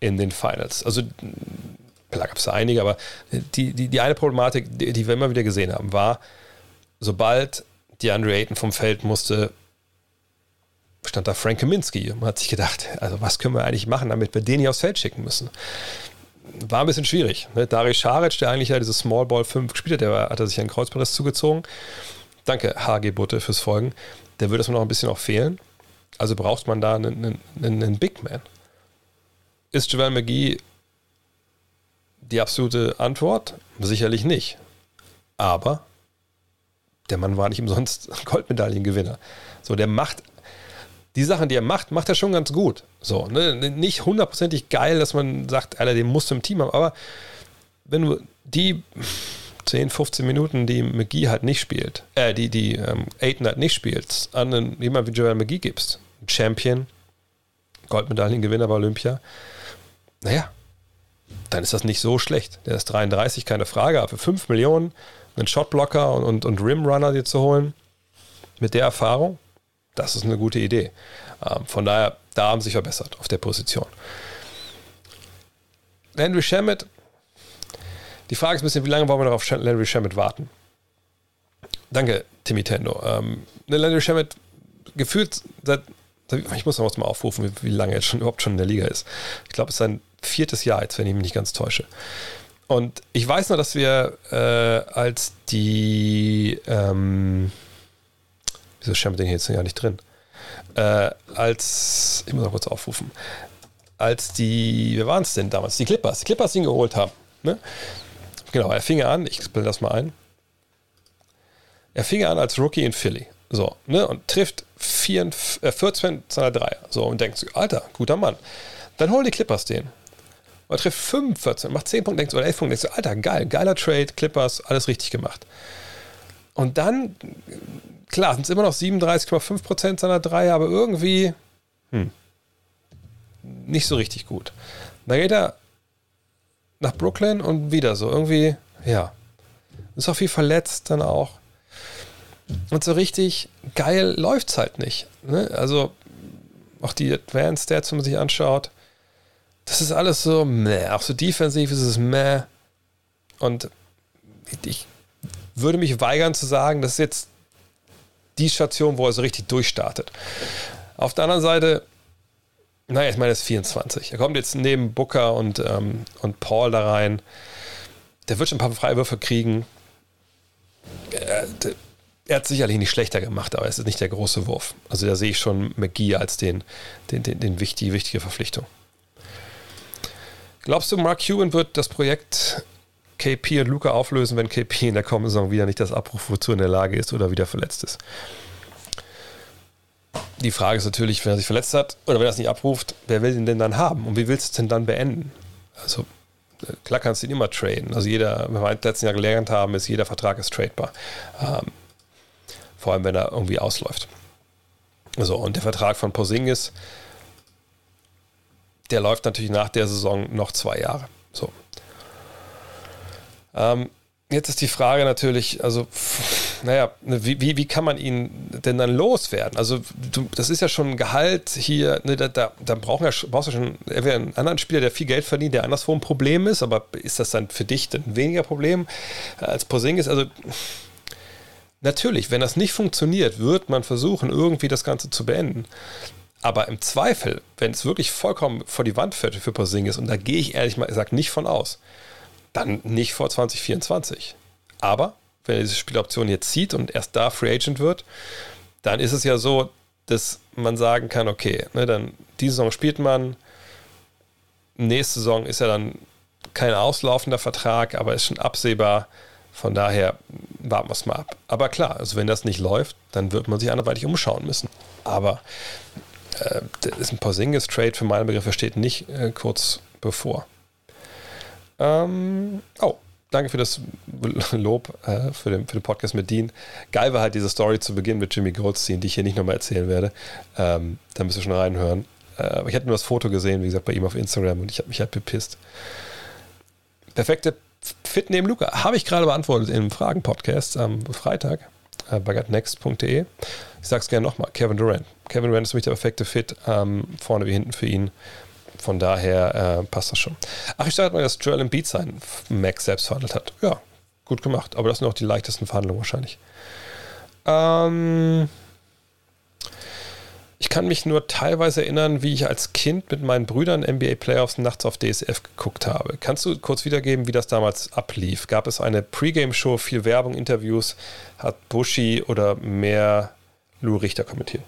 in den Finals? Also da gab es einige, aber die, die, die eine Problematik, die, die wir immer wieder gesehen haben, war, sobald die Andre Ayton vom Feld musste, stand da Frank Kaminski man hat sich gedacht, also was können wir eigentlich machen, damit wir den hier aufs Feld schicken müssen? War ein bisschen schwierig. Ne? Darius Scharic, der eigentlich ja diese Small Ball 5 gespielt hat, der hat er sich einen Kreuzbandriss zugezogen. Danke, HG Butte, fürs Folgen. Der würde es mir noch ein bisschen auch fehlen. Also braucht man da einen, einen, einen Big Man. Ist Javel McGee die absolute Antwort? Sicherlich nicht. Aber der Mann war nicht umsonst Goldmedaillengewinner. So, der macht die Sachen, die er macht, macht er schon ganz gut. So, ne? Nicht hundertprozentig geil, dass man sagt, Alter, den musst du im Team haben, aber wenn du die 10, 15 Minuten, die McGee halt nicht spielt, äh, die, die ähm, Aiden halt nicht spielt, an einen, jemand wie Joel McGee gibst, Champion, Goldmedaillengewinner bei Olympia, naja, dann ist das nicht so schlecht. Der ist 33, keine Frage, aber für 5 Millionen einen Shotblocker und, und, und Rimrunner dir zu holen, mit der Erfahrung, das ist eine gute Idee. Ähm, von daher, da haben sie sich verbessert auf der Position. Landry Shamet, die Frage ist ein bisschen, wie lange wollen wir noch auf Landry Shamet warten? Danke, Timmy Tendo. Ähm, ne, Landry Shamet gefühlt seit, ich muss noch mal aufrufen, wie, lange er schon überhaupt schon in der Liga ist. Ich glaube, es ist sein viertes Jahr jetzt, wenn ich mich nicht ganz täusche. Und ich weiß noch, dass wir äh, als die, ähm, wieso Shamet den hier jetzt ja nicht drin? Äh, als, ich muss noch kurz aufrufen, als die, wer waren es denn damals? Die Clippers, die Clippers ihn geholt haben. Ne? Genau, er fing an, ich spiele das mal ein. Er fing an als Rookie in Philly. So, ne, und trifft 4, äh, 14 seiner Dreier. So, und denkt, Alter, guter Mann. Dann holen die Clippers den. Er trifft 45, macht 10 Punkte, denkst du, oder 11 Punkte, denkst du, Alter, geil, geiler Trade, Clippers, alles richtig gemacht. Und dann, klar, sind es immer noch 37,5% seiner Dreier, aber irgendwie, hm, nicht so richtig gut. Dann geht er nach Brooklyn und wieder so. Irgendwie, ja. Ist auch viel verletzt dann auch. Und so richtig geil läuft es halt nicht. Ne? Also auch die Advanced Stats, wenn man sich anschaut, das ist alles so meh. Auch so defensiv ist es meh. Und ich würde mich weigern zu sagen, das ist jetzt die Station, wo er so richtig durchstartet. Auf der anderen Seite naja, ich meine, er ist 24. Er kommt jetzt neben Booker und, ähm, und Paul da rein. Der wird schon ein paar Freiwürfe kriegen. Er, er hat sicherlich nicht schlechter gemacht, aber es ist nicht der große Wurf. Also da sehe ich schon McGee als den, den, den, den wichtige, wichtige Verpflichtung. Glaubst du, Mark Cuban wird das Projekt KP und Luca auflösen, wenn KP in der kommenden Saison wieder nicht das Abruf wozu in der Lage ist oder wieder verletzt ist? Die Frage ist natürlich, wenn er sich verletzt hat oder wenn er es nicht abruft, wer will ihn denn dann haben und wie willst du es denn dann beenden? Also klar kannst du ihn immer traden. Also jeder, wenn wir letzten Jahr gelernt haben, ist jeder Vertrag ist tradebar. Ähm, vor allem, wenn er irgendwie ausläuft. So, und der Vertrag von Posingis, der läuft natürlich nach der Saison noch zwei Jahre. So. Ähm, jetzt ist die Frage natürlich, also naja, ne, wie, wie, wie kann man ihn denn dann loswerden? Also, du, das ist ja schon ein Gehalt hier, ne, da, da, da brauchen wir, brauchst du schon einen anderen Spieler, der viel Geld verdient, der anderswo ein Problem ist, aber ist das dann für dich ein weniger Problem als Porzingis? Also, natürlich, wenn das nicht funktioniert, wird man versuchen, irgendwie das Ganze zu beenden. Aber im Zweifel, wenn es wirklich vollkommen vor die Wand fährt für Porzingis, und da gehe ich ehrlich mal gesagt nicht von aus, dann nicht vor 2024. Aber wenn er diese Spieloption jetzt zieht und erst da Free Agent wird, dann ist es ja so, dass man sagen kann, okay, ne, dann diese Saison spielt man, nächste Saison ist ja dann kein auslaufender Vertrag, aber ist schon absehbar. Von daher warten wir es mal ab. Aber klar, also wenn das nicht läuft, dann wird man sich anderweitig umschauen müssen. Aber das ist ein Porzingis-Trade für meine Begriffe steht nicht äh, kurz bevor. Ähm, oh, danke für das Lob äh, für, den, für den Podcast mit Dean. Geil war halt diese Story zu Beginn mit Jimmy Goldstein, die ich hier nicht nochmal erzählen werde. Ähm, da müsst ihr schon reinhören. Äh, aber ich hatte nur das Foto gesehen, wie gesagt, bei ihm auf Instagram und ich habe mich halt bepisst. Perfekte Fit neben Luca. Habe ich gerade beantwortet im Fragen-Podcast am Freitag äh, bei gutnext.de. Ich sage es gerne nochmal: Kevin Durant. Kevin Durant ist für mich der perfekte Fit, ähm, vorne wie hinten für ihn. Von daher äh, passt das schon. Ach, ich dachte mal, dass Joel Embiid sein Max selbst verhandelt hat. Ja, gut gemacht. Aber das sind auch die leichtesten Verhandlungen wahrscheinlich. Ähm, ich kann mich nur teilweise erinnern, wie ich als Kind mit meinen Brüdern NBA Playoffs nachts auf DSF geguckt habe. Kannst du kurz wiedergeben, wie das damals ablief? Gab es eine Pre-Game-Show, viel Werbung, Interviews? Hat Bushi oder mehr Lou Richter kommentiert?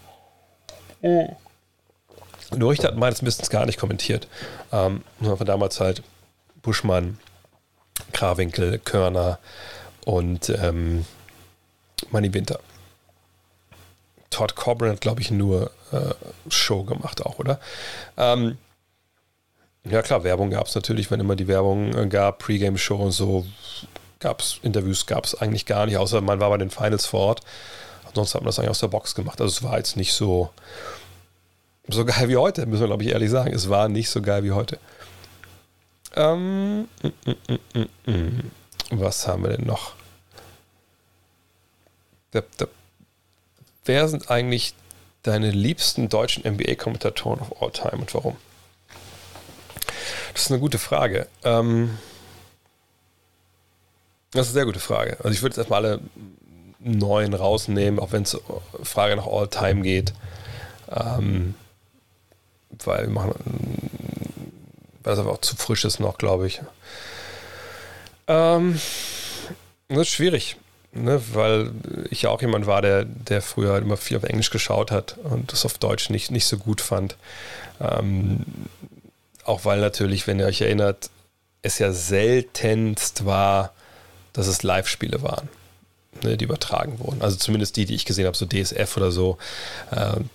Oh. Lou Richter hat meines Wissens gar nicht kommentiert. Ähm, von damals halt Buschmann, Krawinkel, Körner und ähm, Manny Winter. Todd Coburn hat, glaube ich, nur äh, Show gemacht auch, oder? Ähm, ja klar, Werbung gab es natürlich, wenn immer die Werbung äh, gab, Pre-Game-Show und so, gab es Interviews, gab es eigentlich gar nicht, außer man war bei den Finals vor Ort. Ansonsten hat man das eigentlich aus der Box gemacht. Also es war jetzt nicht so, so geil wie heute, müssen wir, glaube ich, ehrlich sagen. Es war nicht so geil wie heute. Ähm, mm, mm, mm, was haben wir denn noch? Wer sind eigentlich deine liebsten deutschen NBA-Kommentatoren of all time und warum? Das ist eine gute Frage. Ähm, das ist eine sehr gute Frage. Also ich würde jetzt erstmal alle neuen rausnehmen, auch wenn es Frage nach all time geht. Ähm, weil wir machen, weil es aber auch zu frisch ist noch, glaube ich. Ähm, das ist schwierig ne, weil ich ja auch jemand war, der, der früher halt immer viel auf Englisch geschaut hat und das auf Deutsch nicht, nicht so gut fand. Ähm, auch weil natürlich, wenn ihr euch erinnert, es ja seltenst war, dass es Live-Spiele waren, ne, die übertragen wurden. Also zumindest die, die ich gesehen habe, so DSF oder so. Ähm,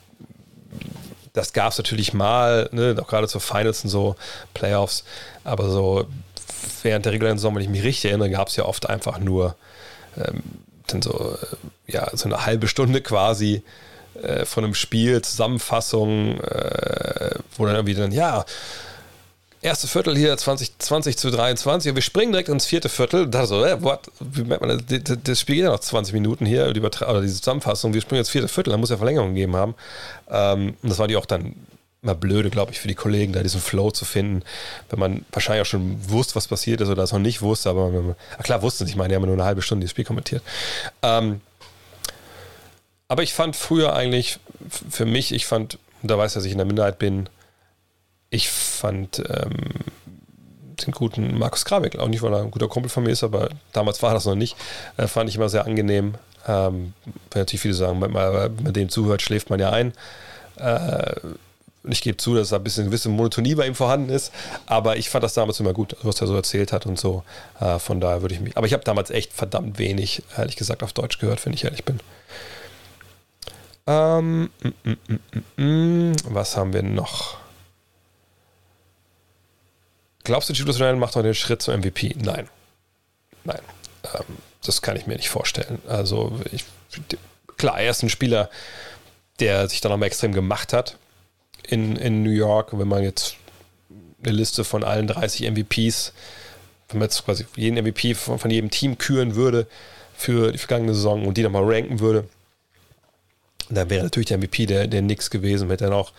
das gab es natürlich mal, ne, auch gerade zur Finals und so, Playoffs, aber so während der regulären Saison, wenn ich mich richtig erinnere, gab es ja oft einfach nur ähm, dann so, äh, ja, so eine halbe Stunde quasi äh, von einem Spiel, Zusammenfassung, äh, wo dann irgendwie dann, ja, erste Viertel hier 20, 20 zu 23 und wir springen direkt ins vierte Viertel. Da so, äh, what? Wie merkt man, das, Spiel geht ja noch 20 Minuten hier, die oder diese Zusammenfassung, wir springen ins vierte Viertel, da muss ja Verlängerung gegeben haben. Ähm, und das war die auch dann immer blöde, glaube ich, für die Kollegen, da diesen Flow zu finden, wenn man wahrscheinlich auch schon wusste, was passiert ist oder es noch nicht wusste, aber man, klar wussten sie, ich meine, die haben nur eine halbe Stunde das Spiel kommentiert. Ähm, aber ich fand früher eigentlich, für mich, ich fand, da weiß dass ich in der Minderheit bin, ich fand ähm, den guten Markus Krawek, auch nicht, weil er ein guter Kumpel von mir ist, aber damals war das noch nicht, äh, fand ich immer sehr angenehm. Ähm, natürlich viele sagen, wenn man mit dem zuhört, schläft man ja ein. Äh, ich gebe zu, dass da ein bisschen gewisse Monotonie bei ihm vorhanden ist, aber ich fand das damals immer gut, was er so erzählt hat und so. Äh, von daher würde ich mich. Aber ich habe damals echt verdammt wenig, ehrlich gesagt, auf Deutsch gehört, wenn ich ehrlich bin. Ähm, mm, mm, mm, was haben wir noch? Glaubst du, Julius Randle macht noch den Schritt zum MVP? Nein. Nein. Ähm, das kann ich mir nicht vorstellen. Also, ich, klar, er ist ein Spieler, der sich dann nochmal extrem gemacht hat in, in New York. Wenn man jetzt eine Liste von allen 30 MVPs, wenn man jetzt quasi jeden MVP von, von jedem Team küren würde für die vergangene Saison und die nochmal ranken würde, dann wäre natürlich der MVP der, der Nix gewesen, hätte dann auch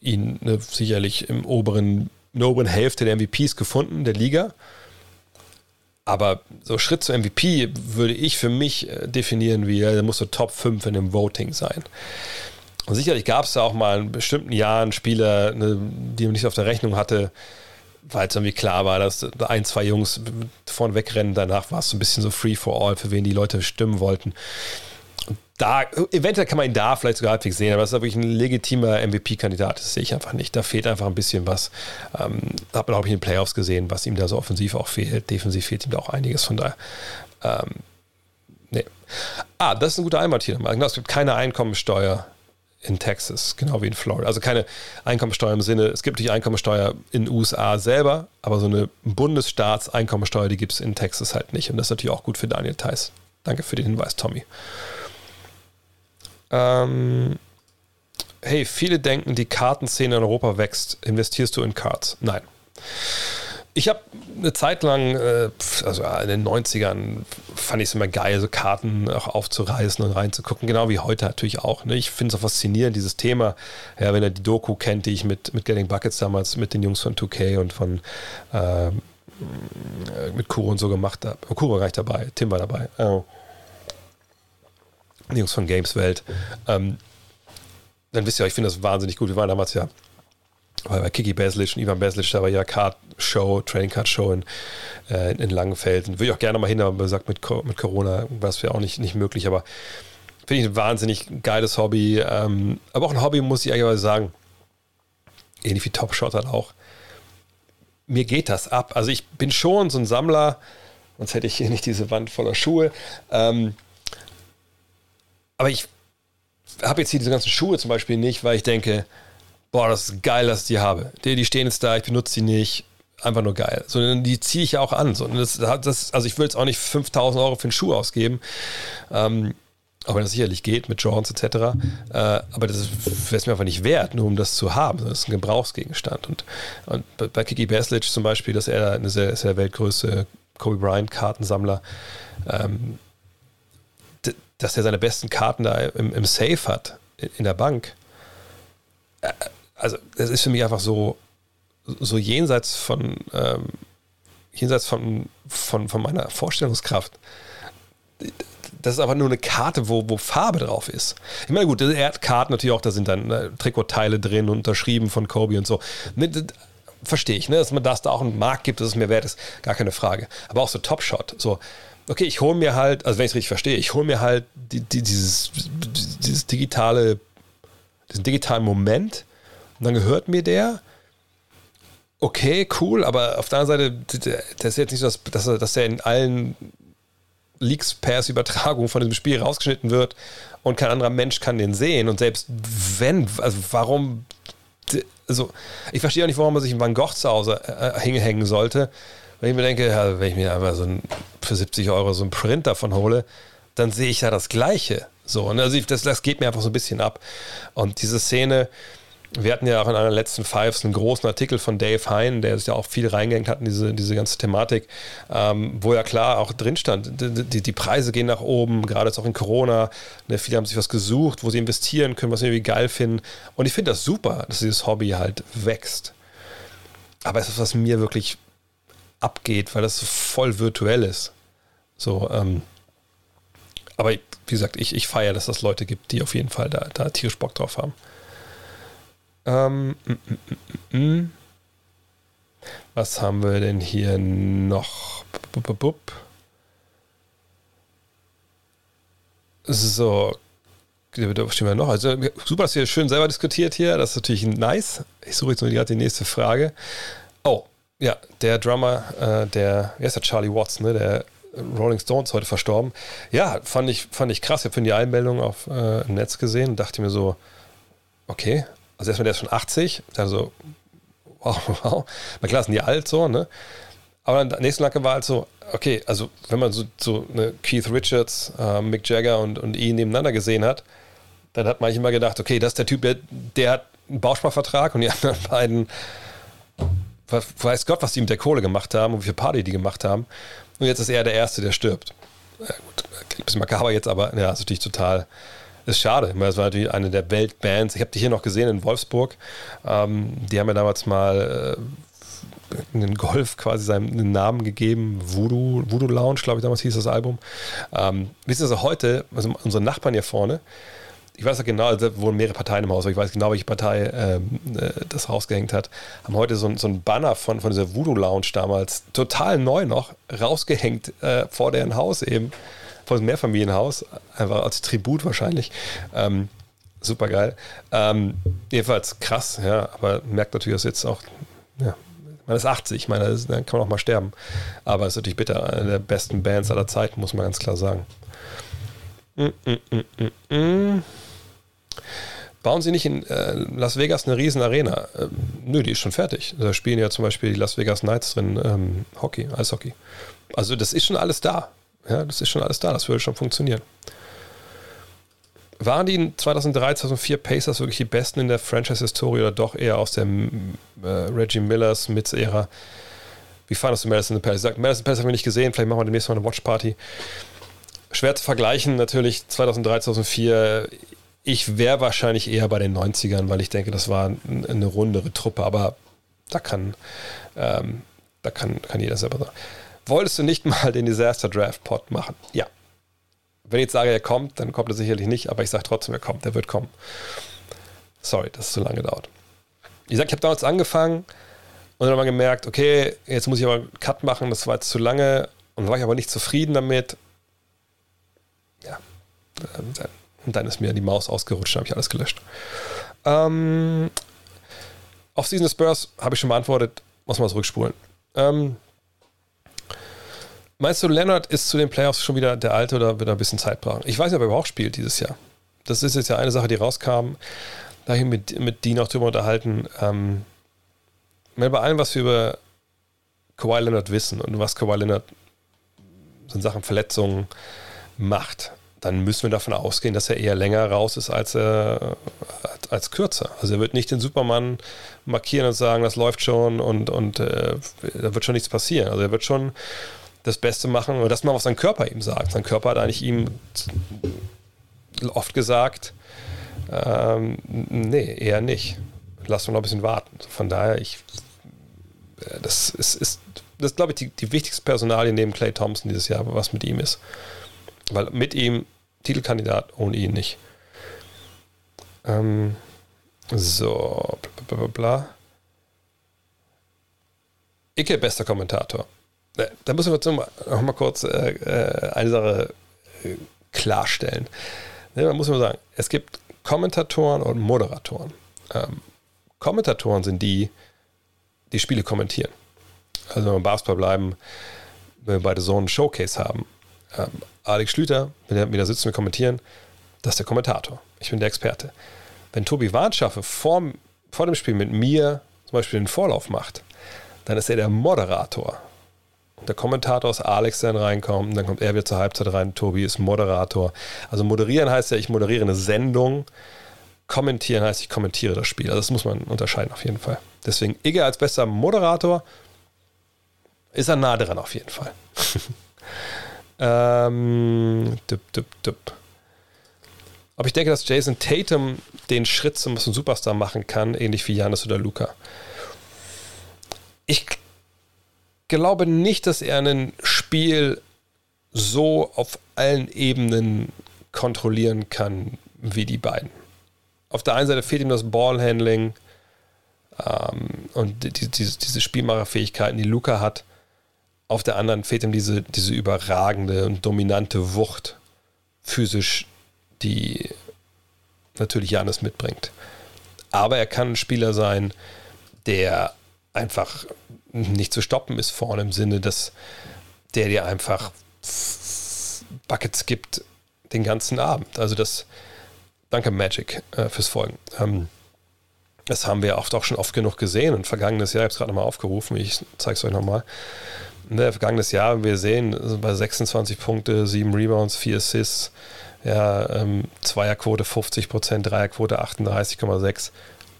ihn ne, sicherlich im oberen, oberen Hälfte der MVPs gefunden, der Liga. Aber so Schritt zu MVP würde ich für mich äh, definieren wie, er muss so Top 5 in dem Voting sein. Und sicherlich gab es da auch mal in bestimmten Jahren Spieler, ne, die man nicht auf der Rechnung hatte, weil es irgendwie klar war, dass ein, zwei Jungs vorne wegrennen. Danach war es so ein bisschen so free for all, für wen die Leute stimmen wollten. Da, eventuell kann man ihn da vielleicht sogar halbwegs sehen, aber das ist wirklich ein legitimer MVP-Kandidat. Das sehe ich einfach nicht. Da fehlt einfach ein bisschen was. Ähm, da hat man auch in den Playoffs gesehen, was ihm da so offensiv auch fehlt. Defensiv fehlt ihm da auch einiges. Von daher, ähm, nee. Ah, das ist ein guter Einwand hier. Genau, es gibt keine Einkommensteuer in Texas, genau wie in Florida. Also keine Einkommensteuer im Sinne, es gibt die Einkommensteuer in den USA selber, aber so eine Bundesstaatseinkommensteuer, die gibt es in Texas halt nicht. Und das ist natürlich auch gut für Daniel Theiss. Danke für den Hinweis, Tommy. Ähm, hey, viele denken, die Kartenszene in Europa wächst. Investierst du in Cards? Nein. Ich habe eine Zeit lang, äh, also in den 90ern, fand ich es immer geil, so Karten auch aufzureißen und reinzugucken, genau wie heute natürlich auch. Ne? Ich finde es auch faszinierend, dieses Thema. Ja, wenn er die Doku kennt, die ich mit, mit Getting Buckets damals mit den Jungs von 2K und von äh, mit Kuro und so gemacht habe. Kuro war gar nicht dabei, Tim war dabei. Oh. Die Jungs von Gameswelt. Ähm, dann wisst ihr, ich finde das wahnsinnig gut. Wir waren damals ja bei Kiki Beslic und Ivan Beslic, da war ja Card Show, Training Card Show in, äh, in Langenfeld. Würde ich auch gerne mal hin, aber gesagt, mit, mit Corona war es ja auch nicht, nicht möglich. Aber finde ich ein wahnsinnig geiles Hobby. Ähm, aber auch ein Hobby, muss ich eigentlich sagen. Ähnlich wie Top Shot hat auch. Mir geht das ab. Also ich bin schon so ein Sammler, sonst hätte ich hier nicht diese Wand voller Schuhe. Ähm, aber ich habe jetzt hier diese ganzen Schuhe zum Beispiel nicht, weil ich denke, boah, das ist geil, dass ich die habe. Die, die stehen jetzt da, ich benutze die nicht. Einfach nur geil. So, die ziehe ich ja auch an. So, das, das, also ich will jetzt auch nicht 5000 Euro für einen Schuh ausgeben. Ähm, auch wenn das sicherlich geht mit Jordans etc. Äh, aber das wäre es mir einfach nicht wert, nur um das zu haben. Das ist ein Gebrauchsgegenstand. Und, und bei Kiki Baslich zum Beispiel, dass er eine sehr, sehr weltgrößte Kobe Bryant Kartensammler, ähm, dass er seine besten Karten da im, im Safe hat, in, der Bank. Also es ist für mich einfach so, so jenseits von, ähm, jenseits von, von, von meiner Vorstellungskraft. Das ist aber nur eine Karte, wo, wo Farbe drauf ist. Ich meine, gut, er hat Karten natürlich auch, da sind dann äh, Trikotteile drin, unterschrieben von Kobe und so. Ne, verstehe ich, ne? dass man das da auch einen Markt gibt, dass es mir wert ist, gar keine Frage. Aber auch so Top Shot, so, okay, ich hole mir halt, also wenn ich es richtig verstehe, ich hole mir halt die, die, dieses, dieses digitale, diesen digitalen Moment, und dann gehört mir der. Okay, cool, aber auf der anderen Seite, das ist jetzt nicht so, dass, dass, dass er in allen Leaks Pairs Übertragung von diesem Spiel rausgeschnitten wird und kein anderer Mensch kann den sehen. Und selbst wenn, also warum, also ich verstehe auch nicht, warum man sich einen Van Gogh zu Hause äh, hängen sollte. Wenn ich mir denke, ja, wenn ich mir einfach so ein, für 70 Euro so einen Print davon hole, dann sehe ich ja das Gleiche. So, und also ich, das, das geht mir einfach so ein bisschen ab. Und diese Szene, wir hatten ja auch in einer letzten Fives einen großen Artikel von Dave Hein, der sich ja auch viel reingehängt hat in diese, diese ganze Thematik, ähm, wo ja klar auch drin stand, die, die, Preise gehen nach oben, gerade jetzt auch in Corona. Ne, viele haben sich was gesucht, wo sie investieren können, was sie irgendwie geil finden. Und ich finde das super, dass dieses Hobby halt wächst. Aber es ist, was mir wirklich abgeht, weil das so voll virtuell ist. So, ähm, aber wie gesagt, ich, ich feiere, dass das Leute gibt, die auf jeden Fall da, da tierisch Bock drauf haben. Ähm, mm, mm, mm, Was haben wir denn hier noch? So, da stehen wir noch. Also super, dass ihr schön selber diskutiert hier. Das ist natürlich nice. Ich suche jetzt nur gerade die nächste Frage. Oh, ja, der Drummer, äh, der, wie heißt der Charlie Watts, ne? Der Rolling Stones heute verstorben. Ja, fand ich, fand ich krass. Ich habe die Einmeldung auf äh, im Netz gesehen und dachte mir so, okay, also erstmal, der ist schon 80, dann so, wow, wow. Na klar sind die alt so, ne? Aber dann der nächste Lacke war halt so, okay, also wenn man so, so eine Keith Richards, äh, Mick Jagger und, und ihn nebeneinander gesehen hat, dann hat man immer gedacht, okay, das ist der Typ, der, der hat einen Bausparvertrag und die anderen beiden, weiß Gott, was die mit der Kohle gemacht haben und wie viel Party die gemacht haben. Und jetzt ist er der Erste, der stirbt. Ja, gut, ein bisschen makaber jetzt, aber ja, ist natürlich total, ist schade. Das war natürlich eine der Weltbands. Ich habe die hier noch gesehen in Wolfsburg. Ähm, die haben mir damals mal äh, einen Golf quasi seinen Namen gegeben. Voodoo, Voodoo Lounge, glaube ich, damals hieß das Album. Ähm, wissen Sie, also heute, also unsere Nachbarn hier vorne, ich weiß ja genau, also wurden mehrere Parteien im Haus, aber ich weiß genau, welche Partei ähm, äh, das rausgehängt hat, haben heute so, so ein Banner von, von dieser Voodoo Lounge damals, total neu noch, rausgehängt äh, vor deren Haus eben, vor dem Mehrfamilienhaus, einfach als Tribut wahrscheinlich. Ähm, super geil. Ähm, jedenfalls krass, ja, aber merkt natürlich, dass jetzt auch, ja, man ist 80, ich meine, dann kann man auch mal sterben. Aber es ist natürlich bitter, eine der besten Bands aller Zeiten, muss man ganz klar sagen. Mm, mm, mm, Bauen Sie nicht in äh, Las Vegas eine riesen Arena? Äh, nö, die ist schon fertig. Da spielen ja zum Beispiel die Las Vegas Knights drin ähm, Hockey, Eishockey. Also das ist schon alles da. Ja, das ist schon alles da. Das würde schon funktionieren. Waren die 2003, 2004 Pacers wirklich die besten in der Franchise-Historie oder doch eher aus der äh, Reggie Millers Mitz-Ära? Wie fandest du Madison Palace? Madison Palace haben wir nicht gesehen, vielleicht machen wir demnächst mal eine Watch-Party. Schwer zu vergleichen, natürlich 2003, 2004 ich wäre wahrscheinlich eher bei den 90ern, weil ich denke, das war eine rundere Truppe, aber da kann, ähm, da kann, kann jeder selber sagen. Wolltest du nicht mal den Disaster Draft Pod machen? Ja. Wenn ich jetzt sage, er kommt, dann kommt er sicherlich nicht, aber ich sage trotzdem, er kommt, er wird kommen. Sorry, dass es so lange dauert. Ich sage, ich habe damals angefangen und dann mal gemerkt, okay, jetzt muss ich aber einen Cut machen, das war jetzt zu lange und war ich aber nicht zufrieden damit. Dann und dann ist mir die Maus ausgerutscht, habe ich alles gelöscht. Ähm, Off-Season Spurs habe ich schon beantwortet, muss man zurückspulen. Ähm, meinst du, Leonard ist zu den Playoffs schon wieder der Alte oder wird er ein bisschen Zeit brauchen? Ich weiß nicht, ob er überhaupt spielt dieses Jahr. Das ist jetzt ja eine Sache, die rauskam. Da habe ich mit, mit Dean auch drüber unterhalten. Ähm, bei allem, was wir über Kawhi Leonard wissen und was Kawhi Leonard in Sachen Verletzungen macht, dann müssen wir davon ausgehen, dass er eher länger raus ist als, äh, als kürzer. Also er wird nicht den Superman markieren und sagen, das läuft schon und, und äh, da wird schon nichts passieren. Also er wird schon das Beste machen oder das mal, was sein Körper ihm sagt. Sein Körper hat eigentlich ihm oft gesagt, ähm, nee, eher nicht. Lass uns noch ein bisschen warten. Von daher, ich, äh, das ist, ist das glaube ich, die, die wichtigste Personalie neben Clay Thompson dieses Jahr, was mit ihm ist. Weil mit ihm Titelkandidat, ohne ihn nicht. Ähm, so, bla bla bla. Icke, bester Kommentator. Äh, da müssen wir noch mal kurz äh, äh, eine Sache äh, klarstellen. Da muss man sagen, es gibt Kommentatoren und Moderatoren. Ähm, Kommentatoren sind die, die Spiele kommentieren. Also wenn wir im Basketball bleiben, wenn wir beide so einen Showcase haben, ähm, Alex Schlüter, wenn er wieder sitzen, wir kommentieren, das ist der Kommentator. Ich bin der Experte. Wenn Tobi Warnschaffe vor, vor dem Spiel mit mir zum Beispiel den Vorlauf macht, dann ist er der Moderator. Der Kommentator ist Alex, dann reinkommt, dann kommt er wieder zur Halbzeit rein. Tobi ist Moderator. Also moderieren heißt ja, ich moderiere eine Sendung. Kommentieren heißt, ich kommentiere das Spiel. Also das muss man unterscheiden auf jeden Fall. Deswegen Igge als bester Moderator ist er nah dran auf jeden Fall. Ähm, dup, dup, dup. Aber ich denke, dass Jason Tatum den Schritt zum Superstar machen kann, ähnlich wie Janis oder Luca. Ich glaube nicht, dass er ein Spiel so auf allen Ebenen kontrollieren kann wie die beiden. Auf der einen Seite fehlt ihm das Ballhandling ähm, und die, diese, diese Spielmacherfähigkeiten, die Luca hat. Auf der anderen fehlt ihm diese, diese überragende und dominante Wucht physisch, die natürlich Janis mitbringt. Aber er kann ein Spieler sein, der einfach nicht zu stoppen ist vorne im Sinne, dass der dir einfach Buckets gibt den ganzen Abend. Also das, danke Magic äh, fürs Folgen. Ähm, das haben wir oft auch schon oft genug gesehen und vergangenes Jahr, ich habe es gerade nochmal aufgerufen, ich zeige es euch nochmal ne, vergangenes Jahr, wir sehen, also bei 26 Punkte, 7 Rebounds, 4 Assists, ja, ähm, Zweierquote 50 Prozent, Dreierquote 38,6.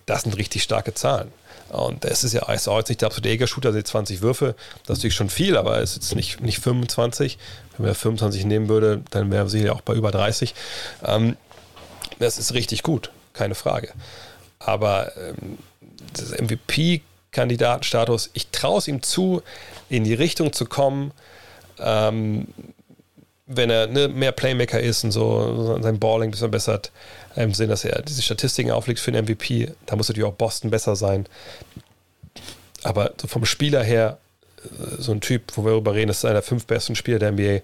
Das sind richtig starke Zahlen. Und es ist ja auch jetzt nicht der absolute Eger-Shooter, also 20 Würfe, das ist natürlich schon viel, aber es ist jetzt nicht, nicht 25. Wenn wir 25 nehmen würde, dann wären wir sicher auch bei über 30. Ähm, das ist richtig gut, keine Frage. Aber ähm, das MVP-Kandidatenstatus, ich traue es ihm zu, in die Richtung zu kommen, ähm, wenn er ne, mehr Playmaker ist und so, sein Balling ein bisschen bessert, im Sinn, dass er diese Statistiken auflegt für den MVP, da muss natürlich auch Boston besser sein. Aber so vom Spieler her, äh, so ein Typ, wo wir darüber reden, das ist einer der fünf besten Spieler der NBA,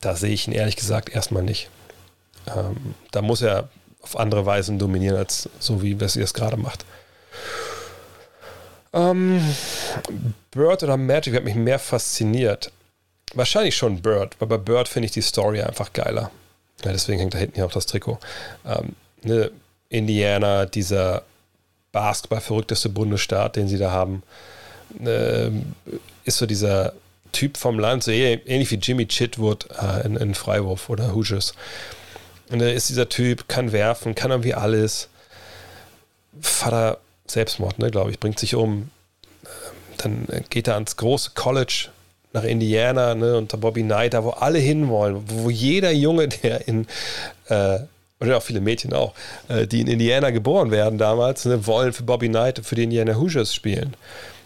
da sehe ich ihn ehrlich gesagt erstmal nicht. Ähm, da muss er auf andere Weisen dominieren, als so wie er es gerade macht. Ähm, Bird oder Magic hat mich mehr fasziniert. Wahrscheinlich schon Bird, weil bei Bird finde ich die Story einfach geiler. Ja, deswegen hängt da hinten ja auch das Trikot. Ähm, ne, Indiana, dieser Basketball-verrückteste Bundesstaat, den sie da haben, äh, ist so dieser Typ vom Land, so ähnlich wie Jimmy Chitwood äh, in, in, Freiwurf oder Hoosiers. Und da ist dieser Typ, kann werfen, kann irgendwie alles. Vater Selbstmord, ne, glaube ich, bringt sich um. Dann geht er ans große College nach Indiana ne, unter Bobby Knight, da wo alle hinwollen, wo jeder Junge, der in, äh, oder auch viele Mädchen auch, äh, die in Indiana geboren werden damals, ne, wollen für Bobby Knight, für die Indiana Hoosiers spielen.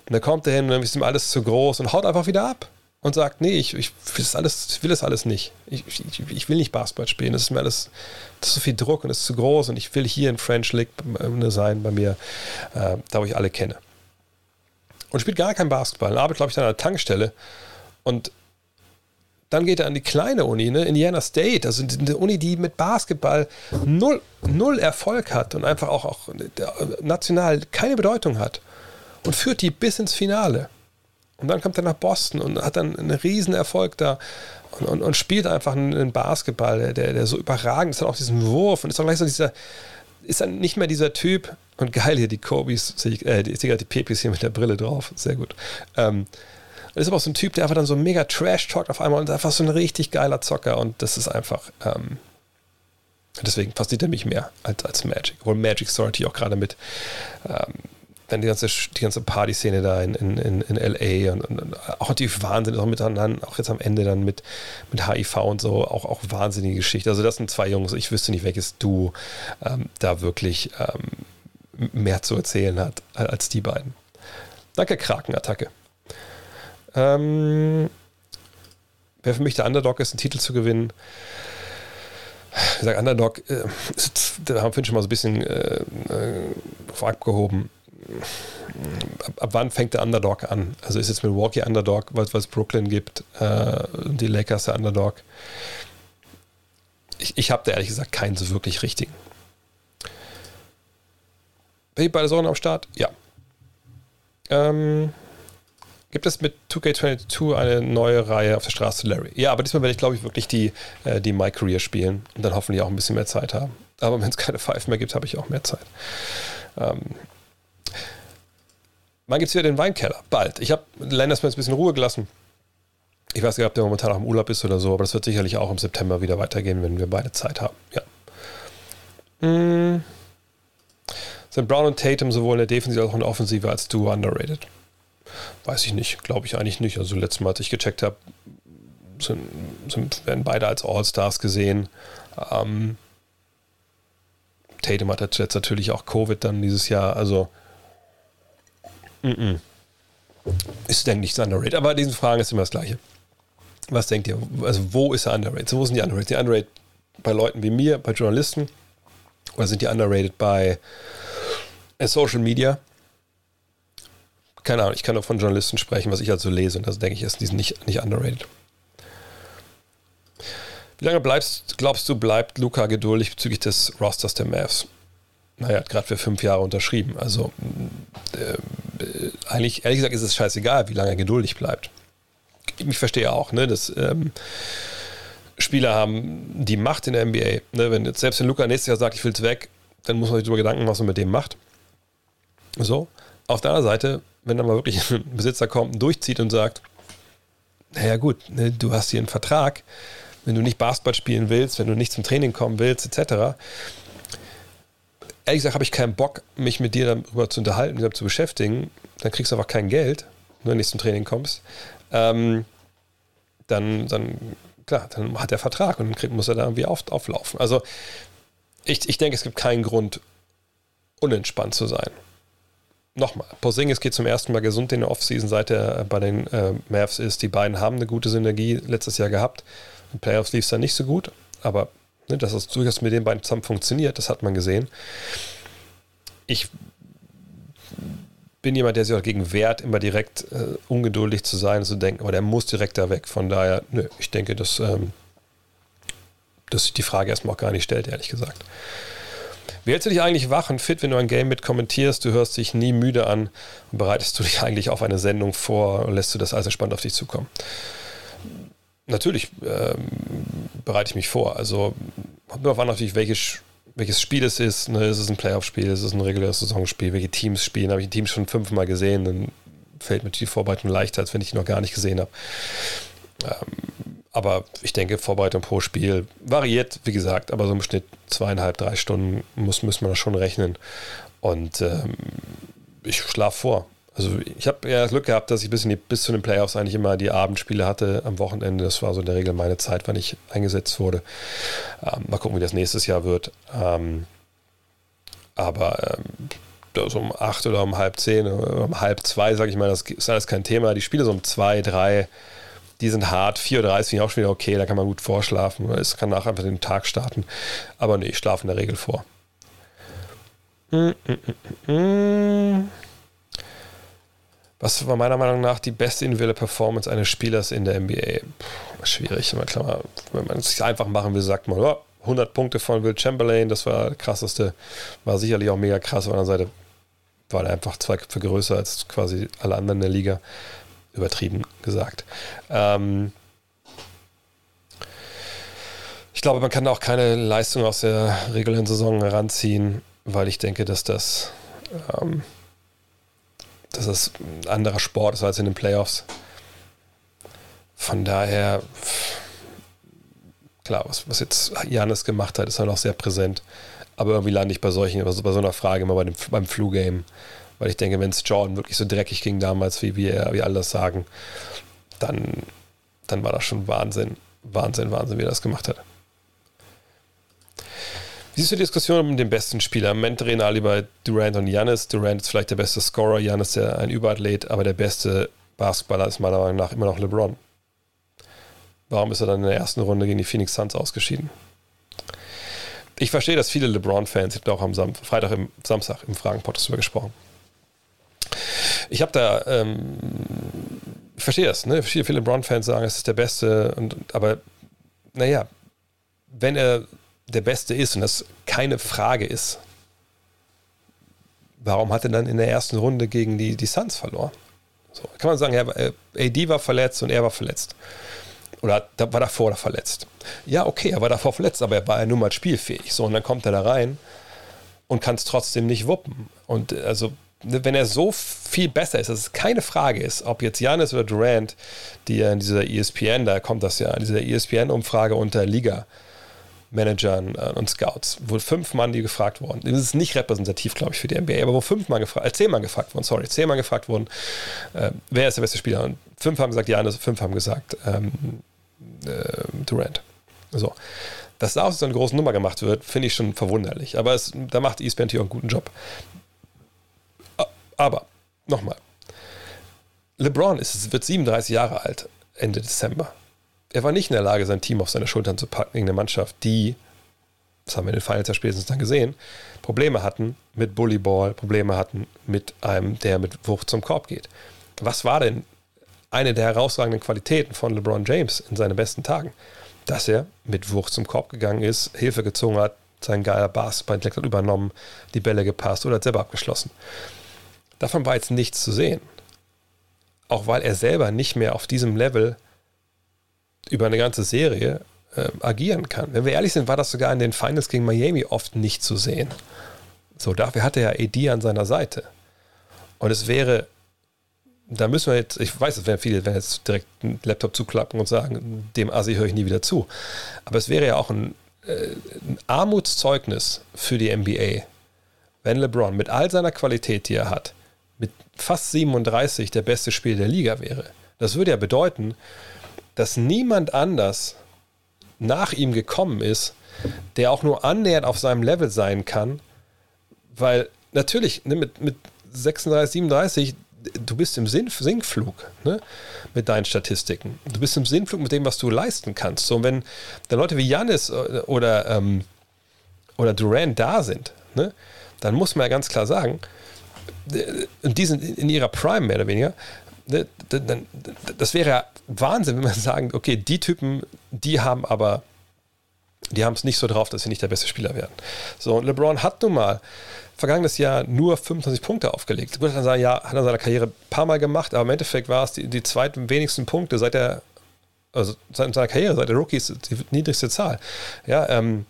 Und dann kommt er hin und dann ist ihm alles zu groß und haut einfach wieder ab und sagt, nee, ich, ich, will, das alles, ich will das alles nicht. Ich, ich, ich, will nicht Basketball spielen. Das ist mir alles, das ist so viel Druck und das ist zu groß und ich will hier in French League äh, sein bei mir, äh, da wo ich alle kenne. Und spielt gar kein Basketball. Er arbeitet, glaube ich, an einer Tankstelle und dann geht er an die kleine Uni, ne? Indiana State, also eine Uni, die mit Basketball null, null Erfolg hat und einfach auch, auch national keine Bedeutung hat und führt die bis ins Finale. Und dann kommt er nach Boston und hat dann einen riesen Erfolg da und, und, und spielt einfach einen Basketball, der, der so überragend ist, dann auch diesen Wurf und ist auch gleich so dieser, ist dann nicht mehr dieser Typ, und geil hier die Kobis, äh, die, die Pepis hier mit der Brille drauf, sehr gut. Ähm, ist aber auch so ein Typ, der einfach dann so mega Trash talkt auf einmal und einfach so ein richtig geiler Zocker und das ist einfach, ähm, deswegen fasziniert er mich mehr als, als Magic. Obwohl Magic Story auch gerade mit, ähm, dann die ganze, die ganze Party-Szene da in, in, in, LA und, und, auch die Wahnsinn, auch miteinander, auch jetzt am Ende dann mit, mit HIV und so, auch, auch wahnsinnige Geschichte. Also das sind zwei Jungs, ich wüsste nicht, welches du ähm, da wirklich ähm, mehr zu erzählen hat als die beiden. Danke, Krakenattacke. Ähm, wer für mich der Underdog ist, einen Titel zu gewinnen. Ich sage Underdog, äh, da haben wir schon mal so ein bisschen äh, äh, abgehoben. Ab, wann fängt der Underdog an? Also ist jetzt Milwaukee Underdog, weil es Brooklyn gibt, äh, die Lakers der Underdog. Ich, ich habe da ehrlich gesagt keinen so wirklich richtigen. Bin ich bei der Sonne am Start? Ja. Ähm, Gibt es mit 2K22 eine neue Reihe auf der Straße Larry? Ja, aber diesmal werde ich, glaube ich, wirklich die, äh, die My Career spielen und dann hoffentlich auch ein bisschen mehr Zeit haben. Aber wenn es keine Five mehr gibt, habe ich auch mehr Zeit. Ähm, wann gibt es wieder den Weinkeller? Bald. Ich habe Landers mir ein bisschen Ruhe gelassen. Ich weiß nicht, ob der momentan auch im Urlaub ist oder so, aber das wird sicherlich auch im September wieder weitergehen, wenn wir beide Zeit haben. Ja. Hm. Sind Brown und Tatum sowohl in der Defensive als auch in der Offensive als Duo underrated? Weiß ich nicht, glaube ich eigentlich nicht. Also letztes Mal, als ich gecheckt habe, sind, sind, werden beide als All-Stars gesehen. Ähm, Tatum hat jetzt natürlich auch Covid dann dieses Jahr, also mm ist, denke ich, underrated. Aber diesen Fragen ist immer das Gleiche. Was denkt ihr? Also, wo ist er underrated? So, wo sind die underrated? Die underrated bei Leuten wie mir, bei Journalisten? Oder sind die underrated bei Social Media? keine Ahnung, ich kann nur von Journalisten sprechen, was ich also lese und das denke ich ist nicht, nicht underrated. Wie lange bleibst, glaubst du, bleibt Luca geduldig bezüglich des Rosters der Mavs? Naja, hat gerade für fünf Jahre unterschrieben. Also äh, eigentlich, ehrlich gesagt, ist es scheißegal, wie lange er geduldig bleibt. Ich verstehe auch, ne, dass ähm, Spieler haben die Macht in der NBA. Ne, wenn jetzt selbst wenn Luca nächstes Jahr sagt, ich will es weg, dann muss man sich darüber Gedanken machen, was man mit dem macht. So. Auf der anderen Seite wenn da mal wirklich ein Besitzer kommt durchzieht und sagt, naja gut, ne, du hast hier einen Vertrag, wenn du nicht Basketball spielen willst, wenn du nicht zum Training kommen willst, etc. Ehrlich gesagt habe ich keinen Bock, mich mit dir darüber zu unterhalten, darüber zu beschäftigen. Dann kriegst du einfach kein Geld, wenn du nicht zum Training kommst. Ähm, dann, dann, klar, dann hat er Vertrag und dann muss er da irgendwie auf, auflaufen. Also ich, ich denke, es gibt keinen Grund, unentspannt zu sein nochmal, Porzingis geht zum ersten Mal gesund in der Offseason, seit er bei den äh, Mavs ist. Die beiden haben eine gute Synergie letztes Jahr gehabt. In Playoffs lief es dann nicht so gut, aber ne, dass es durchaus mit den beiden zusammen funktioniert, das hat man gesehen. Ich bin jemand, der sich auch gegen wehrt, immer direkt äh, ungeduldig zu sein, zu denken, aber der muss direkt da weg. Von daher, nö, ich denke, dass, ähm, dass sich die Frage erstmal auch gar nicht stellt, ehrlich gesagt. Wie hältst du dich eigentlich wach und fit, wenn du ein Game mit kommentierst? Du hörst dich nie müde an und bereitest du dich eigentlich auf eine Sendung vor und lässt du das alles entspannt auf dich zukommen? Natürlich ähm, bereite ich mich vor. Also kommt nur auf an, natürlich, welches, welches Spiel es ist. Ne? Ist es ein Playoff-Spiel? Ist es ein reguläres Saisonspiel? Welche Teams spielen? Habe ich die Teams schon fünfmal gesehen? Dann fällt mir die Vorbereitung leichter, als wenn ich die noch gar nicht gesehen habe. Ähm, aber ich denke, Vorbereitung pro Spiel variiert, wie gesagt, aber so im Schnitt zweieinhalb, drei Stunden muss, müssen wir das schon rechnen. Und ähm, ich schlafe vor. Also ich habe ja das Glück gehabt, dass ich bis, die, bis zu den Playoffs eigentlich immer die Abendspiele hatte am Wochenende. Das war so in der Regel meine Zeit, wann ich eingesetzt wurde. Ähm, mal gucken, wie das nächstes Jahr wird. Ähm, aber ähm, so um acht oder um halb zehn oder um halb zwei, sage ich mal, das ist alles kein Thema. Die Spiele so um zwei, drei, die sind hart. 4.30 Uhr finde ich auch schon wieder okay, da kann man gut vorschlafen. Es kann auch einfach den Tag starten. Aber nee, ich schlafe in der Regel vor. Mm, mm, mm, was war meiner Meinung nach die beste individuelle Performance eines Spielers in der NBA? Puh, schwierig. Klar, wenn man es sich einfach machen will, sagt man, oh, 100 Punkte von Will Chamberlain, das war das krasseste. War sicherlich auch mega krass. Auf der anderen Seite war er einfach zwei Köpfe größer als quasi alle anderen in der Liga. Übertrieben gesagt. Ähm ich glaube, man kann auch keine Leistung aus der regulären Saison heranziehen, weil ich denke, dass das ähm, dass es ein anderer Sport ist als in den Playoffs. Von daher, klar, was, was jetzt Janis gemacht hat, ist halt auch sehr präsent. Aber irgendwie lande ich bei solchen, bei so einer Frage immer bei dem, beim Flu-Game. Weil ich denke, wenn es Jordan wirklich so dreckig ging damals, wie wir, wie alle das sagen, dann, dann war das schon Wahnsinn. Wahnsinn, Wahnsinn, wie er das gemacht hat. Siehst du die Diskussion um den besten Spieler? Im Moment reden alle bei Durant und Janis. Durant ist vielleicht der beste Scorer, Janis der ein Überathlet, aber der beste Basketballer ist meiner Meinung nach immer noch LeBron. Warum ist er dann in der ersten Runde gegen die Phoenix Suns ausgeschieden? Ich verstehe, dass viele LeBron-Fans, ich habe auch am Sam Freitag, im Samstag im Fragen-Podcast darüber gesprochen. Ich habe da, ähm, ich verstehe das, ne? Viele, viele LeBron-Fans sagen, es ist der Beste, und, aber naja, wenn er der Beste ist und das keine Frage ist, warum hat er dann in der ersten Runde gegen die, die Suns verloren? So, kann man sagen, ja, äh, AD war verletzt und er war verletzt. Oder war davor verletzt. Ja, okay, er war davor verletzt, aber er war ja nun mal spielfähig. So, und dann kommt er da rein und kann es trotzdem nicht wuppen. Und also, wenn er so viel besser ist, dass es keine Frage ist, ob jetzt Janis oder Durant, die ja in dieser ESPN, da kommt das ja, in dieser ESPN-Umfrage unter Liga, Managern äh, und Scouts, wo fünf Mann die gefragt wurden. Das ist nicht repräsentativ, glaube ich, für die NBA, aber wo fünf Mann gefragt, äh, zehn Mann gefragt wurden, sorry, zehn Mann gefragt wurden, äh, wer ist der beste Spieler? Und fünf haben gesagt, ja, fünf haben gesagt, ähm, äh, Durant. So. Dass da aus so eine große Nummer gemacht wird, finde ich schon verwunderlich. Aber es, da macht ESPN hier auch einen guten Job. Aber, nochmal. LeBron ist, wird 37 Jahre alt, Ende Dezember er war nicht in der Lage, sein Team auf seine Schultern zu packen gegen eine Mannschaft, die, das haben wir in den Finals ja spätestens dann gesehen, Probleme hatten mit Bullyball, Probleme hatten mit einem, der mit Wucht zum Korb geht. Was war denn eine der herausragenden Qualitäten von LeBron James in seinen besten Tagen? Dass er mit Wucht zum Korb gegangen ist, Hilfe gezogen hat, sein geiler Basketball hat übernommen, die Bälle gepasst oder hat selber abgeschlossen. Davon war jetzt nichts zu sehen. Auch weil er selber nicht mehr auf diesem Level über eine ganze Serie äh, agieren kann. Wenn wir ehrlich sind, war das sogar in den Finals gegen Miami oft nicht zu sehen. So, dafür hatte er AD an seiner Seite. Und es wäre, da müssen wir jetzt, ich weiß, es werden viele, werden jetzt direkt einen Laptop zuklappen und sagen, dem Asi höre ich nie wieder zu. Aber es wäre ja auch ein, äh, ein Armutszeugnis für die NBA, wenn LeBron mit all seiner Qualität, die er hat, mit fast 37 der beste Spieler der Liga wäre. Das würde ja bedeuten, dass niemand anders nach ihm gekommen ist, der auch nur annähernd auf seinem Level sein kann, weil natürlich ne, mit, mit 36, 37, du bist im Sinkflug ne? mit deinen Statistiken. Du bist im Sinnflug mit dem, was du leisten kannst. So, wenn dann Leute wie Janis oder, ähm, oder Durant da sind, ne? dann muss man ja ganz klar sagen, die sind in ihrer Prime mehr oder weniger, ne? das wäre ja Wahnsinn, wenn man sagen, okay, die Typen, die haben aber die haben es nicht so drauf, dass sie nicht der beste Spieler werden. So, und LeBron hat nun mal vergangenes Jahr nur 25 Punkte aufgelegt. Würde dann sagen, ja, hat er seiner Karriere ein paar Mal gemacht, aber im Endeffekt war es die, die zweiten wenigsten Punkte seit der, also seit seiner Karriere, seit der Rookies, die niedrigste Zahl. Ja, ähm,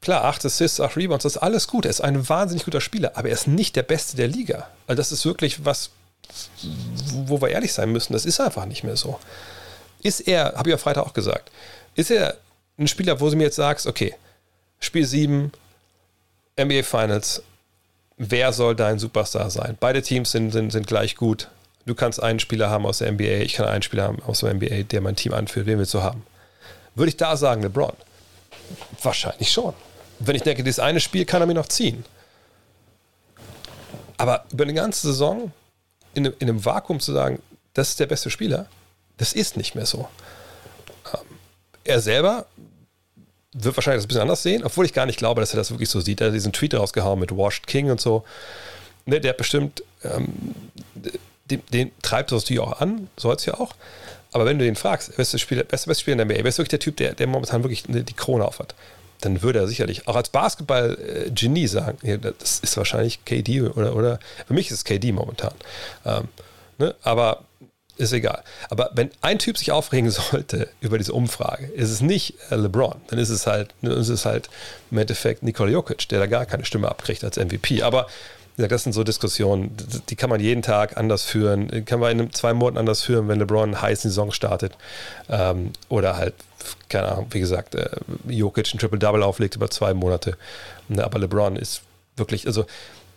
klar, 8 Assists, 8 Rebounds, das ist alles gut. Er ist ein wahnsinnig guter Spieler, aber er ist nicht der Beste der Liga. Also das ist wirklich was, wo wir ehrlich sein müssen. Das ist einfach nicht mehr so. Ist er, habe ich ja Freitag auch gesagt, ist er ein Spieler, wo du mir jetzt sagst, okay, Spiel 7, NBA Finals, wer soll dein Superstar sein? Beide Teams sind, sind, sind gleich gut. Du kannst einen Spieler haben aus der NBA, ich kann einen Spieler haben aus der NBA, der mein Team anführt. Wen willst du haben? Würde ich da sagen, LeBron? Wahrscheinlich schon. Wenn ich denke, dieses eine Spiel kann er mir noch ziehen. Aber über eine ganze Saison in einem, in einem Vakuum zu sagen, das ist der beste Spieler, das ist nicht mehr so. Ähm, er selber wird wahrscheinlich das ein bisschen anders sehen, obwohl ich gar nicht glaube, dass er das wirklich so sieht. Er hat diesen Tweet rausgehauen mit Washed King und so. Ne, der hat bestimmt, ähm, den, den, treibt das natürlich auch an, soll es ja auch. Aber wenn du den fragst, beste Spieler, beste, beste Spieler in der NBA, wer ist wirklich der Typ, der, der momentan wirklich die Krone aufhat, dann würde er sicherlich auch als Basketball-Genie sagen, ja, das ist wahrscheinlich KD oder, oder für mich ist es KD momentan. Ähm, ne? Aber ist egal. Aber wenn ein Typ sich aufregen sollte über diese Umfrage, ist es nicht äh, LeBron, dann ist es halt, ist es halt im Endeffekt Nikola Jokic, der da gar keine Stimme abkriegt als MVP. Aber das sind so Diskussionen, die kann man jeden Tag anders führen, die kann man in zwei Monaten anders führen, wenn LeBron einen heißen Saison startet. Ähm, oder halt, keine Ahnung, wie gesagt, äh, Jokic ein Triple-Double auflegt über zwei Monate. Aber LeBron ist wirklich, also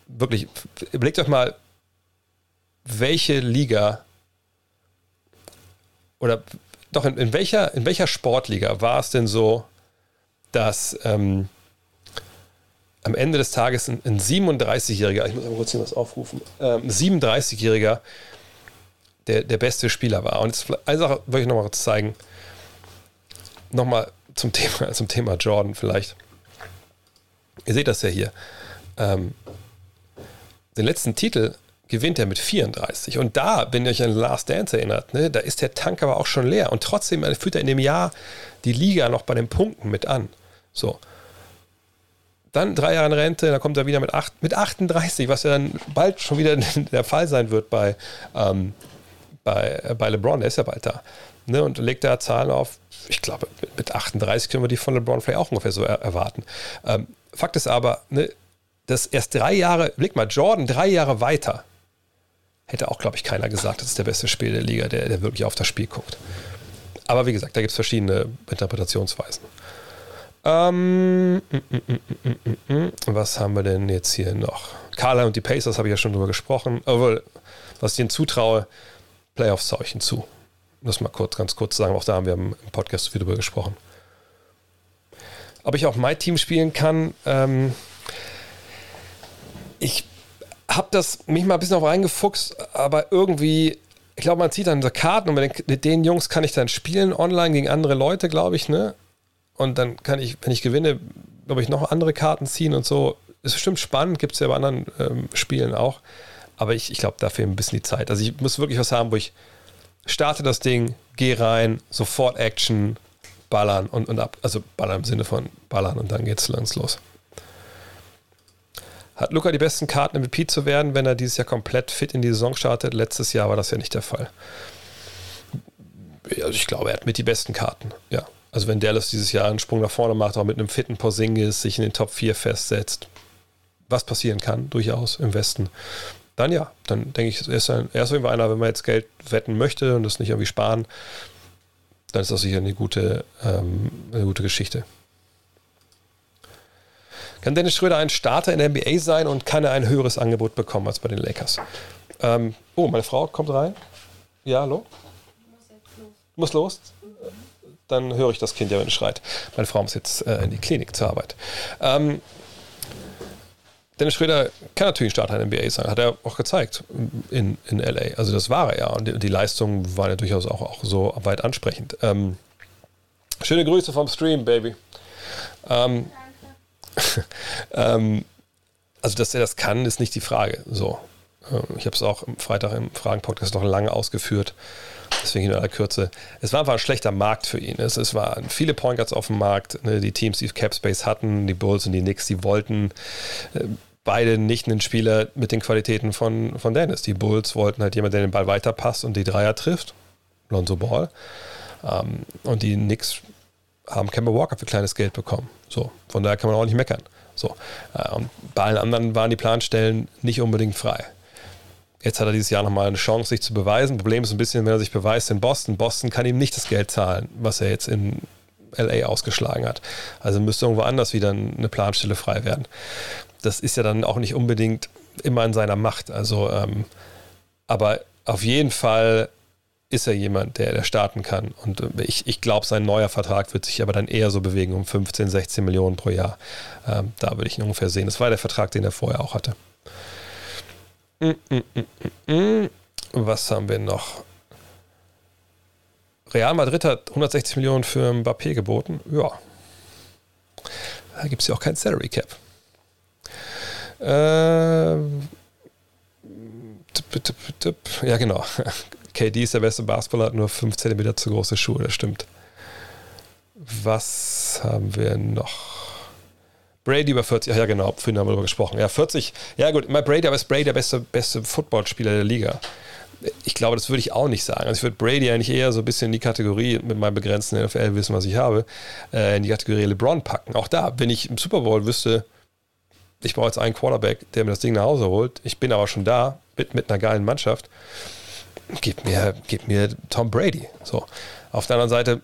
wirklich, überlegt euch mal, welche Liga oder doch in, in, welcher, in welcher Sportliga war es denn so, dass ähm, am Ende des Tages ein, ein 37-Jähriger, ich muss mal kurz hier was aufrufen, ähm, 37-Jähriger der, der beste Spieler war. Und jetzt, eine Sache wollte ich nochmal zeigen. Nochmal zum Thema, zum Thema Jordan vielleicht. Ihr seht das ja hier. Ähm, den letzten Titel gewinnt er mit 34. Und da, wenn ihr euch an Last Dance erinnert, ne, da ist der Tank aber auch schon leer. Und trotzdem führt er in dem Jahr die Liga noch bei den Punkten mit an. So. Dann drei Jahre in Rente, dann kommt er wieder mit, acht, mit 38, was ja dann bald schon wieder der Fall sein wird bei, ähm, bei, bei LeBron, der ist ja bald da. Ne, und legt da Zahlen auf, ich glaube, mit 38 können wir die von LeBron vielleicht auch ungefähr so erwarten. Ähm, Fakt ist aber, ne, dass erst drei Jahre, blick mal, Jordan drei Jahre weiter hätte auch, glaube ich, keiner gesagt, das ist der beste Spieler der Liga, der, der wirklich auf das Spiel guckt. Aber wie gesagt, da gibt es verschiedene Interpretationsweisen. Ähm, was haben wir denn jetzt hier noch? Carla und die Pacers habe ich ja schon drüber gesprochen. Obwohl, was ich ihnen zutraue, Playoffs traue ich ihnen zu. Muss mal kurz, ganz kurz sagen, auch da haben wir im Podcast viel drüber gesprochen. Ob ich auch mein Team spielen kann, ähm, ich habe das mich mal ein bisschen auf reingefuchst, aber irgendwie, ich glaube, man zieht dann so Karten und mit den Jungs kann ich dann spielen online gegen andere Leute, glaube ich, ne? Und dann kann ich, wenn ich gewinne, glaube ich, noch andere Karten ziehen und so. Ist bestimmt spannend, gibt es ja bei anderen ähm, Spielen auch. Aber ich, ich glaube, da fehlt ein bisschen die Zeit. Also ich muss wirklich was haben, wo ich starte das Ding, gehe rein, sofort Action, ballern und, und ab. Also ballern im Sinne von ballern und dann geht's los. Hat Luca die besten Karten, MVP zu werden, wenn er dieses Jahr komplett fit in die Saison startet? Letztes Jahr war das ja nicht der Fall. Also ich glaube, er hat mit die besten Karten, ja. Also wenn Dallas dieses Jahr einen Sprung nach vorne macht, auch mit einem fitten Porzingis sich in den Top 4 festsetzt, was passieren kann, durchaus im Westen, dann ja, dann denke ich, ist, ein, er ist irgendwie einer, wenn man jetzt Geld wetten möchte und das nicht irgendwie sparen, dann ist das sicher eine gute, ähm, eine gute Geschichte. Kann Dennis Schröder ein Starter in der NBA sein und kann er ein höheres Angebot bekommen als bei den Lakers? Ähm, oh, meine Frau kommt rein. Ja, hallo? Muss los? Dann höre ich das Kind ja, wenn es schreit. Meine Frau muss jetzt äh, in die Klinik zur Arbeit. Ähm, Dennis Schröder kann natürlich Starter in NBA sein, hat er auch gezeigt in, in LA. Also das war er ja und die, die Leistungen waren ja durchaus auch, auch so weit ansprechend. Ähm, schöne Grüße vom Stream, Baby. Ähm, ähm, also, dass er das kann, ist nicht die Frage. So. Ähm, ich habe es auch am Freitag im Fragen-Podcast noch lange ausgeführt. Deswegen in aller Kürze. Es war einfach ein schlechter Markt für ihn. Es, es waren viele Point Guards auf dem Markt. Ne, die Teams, die Cap Space hatten, die Bulls und die Knicks, die wollten äh, beide nicht einen Spieler mit den Qualitäten von, von Dennis. Die Bulls wollten halt jemanden, der den Ball weiterpasst und die Dreier trifft. Lonzo Ball. Ähm, und die Knicks haben Kemba Walker für kleines Geld bekommen. So, von daher kann man auch nicht meckern. So, äh, und bei allen anderen waren die Planstellen nicht unbedingt frei. Jetzt hat er dieses Jahr nochmal eine Chance, sich zu beweisen. Problem ist ein bisschen, wenn er sich beweist in Boston. Boston kann ihm nicht das Geld zahlen, was er jetzt in LA ausgeschlagen hat. Also müsste irgendwo anders wieder eine Planstelle frei werden. Das ist ja dann auch nicht unbedingt immer in seiner Macht. Also, ähm, aber auf jeden Fall ist er jemand, der, der starten kann. Und äh, ich, ich glaube, sein neuer Vertrag wird sich aber dann eher so bewegen um 15, 16 Millionen pro Jahr. Ähm, da würde ich ihn ungefähr sehen. Das war der Vertrag, den er vorher auch hatte. Was haben wir noch? Real Madrid hat 160 Millionen für Mbappé geboten. Ja. Da gibt es ja auch kein Salary Cap. Ähm, ja, genau. KD ist der beste Basketballer, hat nur 5 cm zu große Schuhe, das stimmt. Was haben wir noch? Brady über 40, ja genau, vorhin haben wir darüber gesprochen. Ja, 40, ja gut, mal Brady, aber ist Brady der beste, beste Footballspieler der Liga? Ich glaube, das würde ich auch nicht sagen. Also ich würde Brady eigentlich eher so ein bisschen in die Kategorie, mit meinem begrenzten NFL-Wissen, was ich habe, äh, in die Kategorie LeBron packen. Auch da, wenn ich im Super Bowl wüsste, ich brauche jetzt einen Quarterback, der mir das Ding nach Hause holt, ich bin aber schon da mit, mit einer geilen Mannschaft, gib mir, gib mir Tom Brady. So. Auf der anderen Seite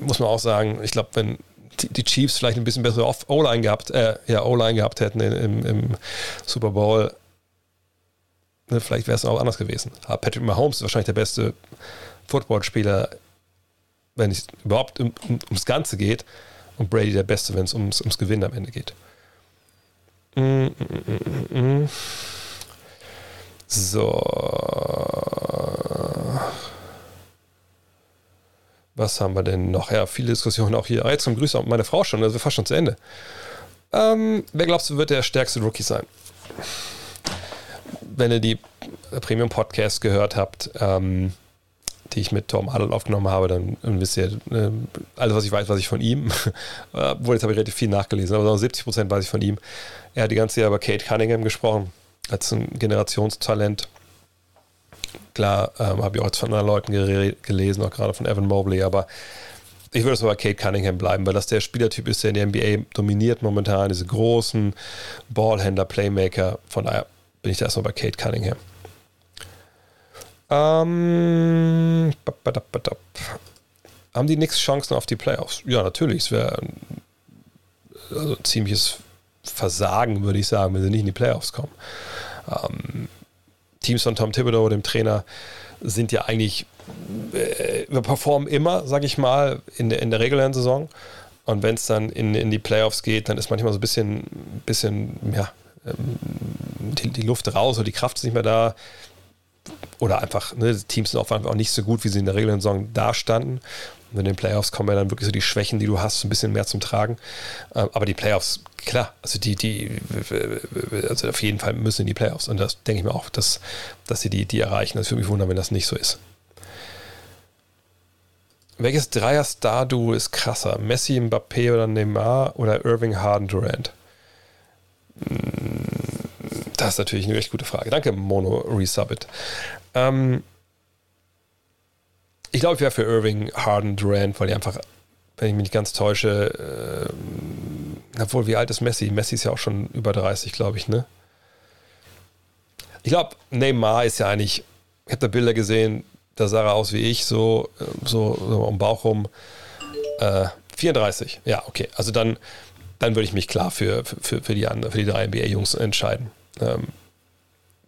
muss man auch sagen, ich glaube, wenn die Chiefs vielleicht ein bisschen bessere O-Line gehabt, äh, ja, O-Line gehabt hätten im, im Super Bowl, ne, vielleicht wäre es auch anders gewesen. Aber Patrick Mahomes ist wahrscheinlich der beste Footballspieler, wenn es überhaupt um, um, ums Ganze geht, und Brady der Beste, wenn es ums, ums Gewinnen am Ende geht. Mm, mm, mm, mm, mm. So. Was haben wir denn noch? Ja, viele Diskussionen auch hier. Ah, jetzt kommt Grüße an meine Frau schon, also wir fast schon zu Ende. Ähm, wer glaubst du, wird der stärkste Rookie sein? Wenn ihr die Premium-Podcasts gehört habt, ähm, die ich mit Tom Adel aufgenommen habe, dann, wisst ihr äh, alles, was ich weiß, was ich von ihm. Obwohl, jetzt habe ich relativ viel nachgelesen, aber 70 Prozent weiß ich von ihm. Er hat die ganze Zeit über Kate Cunningham gesprochen, als ein Generationstalent Klar, ähm, habe ich auch jetzt von anderen Leuten gelesen, auch gerade von Evan Mobley, aber ich würde es bei Kate Cunningham bleiben, weil das der Spielertyp ist, der in der NBA dominiert momentan, diese großen Ballhändler, Playmaker. Von daher bin ich da erstmal bei Kate Cunningham. Ähm, haben die Knicks Chancen auf die Playoffs? Ja, natürlich. Es wäre also ein ziemliches Versagen, würde ich sagen, wenn sie nicht in die Playoffs kommen. Ähm, Teams von Tom Thibodeau, dem Trainer, sind ja eigentlich, äh, performen immer, sag ich mal, in der, in der regulären Saison. Und wenn es dann in, in die Playoffs geht, dann ist manchmal so ein bisschen, bisschen ja, ähm, die, die Luft raus oder die Kraft ist nicht mehr da. Oder einfach, ne, Teams sind auch nicht so gut, wie sie in der regulären Saison dastanden. Und in den Playoffs kommen ja dann wirklich so die Schwächen, die du hast, ein bisschen mehr zum Tragen. Ähm, aber die Playoffs, klar, also die, die, also auf jeden Fall müssen in die Playoffs. Und das denke ich mir auch, dass, dass sie die, die erreichen. Das würde mich wundern, wenn das nicht so ist. Welches Dreier-Star-Duo ist krasser? Messi, Mbappé oder Neymar oder Irving Harden Durant? Hm, das ist natürlich eine echt gute Frage. Danke, Mono Resubit. Ähm, ich glaube, ich wäre für Irving, Harden, Durant, weil die einfach, wenn ich mich nicht ganz täusche, äh, obwohl, wie alt ist Messi? Messi ist ja auch schon über 30, glaube ich, ne? Ich glaube, Neymar ist ja eigentlich, ich habe da Bilder gesehen, da sah er aus wie ich, so, so, so um Bauch rum. Äh, 34, ja, okay. Also dann, dann würde ich mich klar für, für, für, die, andere, für die drei NBA-Jungs entscheiden. Ähm,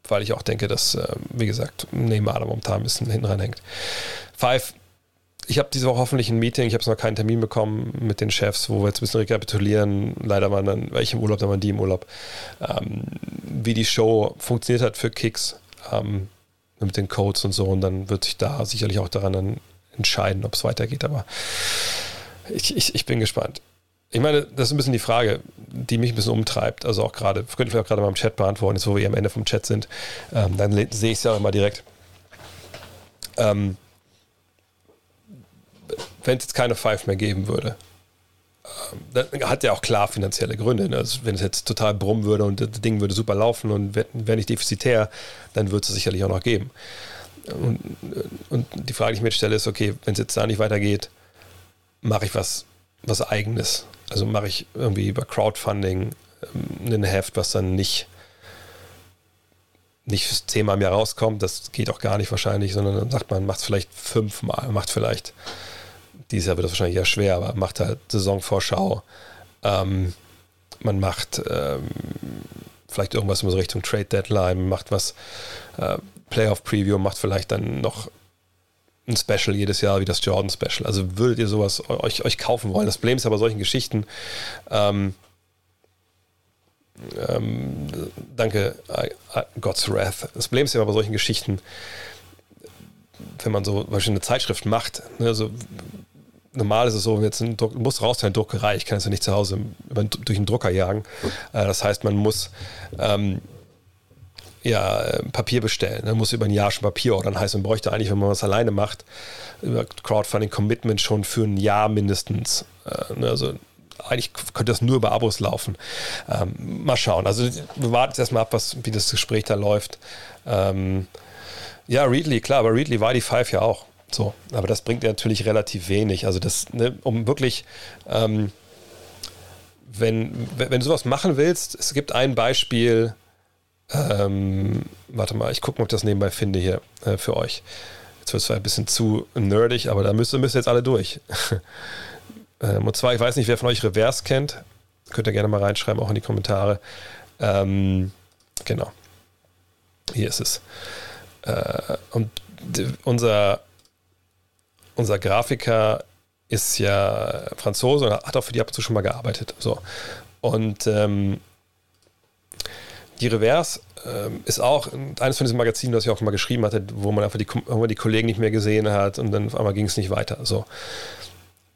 weil ich auch denke, dass, äh, wie gesagt, Neymar da momentan ein bisschen hinten hängt. Five ich habe diese Woche hoffentlich ein Meeting, ich habe noch keinen Termin bekommen mit den Chefs, wo wir jetzt ein bisschen rekapitulieren. Leider waren dann, weil ich im Urlaub, dann waren die im Urlaub, ähm, wie die Show funktioniert hat für Kicks ähm, mit den Codes und so. Und dann wird sich da sicherlich auch daran dann entscheiden, ob es weitergeht. Aber ich, ich, ich bin gespannt. Ich meine, das ist ein bisschen die Frage, die mich ein bisschen umtreibt. Also auch gerade, könnte ich auch gerade mal im Chat beantworten, jetzt wo wir am Ende vom Chat sind. Ähm, dann sehe ich es ja auch immer direkt. Ähm, wenn es jetzt keine Five mehr geben würde, ähm, dann hat ja auch klar finanzielle Gründe. Ne? Also wenn es jetzt total brummen würde und das Ding würde super laufen und wäre nicht defizitär, dann würde es sicherlich auch noch geben. Und, und die Frage, die ich mir stelle, ist, okay, wenn es jetzt da nicht weitergeht, mache ich was, was eigenes. Also mache ich irgendwie über Crowdfunding ähm, ein Heft, was dann nicht nicht zehnmal im Jahr rauskommt, das geht auch gar nicht wahrscheinlich, sondern dann sagt man, macht es vielleicht fünfmal, macht vielleicht, dieses Jahr wird das wahrscheinlich eher schwer, aber macht halt Saisonvorschau. Ähm, man macht ähm, vielleicht irgendwas in so Richtung Trade Deadline, macht was äh, Playoff Preview, macht vielleicht dann noch ein Special jedes Jahr wie das Jordan Special. Also würdet ihr sowas euch, euch kaufen wollen? Das Problem ist ja bei solchen Geschichten, ähm, ähm, danke, God's Wrath. Das Problem ist ja bei solchen Geschichten, wenn man so beispielsweise eine Zeitschrift macht, ne, also normal ist es so, jetzt ein Druck, muss raus in Druckerei, ich kann es ja nicht zu Hause durch einen Drucker jagen. Äh, das heißt, man muss ähm, ja, Papier bestellen. Man muss über ein Jahr schon Papier ordern. Heißt, man bräuchte eigentlich, wenn man was alleine macht, über Crowdfunding Commitment schon für ein Jahr mindestens. Äh, ne, also eigentlich könnte das nur über Abos laufen. Ähm, mal schauen. Also wir warten jetzt erstmal ab, was, wie das Gespräch da läuft. Ähm, ja, Readly, klar, aber Readly war die Five ja auch. So, aber das bringt natürlich relativ wenig. Also das, ne, um wirklich, ähm, wenn, wenn du sowas machen willst, es gibt ein Beispiel, ähm, warte mal, ich gucke mal, ob ich das nebenbei finde hier äh, für euch. Jetzt wird es zwar ein bisschen zu nerdig, aber da müsst, müsst ihr jetzt alle durch. Ähm, und zwar, ich weiß nicht, wer von euch Reverse kennt. Könnt ihr gerne mal reinschreiben, auch in die Kommentare. Ähm, genau. Hier ist es. Äh, und unser, unser Grafiker ist ja Franzose und hat auch für die ab und zu schon mal gearbeitet. So. Und ähm, die Reverse ähm, ist auch eines von diesen Magazinen, das ich auch mal geschrieben hatte, wo man einfach die, wo man die Kollegen nicht mehr gesehen hat und dann auf einmal ging es nicht weiter. So.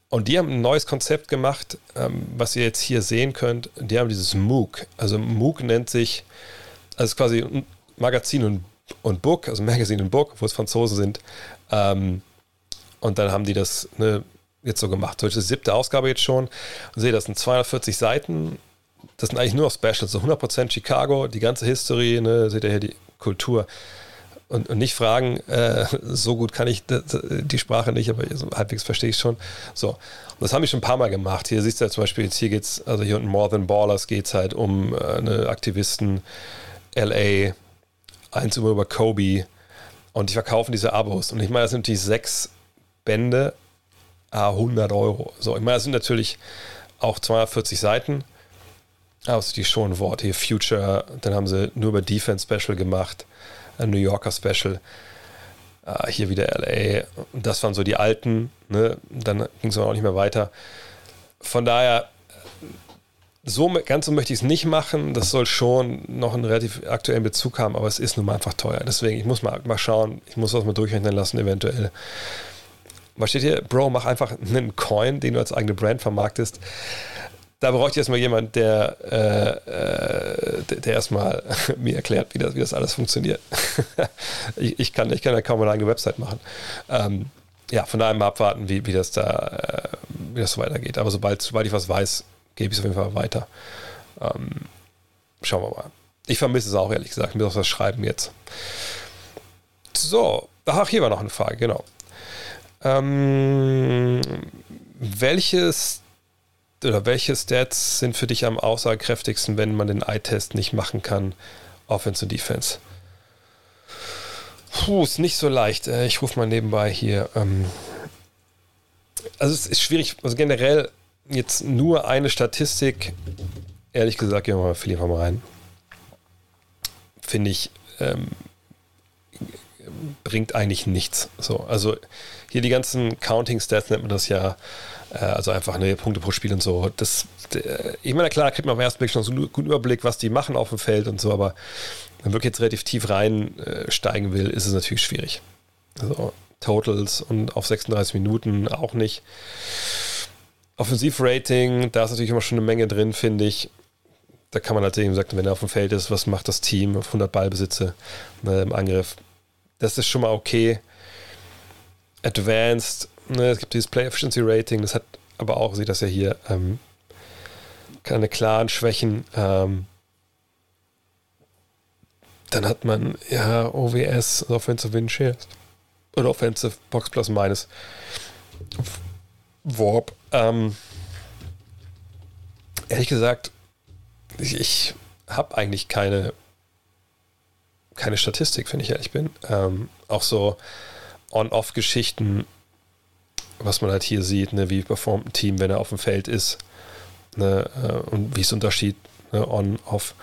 Und die haben ein neues Konzept gemacht, ähm, was ihr jetzt hier sehen könnt. Die haben dieses MOOC. Also MOOC nennt sich, also quasi Magazin und, und Book, also Magazin und Book, wo es Franzosen sind. Ähm, und dann haben die das ne, jetzt so gemacht. So ist die siebte Ausgabe jetzt schon. Und seht, das sind 240 Seiten. Das sind eigentlich nur noch Specials, so 100% Chicago, die ganze History, ne, seht ihr hier die Kultur und, und nicht fragen, äh, so gut kann ich die Sprache nicht, aber halbwegs verstehe ich schon. So, und das haben wir schon ein paar Mal gemacht. Hier siehst du ja zum Beispiel, jetzt hier geht es, also hier unten More Than Ballers geht es halt um äh, eine Aktivisten, LA, eins über, Kobe und die verkaufen diese Abos. Und ich meine, das sind die sechs Bände, a 100 Euro. So, ich meine, das sind natürlich auch 240 Seiten. Aber es ist die schon ein Wort. Hier Future, dann haben sie nur über Defense Special gemacht. New Yorker Special. Äh, hier wieder LA. Das waren so die alten. Ne? Dann ging es auch nicht mehr weiter. Von daher, so ganz so möchte ich es nicht machen. Das soll schon noch einen relativ aktuellen Bezug haben, aber es ist nun mal einfach teuer. Deswegen, ich muss mal, mal schauen. Ich muss das mal durchrechnen lassen, eventuell. Was steht hier? Bro, mach einfach einen Coin, den du als eigene Brand vermarktest da bräuchte ich erstmal jemand, der, äh, äh, der, erstmal mir erklärt, wie das, wie das alles funktioniert. ich, ich, kann, ich kann ja kaum eine eigene Website machen. Ähm, ja, von daher mal abwarten, wie, wie, das da, äh, wie das weitergeht. Aber sobald, sobald ich was weiß, gebe ich es auf jeden Fall weiter. Ähm, schauen wir mal. Ich vermisse es auch, ehrlich gesagt. Mir muss das Schreiben jetzt. So, ach, hier war noch eine Frage, genau. Ähm, welches oder welche Stats sind für dich am aussagekräftigsten, wenn man den Eye-Test nicht machen kann, Offense und Defense? Puh, ist nicht so leicht. Äh, ich rufe mal nebenbei hier. Ähm, also es ist schwierig, also generell jetzt nur eine Statistik, ehrlich gesagt, gehen wir mal, mal rein. Finde ich, ähm, bringt eigentlich nichts. So, also hier die ganzen Counting Stats nennt man das ja, äh, also einfach eine Punkte pro Spiel und so. Das, äh, ich meine, klar, kriegt man auf den ersten Blick schon so einen guten Überblick, was die machen auf dem Feld und so, aber wenn man wirklich jetzt relativ tief reinsteigen äh, will, ist es natürlich schwierig. Also Totals und auf 36 Minuten auch nicht. Offensivrating, da ist natürlich immer schon eine Menge drin, finde ich. Da kann man halt sehen, sagt, wenn er auf dem Feld ist, was macht das Team auf 100 Ballbesitze ne, im Angriff. Das ist schon mal okay. Advanced, ne, es gibt dieses Play Efficiency Rating, das hat aber auch, sieht das ja hier, ähm, keine klaren Schwächen. Ähm, dann hat man ja OWS, Offensive Win Shares oder Offensive Box Plus Minus. Warp. Ähm, ehrlich gesagt, ich, ich habe eigentlich keine, keine Statistik, wenn ich ehrlich bin. Ähm, auch so On-Off-Geschichten, was man halt hier sieht, ne, wie performt ein Team, wenn er auf dem Feld ist. Ne, äh, und wie es Unterschied ne, On-Off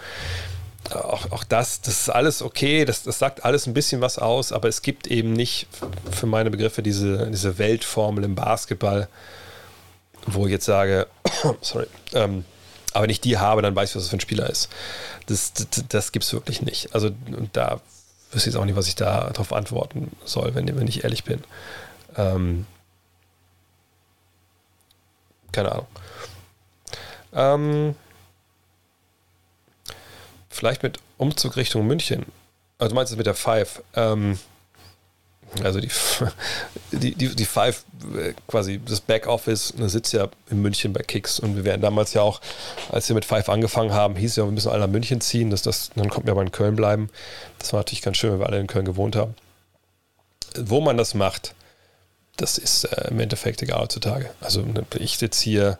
auch, auch das, das ist alles okay, das, das sagt alles ein bisschen was aus, aber es gibt eben nicht für meine Begriffe diese, diese Weltformel im Basketball, wo ich jetzt sage, sorry, ähm, aber wenn ich die habe, dann weiß ich, was das für ein Spieler ist. Das, das, das gibt es wirklich nicht. Also da wüsste ich jetzt auch nicht, was ich da darauf antworten soll, wenn, wenn ich ehrlich bin. Ähm, keine Ahnung. Ähm, vielleicht mit Umzug Richtung München. Also meinst du mit der Five? Ähm, also die, die, die, die Five, quasi das Backoffice, ne, sitzt ja in München bei Kicks und wir werden damals ja auch, als wir mit Five angefangen haben, hieß ja, wir müssen alle nach München ziehen, dass das, dann konnten wir aber in Köln bleiben. Das war natürlich ganz schön, wenn wir alle in Köln gewohnt haben. Wo man das macht, das ist äh, im Endeffekt egal heutzutage. Also ne, ich sitze hier,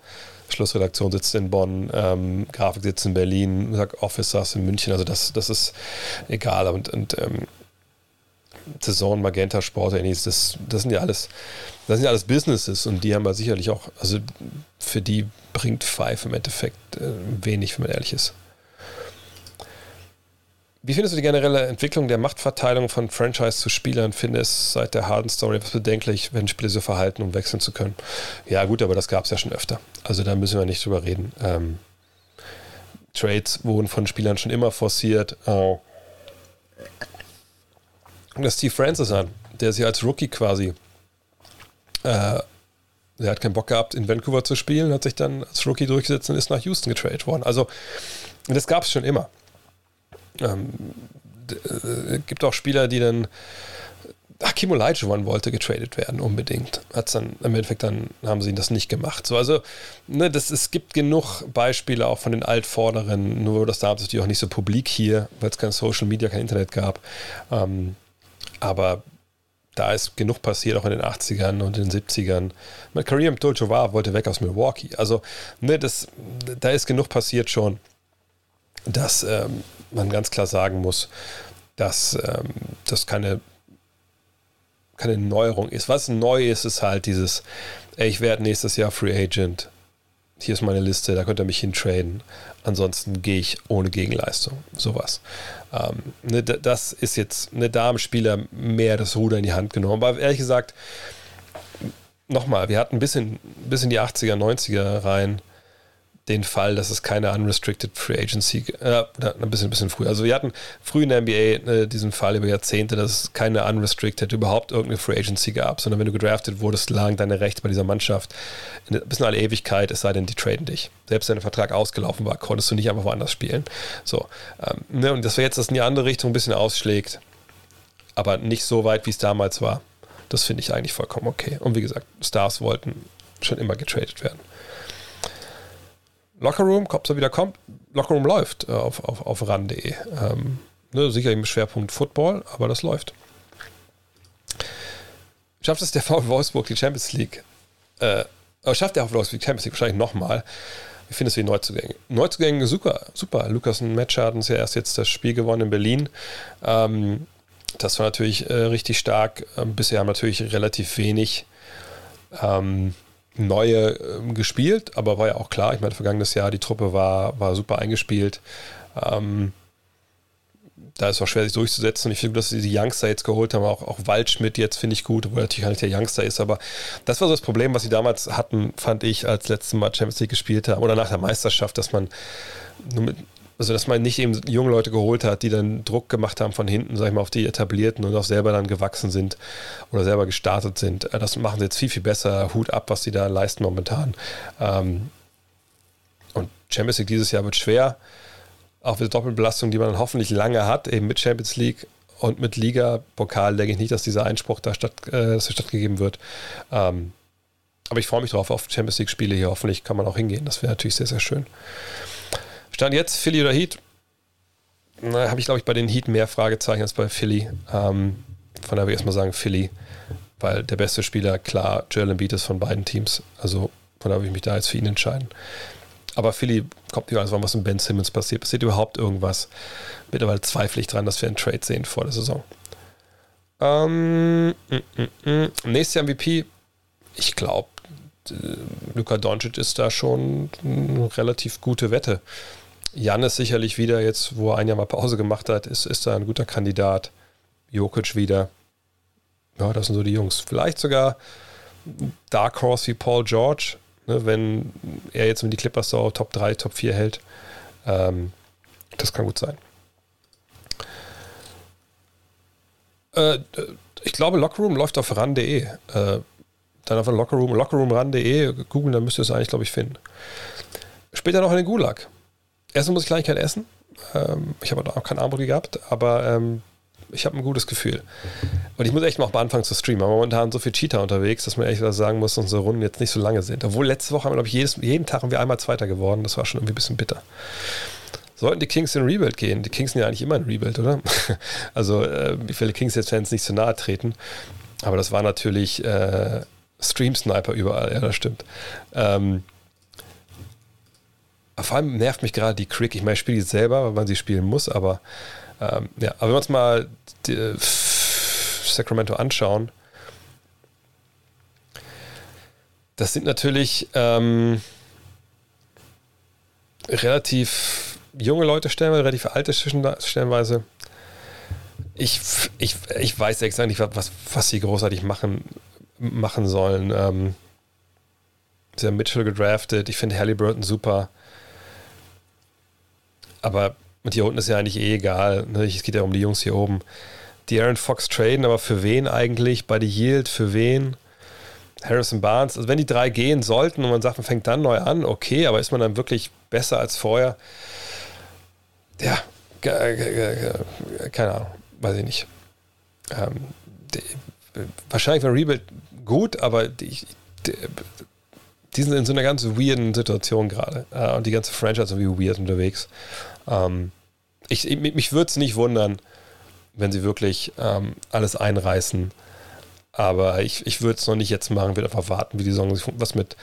Schlussredaktion sitzt in Bonn, ähm, Grafik sitzt in Berlin, Office saß in München, also das, das ist egal. Und, und ähm, Saison, Magenta Sport, ähnliches, das, das sind ja alles, das sind ja alles Businesses und die haben wir sicherlich auch, also für die bringt Five im Endeffekt äh, wenig, wenn man ehrlich ist. Wie findest du die generelle Entwicklung der Machtverteilung von Franchise zu Spielern? Findest seit der Harden Story etwas bedenklich, wenn Spieler so verhalten, um wechseln zu können? Ja, gut, aber das gab es ja schon öfter. Also da müssen wir nicht drüber reden. Ähm, Trades wurden von Spielern schon immer forciert. Oh. Das Steve Francis an, der sich als Rookie quasi, äh, der hat keinen Bock gehabt, in Vancouver zu spielen, hat sich dann als Rookie durchgesetzt und ist nach Houston getradet worden. Also das gab es schon immer. Ähm, äh, gibt auch Spieler, die dann Hakim Olajuwon wollte getradet werden, unbedingt. Hat's dann, Im Endeffekt dann haben sie das nicht gemacht. So, also, ne, das, es gibt genug Beispiele auch von den Altvorderen, nur das damals natürlich auch nicht so publik hier, weil es kein Social Media, kein Internet gab. Ähm, aber da ist genug passiert, auch in den 80ern und den 70ern. Kareem Abdul-Jabbar wollte weg aus Milwaukee. Also, ne, das, da ist genug passiert schon, dass ähm, man ganz klar sagen muss, dass ähm, das keine, keine Neuerung ist. Was neu ist, ist halt dieses, ey, ich werde nächstes Jahr Free Agent. Hier ist meine Liste, da könnt ihr mich hintraden. Ansonsten gehe ich ohne Gegenleistung. Sowas. Ähm, ne, das ist jetzt, ne, da haben Spieler mehr das Ruder in die Hand genommen. Aber ehrlich gesagt, nochmal, wir hatten bis in, bis in die 80er, 90er rein den Fall, dass es keine Unrestricted Free Agency, äh, ein bisschen, ein bisschen früher. Also wir hatten früh in der NBA äh, diesen Fall über Jahrzehnte, dass es keine Unrestricted überhaupt irgendeine Free Agency gab, sondern wenn du gedraftet wurdest, lagen deine Rechte bei dieser Mannschaft bis in alle Ewigkeit, es sei denn, die traden dich. Selbst wenn der Vertrag ausgelaufen war, konntest du nicht einfach woanders spielen. So, ähm, ne, und dass wir jetzt das in die andere Richtung ein bisschen ausschlägt, aber nicht so weit, wie es damals war, das finde ich eigentlich vollkommen okay. Und wie gesagt, Stars wollten schon immer getradet werden. Lockerroom, ob er wieder kommt, Lockerroom läuft äh, auf, auf, auf ran.de. Ähm, ne, sicher im Schwerpunkt Football, aber das läuft. Schafft es der VW Wolfsburg die Champions League? Äh, schafft der VW Wolfsburg die Champions League wahrscheinlich nochmal? Wie findest du die Neuzugänge? Neuzugänge super, super. Lukas und Match hatten ja erst jetzt das Spiel gewonnen in Berlin. Ähm, das war natürlich äh, richtig stark. Ähm, bisher haben natürlich relativ wenig ähm, neue äh, gespielt, aber war ja auch klar, ich meine, vergangenes Jahr, die Truppe war, war super eingespielt. Ähm, da ist es auch schwer, sich durchzusetzen. Und ich finde dass sie die Youngster jetzt geholt haben. Auch, auch Waldschmidt jetzt finde ich gut, obwohl natürlich gar nicht der Youngster ist. Aber das war so das Problem, was sie damals hatten, fand ich, als letztes Mal Champions League gespielt haben oder nach der Meisterschaft, dass man nur mit, also dass man nicht eben junge Leute geholt hat, die dann Druck gemacht haben von hinten, sag ich mal, auf die etablierten und auch selber dann gewachsen sind oder selber gestartet sind. Äh, das machen sie jetzt viel, viel besser. Hut ab, was sie da leisten momentan. Ähm, und Champions League dieses Jahr wird schwer. Auch mit Doppelbelastung, die man dann hoffentlich lange hat, eben mit Champions League und mit Liga-Pokal, denke ich nicht, dass dieser Einspruch da statt, äh, stattgegeben wird. Ähm, aber ich freue mich drauf auf Champions League-Spiele hier. Hoffentlich kann man auch hingehen. Das wäre natürlich sehr, sehr schön. Stand jetzt Philly oder Heat? Na, habe ich, glaube ich, bei den Heat mehr Fragezeichen als bei Philly. Ähm, von daher würde ich erstmal sagen Philly, weil der beste Spieler, klar, Joel Embiid ist von beiden Teams. Also von daher würde ich mich da jetzt für ihn entscheiden. Aber Philly kommt nicht alles, was mit Ben Simmons passiert. Passiert überhaupt irgendwas? Mittlerweile zweifle ich dran, dass wir einen Trade sehen vor der Saison. Ähm, mm, mm, mm. Nächstes Jahr MVP. Ich glaube, Luka Doncic ist da schon eine relativ gute Wette. Jan ist sicherlich wieder jetzt, wo er ein Jahr mal Pause gemacht hat, ist, ist da ein guter Kandidat. Jokic wieder. Ja, das sind so die Jungs. Vielleicht sogar Dark Horse wie Paul George, ne, wenn er jetzt mit die Clippers so Top 3, Top 4 hält. Ähm, das kann gut sein. Äh, ich glaube, Lockroom läuft auf ran.de. Äh, dann auf Lockerroom, lockerroomran.de googeln, dann müsst ihr es eigentlich, glaube ich, finden. Später noch in den Gulag. Erstens muss ich Kleinigkeit essen. Ähm, ich habe auch kein Armbrot gehabt, aber ähm, ich habe ein gutes Gefühl. Und ich muss echt mal auch anfangen zu streamen. Aber momentan so viel Cheater unterwegs, dass man ehrlich sagen muss, dass unsere Runden jetzt nicht so lange sind. Obwohl letzte Woche haben wir, glaube ich, jedes, jeden Tag haben wir einmal Zweiter geworden. Das war schon irgendwie ein bisschen bitter. Sollten die Kings in Rebuild gehen? Die Kings sind ja eigentlich immer in Rebuild, oder? also, äh, ich will Kings jetzt Fans nicht zu nahe treten. Aber das war natürlich äh, Stream Sniper überall, ja, das stimmt. Ähm, vor allem nervt mich gerade die Crick. Ich meine, ich spiele die selber, weil man sie spielen muss, aber ähm, ja, aber wenn wir uns mal die, äh, Sacramento anschauen, das sind natürlich ähm, relativ junge Leute stellenweise, relativ alte stellenweise. Ich, ich, ich weiß extra nicht, was, was sie großartig machen machen sollen. Ähm, sie haben Mitchell gedraftet. Ich finde Halliburton super. Aber mit hier unten ist ja eigentlich eh egal. Ne? Es geht ja um die Jungs hier oben. Die Aaron Fox traden, aber für wen eigentlich? Der Yield, für wen? Harrison Barnes. Also wenn die drei gehen sollten und man sagt, man fängt dann neu an, okay, aber ist man dann wirklich besser als vorher? Ja, keine Ahnung, weiß ich nicht. Ähm, wahrscheinlich war Rebuild gut, aber die, die, die, sind in so einer ganz weirden Situation gerade. Äh, und die ganze Franchise ist irgendwie weird unterwegs. Ähm, ich, mich würde es nicht wundern, wenn sie wirklich ähm, alles einreißen. Aber ich, ich würde es noch nicht jetzt machen, würde einfach warten, wie die Saison was mit,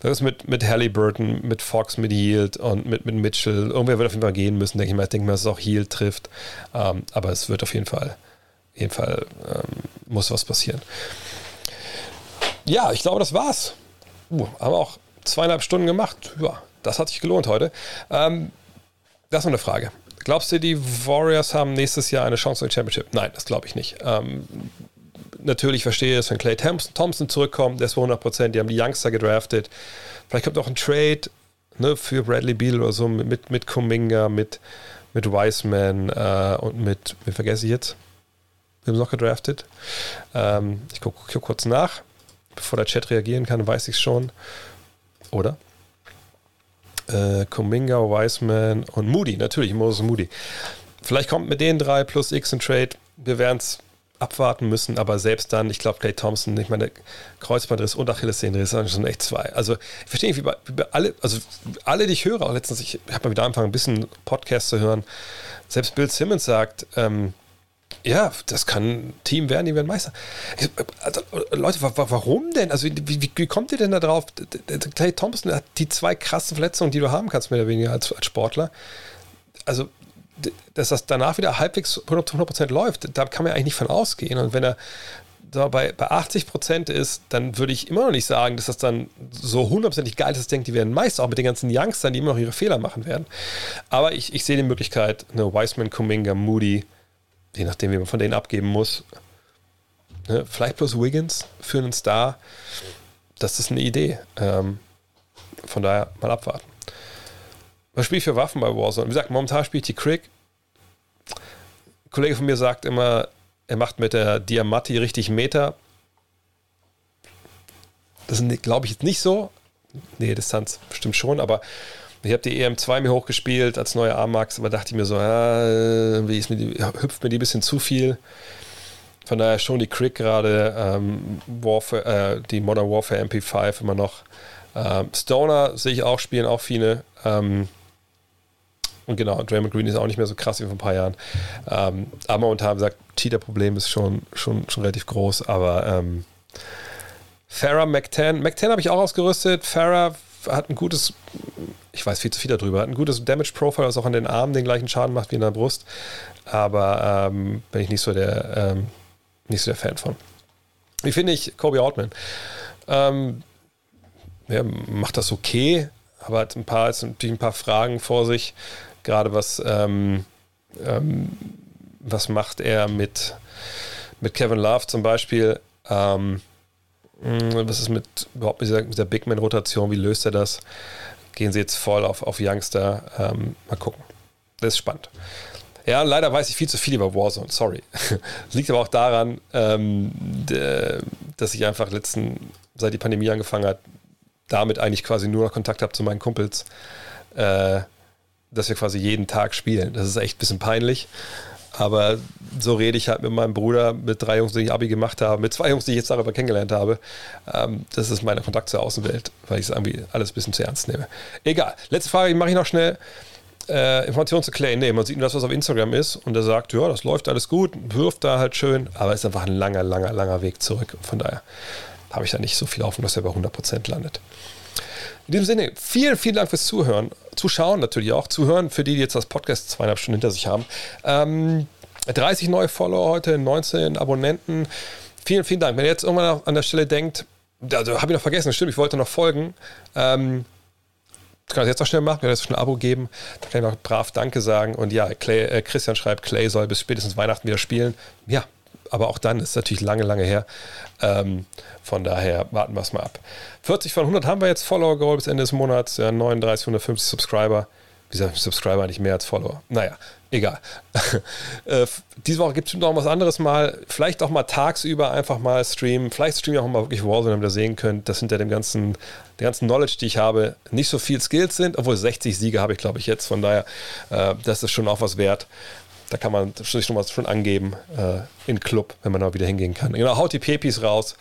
was mit, mit Halliburton, mit Fox, mit Yield und mit, mit Mitchell. Irgendwer wird auf jeden Fall gehen müssen, denke ich mal. Ich denke mal, dass es auch Yield trifft. Ähm, aber es wird auf jeden Fall, jeden Fall ähm, muss was passieren. Ja, ich glaube, das war's. Uh, haben wir auch zweieinhalb Stunden gemacht. Ja, das hat sich gelohnt heute. Ähm, das ist eine Frage. Glaubst du, die Warriors haben nächstes Jahr eine Chance auf die Championship? Nein, das glaube ich nicht. Ähm, natürlich verstehe ich, dass wenn Clay Thompson, zurückkommt, der ist 100 Prozent, die haben die Youngster gedraftet. Vielleicht kommt auch ein Trade ne, für Bradley Beal oder so mit, mit Kuminga, mit, mit Wiseman äh, und mit, wen vergesse ich jetzt? Wir haben noch gedraftet. Ähm, ich gucke guck kurz nach bevor der Chat reagieren kann, weiß ich es schon. Oder? Äh, Kuminga, Wiseman und Moody, natürlich, Moses Moody. Vielleicht kommt mit den drei plus X ein Trade. Wir werden es abwarten müssen, aber selbst dann, ich glaube, Clay Thompson, ich meine, Kreuzbandriss und Achillessehnenriss sind schon echt zwei. Also, ich verstehe nicht, wie bei, wie bei alle, also alle, die ich höre, auch letztens, ich habe mal wieder angefangen, ein bisschen Podcast zu hören. Selbst Bill Simmons sagt, ähm, ja, das kann ein Team werden, die werden Meister. Also, Leute, warum denn? Also, wie, wie, kommt ihr denn da drauf? Clay Thompson hat die zwei krassen Verletzungen, die du haben kannst, mehr oder weniger als, als Sportler. Also, dass das danach wieder halbwegs 100%, läuft, da kann man eigentlich nicht von ausgehen. Und wenn er so bei, bei 80% ist, dann würde ich immer noch nicht sagen, dass das dann so hundertprozentig geil ist, dass denkt, die werden Meister, auch mit den ganzen Youngstern, die immer noch ihre Fehler machen werden. Aber ich, ich sehe die Möglichkeit, eine Wiseman, Kuminga, Moody, je nachdem, wie man von denen abgeben muss. Ne? Vielleicht plus Wiggins für einen Star. Das ist eine Idee. Ähm, von daher mal abwarten. Was spiele ich für Waffen bei Warzone? Wie gesagt, momentan spiele ich die Crick. Ein Kollege von mir sagt immer, er macht mit der Diamatti richtig Meter. Das glaube ich jetzt nicht so. Nee, Distanz bestimmt schon, aber ich habe die EM2 mir hochgespielt als neue A-Max, aber dachte ich mir so, ja, ist mir die, hüpft mir die ein bisschen zu viel. Von daher schon die Crick gerade, ähm, äh, die Modern Warfare MP5 immer noch. Ähm, Stoner sehe ich auch spielen, auch viele. Ähm, und genau, Draymond Green ist auch nicht mehr so krass wie vor ein paar Jahren. Ähm, aber momentan, gesagt, Cheater-Problem ist schon, schon, schon relativ groß, aber ähm, Farah McTan, McTan habe ich auch ausgerüstet. Farah hat ein gutes, ich weiß viel zu viel darüber, hat ein gutes Damage Profile, was auch an den Armen den gleichen Schaden macht wie in der Brust. Aber ähm, bin ich nicht so der, ähm, nicht so der Fan von. Wie finde ich Kobe Outman? Ähm, ja, macht das okay, aber hat ein paar, jetzt natürlich ein paar Fragen vor sich gerade was, ähm, ähm, was macht er mit, mit Kevin Love zum Beispiel? Ähm, was ist mit überhaupt mit dieser, Big Man-Rotation? Wie löst er das? Gehen sie jetzt voll auf, auf Youngster? Ähm, mal gucken. Das ist spannend. Ja, leider weiß ich viel zu viel über Warzone, sorry. liegt aber auch daran, ähm, dass ich einfach letzten, seit die Pandemie angefangen hat, damit eigentlich quasi nur noch Kontakt habe zu meinen Kumpels. Äh, dass wir quasi jeden Tag spielen. Das ist echt ein bisschen peinlich. Aber so rede ich halt mit meinem Bruder, mit drei Jungs, die ich Abi gemacht habe, mit zwei Jungs, die ich jetzt darüber kennengelernt habe. Ähm, das ist mein Kontakt zur Außenwelt, weil ich es irgendwie alles ein bisschen zu ernst nehme. Egal. Letzte Frage, mache ich noch schnell. Äh, Information zu Clay. Nee, man sieht nur das, was auf Instagram ist und er sagt, ja, das läuft alles gut, wirft da halt schön, aber es ist einfach ein langer, langer, langer Weg zurück. Von daher habe ich da nicht so viel Hoffnung, dass er bei 100% landet. In diesem Sinne, vielen, vielen Dank fürs Zuhören. Zuschauen natürlich auch. Zuhören für die, die jetzt das Podcast zweieinhalb Stunden hinter sich haben. Ähm, 30 neue Follower heute, 19 Abonnenten. Vielen, vielen Dank. Wenn ihr jetzt irgendwann an der Stelle denkt, also habe ich noch vergessen, stimmt, ich wollte noch folgen. Ähm, kann das jetzt noch schnell machen, wir jetzt schnell ein Abo geben. Da kann ich noch brav Danke sagen. Und ja, Clay, äh, Christian schreibt, Clay soll bis spätestens Weihnachten wieder spielen. Ja, aber auch dann ist es natürlich lange, lange her. Ähm, von daher warten wir es mal ab. 40 von 100 haben wir jetzt Follower geholt bis Ende des Monats. Ja, 39, 150 Subscriber. Wie gesagt, Subscriber nicht mehr als Follower. Naja, egal. äh, diese Woche gibt es noch was anderes mal. Vielleicht auch mal tagsüber einfach mal streamen. Vielleicht streamen auch mal wirklich Warzone, damit ihr sehen könnt, dass hinter dem ganzen, der ganzen Knowledge, die ich habe, nicht so viel Skills sind. Obwohl 60 Siege habe ich, glaube ich, jetzt. Von daher, äh, das ist schon auch was wert. Da kann man sich schon was schon angeben äh, in Club, wenn man da wieder hingehen kann. Genau, haut die Pepis raus.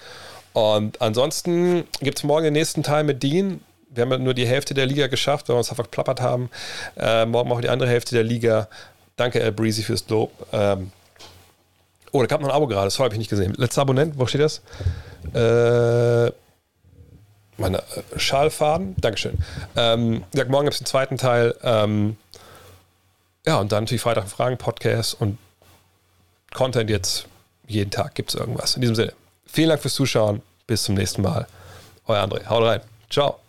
Und ansonsten gibt es morgen den nächsten Teil mit Dean. Wir haben ja nur die Hälfte der Liga geschafft, weil wir uns einfach geplappert haben. Äh, morgen wir die andere Hälfte der Liga. Danke, El Breezy, fürs Lob. Ähm oh, da gab noch ein Abo gerade, das habe ich nicht gesehen. Letzter Abonnent, wo steht das? Äh, meine äh, Schalfaden, Dankeschön. Ähm, morgen gibt es den zweiten Teil. Ähm, ja, und dann natürlich Freitag Fragen, Podcast und Content jetzt jeden Tag gibt es irgendwas. In diesem Sinne, vielen Dank fürs Zuschauen. Bis zum nächsten Mal. Euer André. Haut rein. Ciao.